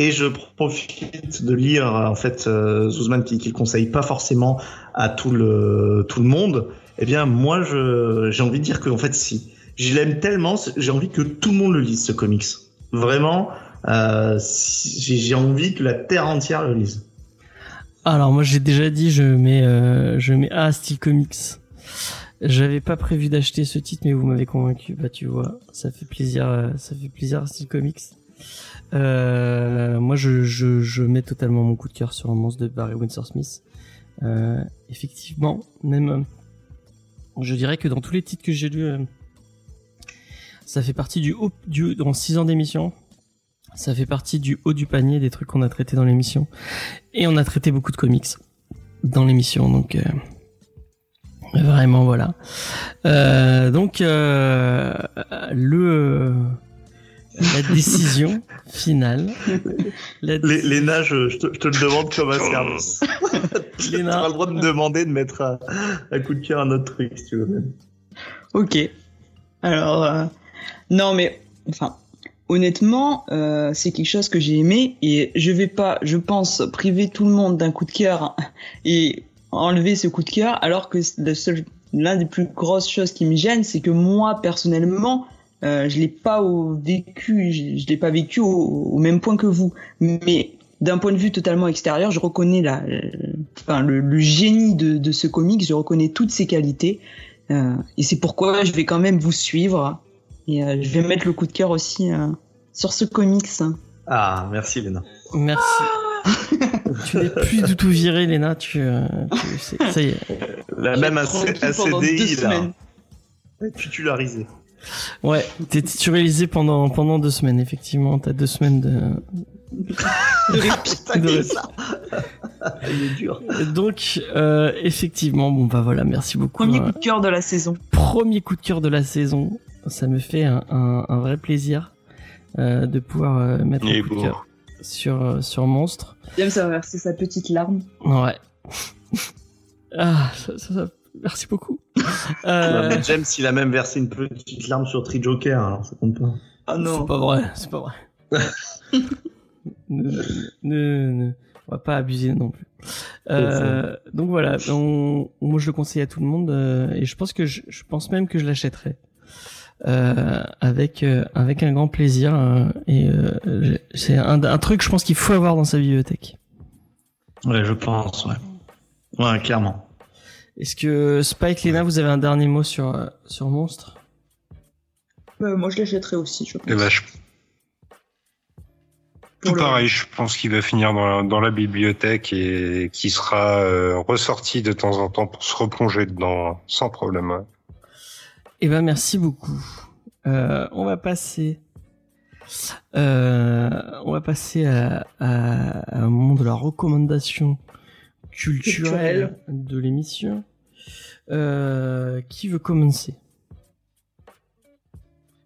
Et je profite de lire en fait euh, Zuzman qui, qui le conseille pas forcément à tout le tout le monde. Eh bien, moi, j'ai envie de dire que en fait, si je l'aime tellement, j'ai envie que tout le monde le lise ce comics. Vraiment, euh, j'ai envie que la terre entière le lise. Alors moi j'ai déjà dit je mets euh, je mets A Style Comics. J'avais pas prévu d'acheter ce titre mais vous m'avez convaincu. Bah tu vois, ça fait plaisir euh, ça fait plaisir Style Comics. Euh, moi je, je je mets totalement mon coup de cœur sur un monstre de Barry Windsor Smith. Euh, effectivement, même euh, je dirais que dans tous les titres que j'ai lus euh, ça fait partie du haut du dans six ans d'émission. Ça fait partie du haut du panier des trucs qu'on a traités dans l'émission. Et on a traité beaucoup de comics dans l'émission, donc euh, vraiment voilà. Donc le la décision finale. La Les, Léna, je, je, te, je te le demande comme un service. [laughs] tu Léna. as le droit de me demander de mettre un, un coup de cœur à notre truc, si tu veux même. Ok. Alors, euh, non, mais enfin, honnêtement, euh, c'est quelque chose que j'ai aimé et je vais pas, je pense, priver tout le monde d'un coup de cœur et enlever ce coup de cœur, alors que l'un des plus grosses choses qui me gêne, c'est que moi personnellement, euh, je l'ai pas au vécu, je, je l'ai pas vécu au, au même point que vous, mais d'un point de vue totalement extérieur, je reconnais la, euh, enfin, le, le génie de, de ce comic, je reconnais toutes ses qualités. Euh, et c'est pourquoi je vais quand même vous suivre. Et euh, je vais mettre le coup de cœur aussi euh, sur ce comics. Ah, merci Léna. Merci. tu n'es plus du tout viré, Léna. Tu, tu- ça y est. La même ACDI, là. Titularisé. Ouais, t'es titularisé pendant pendant deux semaines. Effectivement, t'as deux semaines de. [laughs] Putain, [laughs] De- ça. Il est dur. Donc, euh, effectivement, bon bah voilà, merci beaucoup. Premier hein. coup de cœur de la saison. premier coup de cœur de la saison. Ça me fait un, un- un vrai plaisir euh, de pouvoir euh, mettre un coup de cœur sur sur Monstre. James va verser sa petite larme. Ouais. [laughs] ah, ça- ça- ça- merci beaucoup. [laughs] Euh, James, il a même versé une petite larme sur Tree Joker, alors ça compte pas. Ah c'est pas vrai, c'est pas vrai. [laughs] ne, ne- ne- on va pas abuser non plus. Euh, donc voilà, on- moi je le conseille à tout le monde euh, et je pense que je, je pense même que je l'achèterai euh, avec euh, avec un grand plaisir euh, et euh, c'est un, un truc je pense qu'il faut avoir dans sa bibliothèque. Ouais, je pense, ouais. Ouais, clairement. Est-ce que Spike, Lena, vous avez un dernier mot sur euh, sur Monstre? Euh, moi, je l'achèterai aussi, je pense. Eh ben, je- Pour Tout le- pareil, je pense qu'il va finir dans la, dans la bibliothèque et qui sera euh, ressorti de temps en temps pour se replonger dedans sans problème. ouais. Eh ben merci beaucoup. Euh, on va passer. Euh, on va passer à, à- à un moment de la recommandation Culturelle. de l'émission. Euh, qui veut commencer?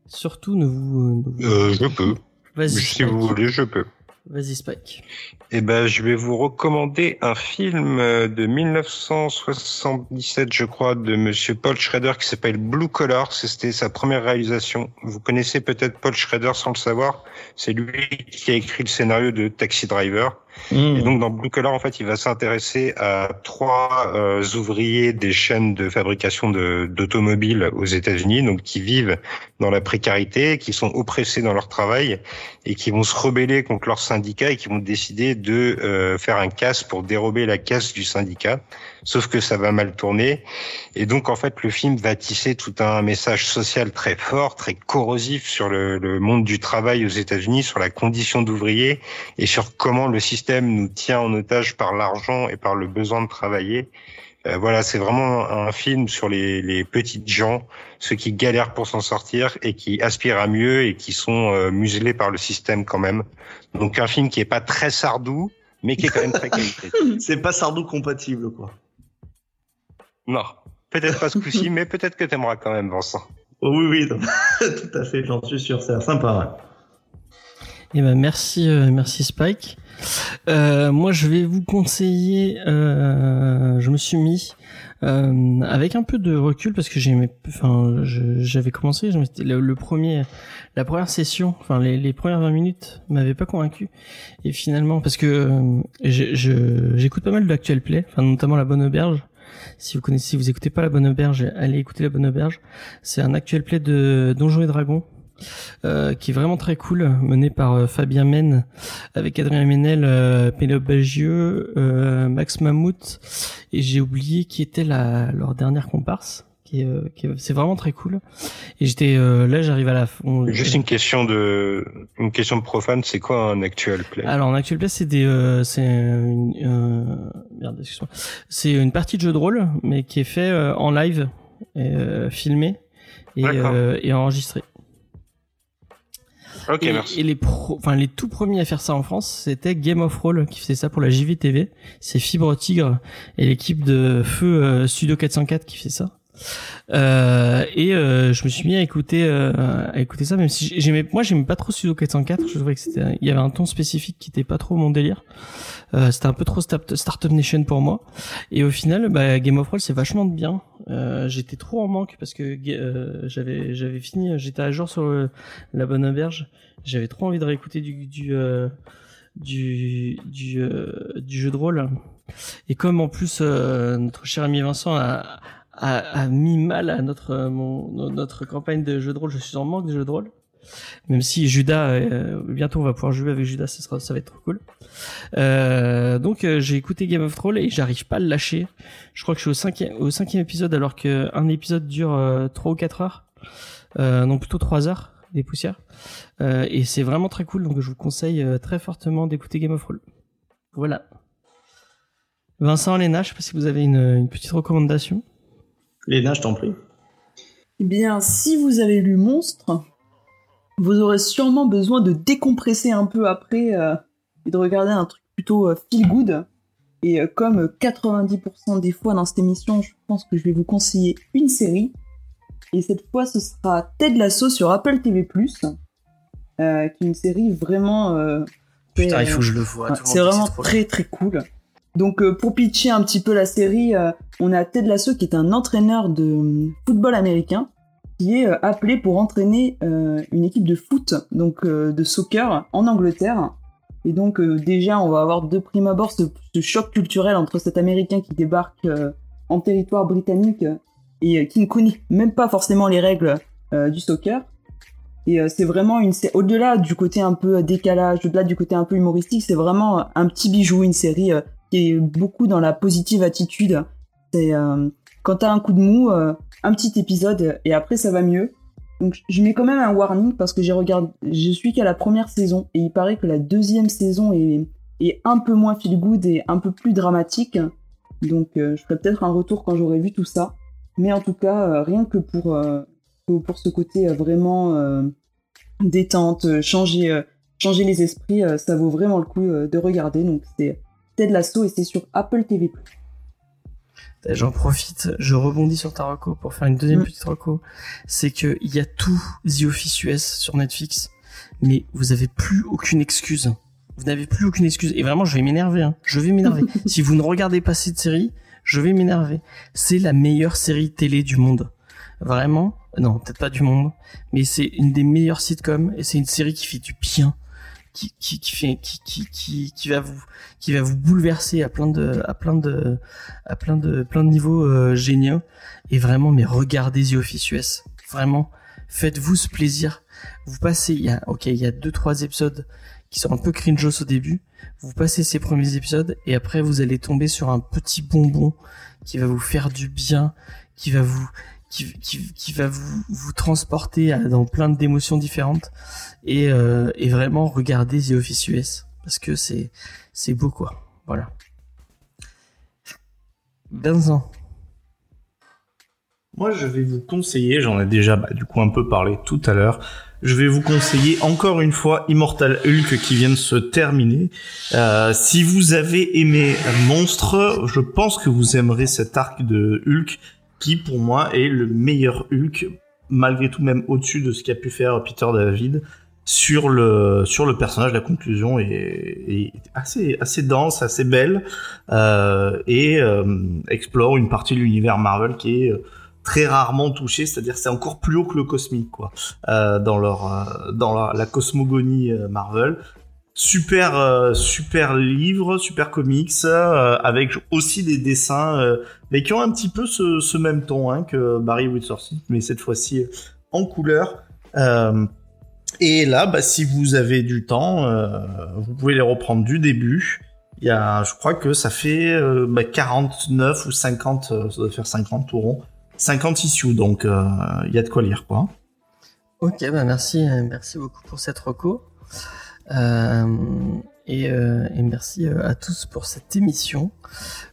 Surtout ne vous. ne vous- Euh, je peux. Vas-y. Si Spike. vous voulez, je peux. Vas-y Spike. Eh ben, je vais vous recommander un film euh, de 1977, je crois, de Monsieur Paul Schrader qui s'appelle Blue Collar. C'était sa première réalisation. Vous connaissez peut-être Paul Schrader sans le savoir. C'est lui qui a écrit le scénario de Taxi Driver. Et donc dans Blue Collar, en fait, il va s'intéresser à trois euh, ouvriers des chaînes de fabrication de- d'automobiles aux États-Unis, donc qui vivent dans la précarité, qui sont oppressés dans leur travail et qui vont se rebeller contre leur syndicat et qui vont décider de euh, faire un casse pour dérober la casse du syndicat. Sauf que ça va mal tourner. Et donc, en fait, le film va tisser tout un message social très fort, très corrosif sur le, le monde du travail aux États-Unis, sur la condition d'ouvrier et sur comment le système nous tient en otage par l'argent et par le besoin de travailler. Euh, voilà, c'est vraiment un film sur les, les petites gens, ceux qui galèrent pour s'en sortir et qui aspirent à mieux et qui sont euh, muselés par le système quand même. Donc un film qui est pas très sardou, mais qui est quand même très [laughs] qualité. C'est pas Sardou compatible, quoi. Non, peut-être pas ce coup-ci, [laughs] mais peut-être que t'aimeras quand même, Vincent. Oh, oui, oui, [laughs] tout à fait, j'en suis sûr, c'est sympa, ouais. Eh ben merci, euh, merci Spike. Euh, moi, je vais vous conseiller. euh, je me suis mis euh, avec un peu de recul parce que j'ai, enfin, j'avais commencé. Le, le premier, la première session, enfin les, les premières 20 minutes m'avaient pas convaincu. Et finalement, parce que euh, j'écoute pas mal d'actuel play, enfin notamment la Bonne Auberge. Si vous connaissez, si vous écoutez pas la Bonne Auberge, allez écouter la Bonne Auberge. C'est un actuel play de Donjons et Dragons euh, qui est vraiment très cool, mené par euh, Fabien Men, avec Adrien Ménel, euh, Pénélope Bagieux, euh, Max Mammouth, et j'ai oublié qui était la, leur dernière comparse. Qui est, euh, qui c'est vraiment très cool. Et j'étais euh, là, j'arrive à la fin. Juste une question de, une question de profane, c'est quoi un actual play? Alors en actuel place c'est des euh, c'est une merde excuse-moi c'est une partie de jeu de rôle mais qui est fait en live et, filmé et, et enregistré. Ok, et, merci. et les pro, enfin les tout premiers à faire ça en France, c'était Game of Roll qui faisait ça pour la JVTV. C'est Fibre Tigre et l'équipe de Feu euh, Studio 404 qui fait ça. Euh, et euh, je me suis mis à écouter euh, à écouter ça même si j'aimais moi j'aimais pas trop Studio 404 je trouvais que c'était il y avait un ton spécifique qui était pas trop mon délire euh, c'était un peu trop start- Startup Nation pour moi et au final bah, Game of Roll c'est vachement bien Euh, j'étais trop en manque parce que euh, j'avais j'avais fini, j'étais à jour sur la bonne auberge. J'avais trop envie de réécouter du du du du, du jeu de rôle. Et comme en plus notre cher ami Vincent a, a, a mis mal à notre euh, mon, notre campagne de jeu de rôle, je suis en manque de jeu de rôle. Même si Judas, euh, bientôt on va pouvoir jouer avec Judas, ça, sera, ça va être trop cool. Euh, donc euh, j'ai écouté Game of Thrones et j'arrive pas à le lâcher. Je crois que je suis au cinquième, au cinquième épisode alors qu'un épisode dure euh, 3 ou 4 heures. Euh, non, plutôt 3 heures, des poussières. Et c'est vraiment très cool, donc je vous conseille très fortement d'écouter Game of Thrones. Voilà. Vincent, Léna, je sais pas si vous avez une, une petite recommandation. Léna, je t'en prie. Eh bien, si vous avez lu Monstre, vous aurez sûrement besoin de décompresser un peu après euh, et de regarder un truc plutôt euh, feel good. Et euh, comme euh, 90% des fois dans cette émission, je pense que je vais vous conseiller une série. Et cette fois, ce sera Ted Lasso sur Apple TV+, euh, qui est une série vraiment... euh, Putain, il faut que je le. Ouais, le c'est vraiment très très cool. Donc euh, pour pitcher un petit peu la série, euh, on a Ted Lasso qui est un entraîneur de euh, football américain qui est euh, appelé pour entraîner euh, une équipe de foot, donc de soccer en Angleterre. Et donc déjà on va avoir de prime abord ce, ce choc culturel entre cet Américain qui débarque en territoire britannique et qui ne connaît même pas forcément les règles du soccer. Et c'est vraiment une au-delà du côté un peu décalage, au-delà du côté un peu humoristique, c'est vraiment un petit bijou, une série qui est beaucoup dans la positive attitude. C'est euh, quand t'as un coup de mou, euh, un petit épisode et après ça va mieux. Donc je mets quand même un warning parce que j'ai regardé, je suis qu'à la première saison et il paraît que la deuxième saison est, est un peu moins feel good et un peu plus dramatique. Donc euh, je ferai peut-être un retour quand j'aurai vu tout ça. Mais en tout cas, rien que pour pour ce côté vraiment détente, changer changer les esprits, ça vaut vraiment le coup de regarder. Donc c'est Ted Lasso et c'est sur Apple TV+. J'en profite, je rebondis sur ta reco pour faire une deuxième Mm. petite reco. C'est que il y a tout The Office US sur Netflix, mais vous avez plus aucune excuse. Vous n'avez plus aucune excuse. Et vraiment, je vais m'énerver. Hein. Je vais m'énerver. [laughs] si vous ne regardez pas cette série, je vais m'énerver. C'est la meilleure série télé du monde. Vraiment. Non, peut-être pas du monde, mais c'est une des meilleures sitcoms et c'est une série qui fait du bien, qui qui qui qui qui, qui va vous qui va vous bouleverser à plein de à plein de à plein de plein de niveaux euh, géniaux. Et vraiment mais regardez The Office US vraiment faites-vous ce plaisir. Vous passez il y a ok il y a deux trois épisodes qui sont un peu cringeos au début. Vous passez ces premiers épisodes et après vous allez tomber sur un petit bonbon qui va vous faire du bien qui va vous qui, va vous, transporter à- dans plein d'émotions différentes. Et, euh, vraiment regardez The Office US parce que c'est c'est beau quoi. Voilà. Vincent. Moi, je vais vous conseiller, j'en ai déjà bah, du coup un peu parlé tout à l'heure, je vais vous conseiller encore une fois Immortal Hulk qui vient de se terminer. Euh, si vous avez aimé Monstre, je pense que vous aimerez cet arc de Hulk qui pour moi est le meilleur Hulk, malgré tout même au-dessus de ce qu'a pu faire Peter David sur le sur le personnage. La conclusion est, assez assez dense, assez belle euh, et euh, explore une partie de l'univers Marvel qui est euh, très rarement touché, c'est-à-dire c'est encore plus haut que le cosmique quoi, dans leur dans la, cosmogonie Marvel. Super euh, super livre, super comics euh, avec aussi des dessins euh, mais qui ont un petit peu ce, même ton hein, que Barry Windsor mais cette fois-ci en couleur. Et là, bah, si vous avez du temps, vous pouvez les reprendre du début. Il y a, je crois que ça fait bah, 49 ou 50, euh, ça doit faire 50 tout rond, 50 issues, donc il y a de quoi lire, quoi. Ok, bah merci, merci beaucoup pour cette reco. Euh, et, euh, et merci euh, à tous pour cette émission.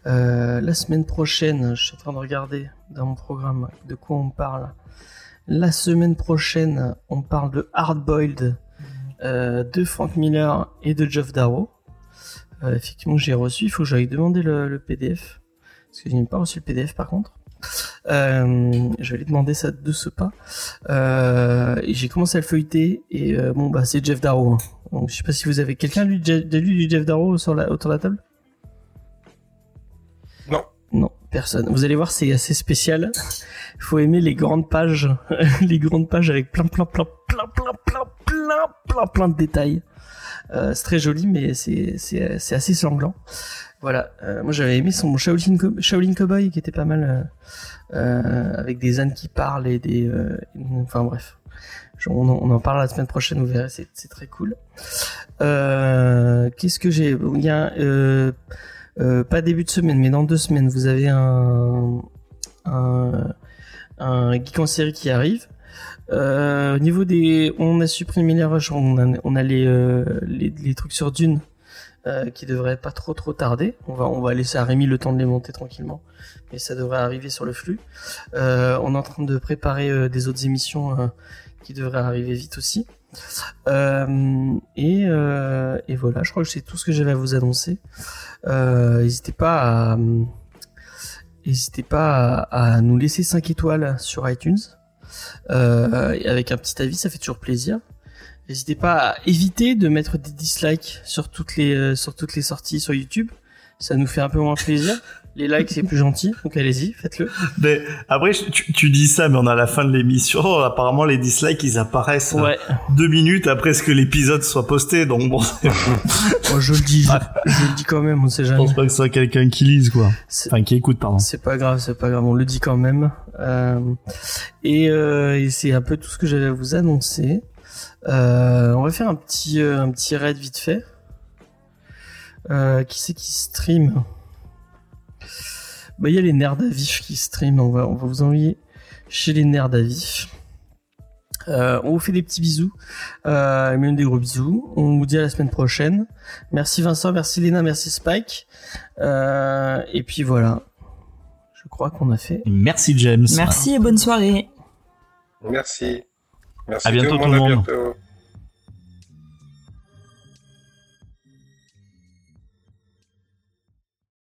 La semaine prochaine, je suis en train de regarder dans mon programme de quoi on parle. La semaine prochaine, on parle de Hardboiled euh, de Frank Miller et de Geoff Darrow. Effectivement, j'ai reçu. Il faut que j'aille demander le, le PDF. Parce que je n'ai pas reçu le PDF par contre. Euh, je vais lui demander ça de ce pas. Euh, et j'ai commencé à le feuilleter et euh, bon bah c'est Jeff Darrow. hein. Donc je sais pas si vous avez quelqu'un lu, lu du Jeff Darrow sur la, autour de la table? Non. Non. Personne. Vous allez voir, c'est assez spécial. Il faut aimer les grandes pages, [laughs] les grandes pages avec plein, plein, plein, plein, plein, plein, plein, plein, plein de détails. Euh, c'est très joli, mais c'est assez sanglant. Voilà. Euh, moi, j'avais aimé son Shaolin, Shaolin Cowboy qui était pas mal, euh, euh, avec des ânes qui parlent et des, euh, enfin bref. On en, parle la semaine prochaine, vous verrez, c'est très cool. Euh, Qu'est-ce que j'ai? Il y a euh, pas début de semaine, mais dans deux semaines, vous avez un un, un geek en série qui arrive. Au niveau des, on a supprimé les rushs, on a, on a les les trucs sur Dune euh, qui devraient pas trop trop tarder. On va on va laisser à Rémi le temps de les monter tranquillement, mais ça devrait arriver sur le flux. Euh, on est en train de préparer euh, des autres émissions euh, qui devraient arriver vite aussi. Euh, et, euh, et voilà, je crois que c'est tout ce que j'avais à vous annoncer. Euh, N'hésitez pas à N'hésitez pas à, à nous laisser 5 étoiles sur iTunes. Avec un petit avis, ça fait toujours plaisir. N'hésitez pas à éviter de mettre des dislikes sur toutes les euh, sur toutes les sorties sur YouTube. Ça nous fait un peu moins plaisir. [laughs] Les likes c'est plus gentil, donc allez-y, faites-le. Mais après, tu, tu dis ça, mais on a la fin de l'émission. Oh, [laughs] apparemment, les dislikes, ils apparaissent euh, Ouais, deux minutes après ce que l'épisode soit posté. Donc bon, je moi [laughs] je le dis, je le dis quand même, on sait jamais. pense pas que ce soit quelqu'un qui lise, quoi. Enfin, qui écoute, pardon. C'est pas grave, c'est pas grave, on le dit quand même. Euh, et euh, et c'est un peu tout ce que j'avais à vous annoncer. Euh, on va faire un petit euh, un petit raid vite fait. Euh, qui c'est qui stream Bah il y a les nerds à vif qui stream. On va on va vous envoyer chez les nerds à vif. Euh, on vous fait des petits bisous, euh, même des gros bisous. On vous dit à la semaine prochaine. Merci Vincent, merci Léna, merci Spike. Euh, et puis voilà. Je crois qu'on a fait. Merci, James. Merci et bonne soirée. Merci. Merci À bientôt, tout le monde.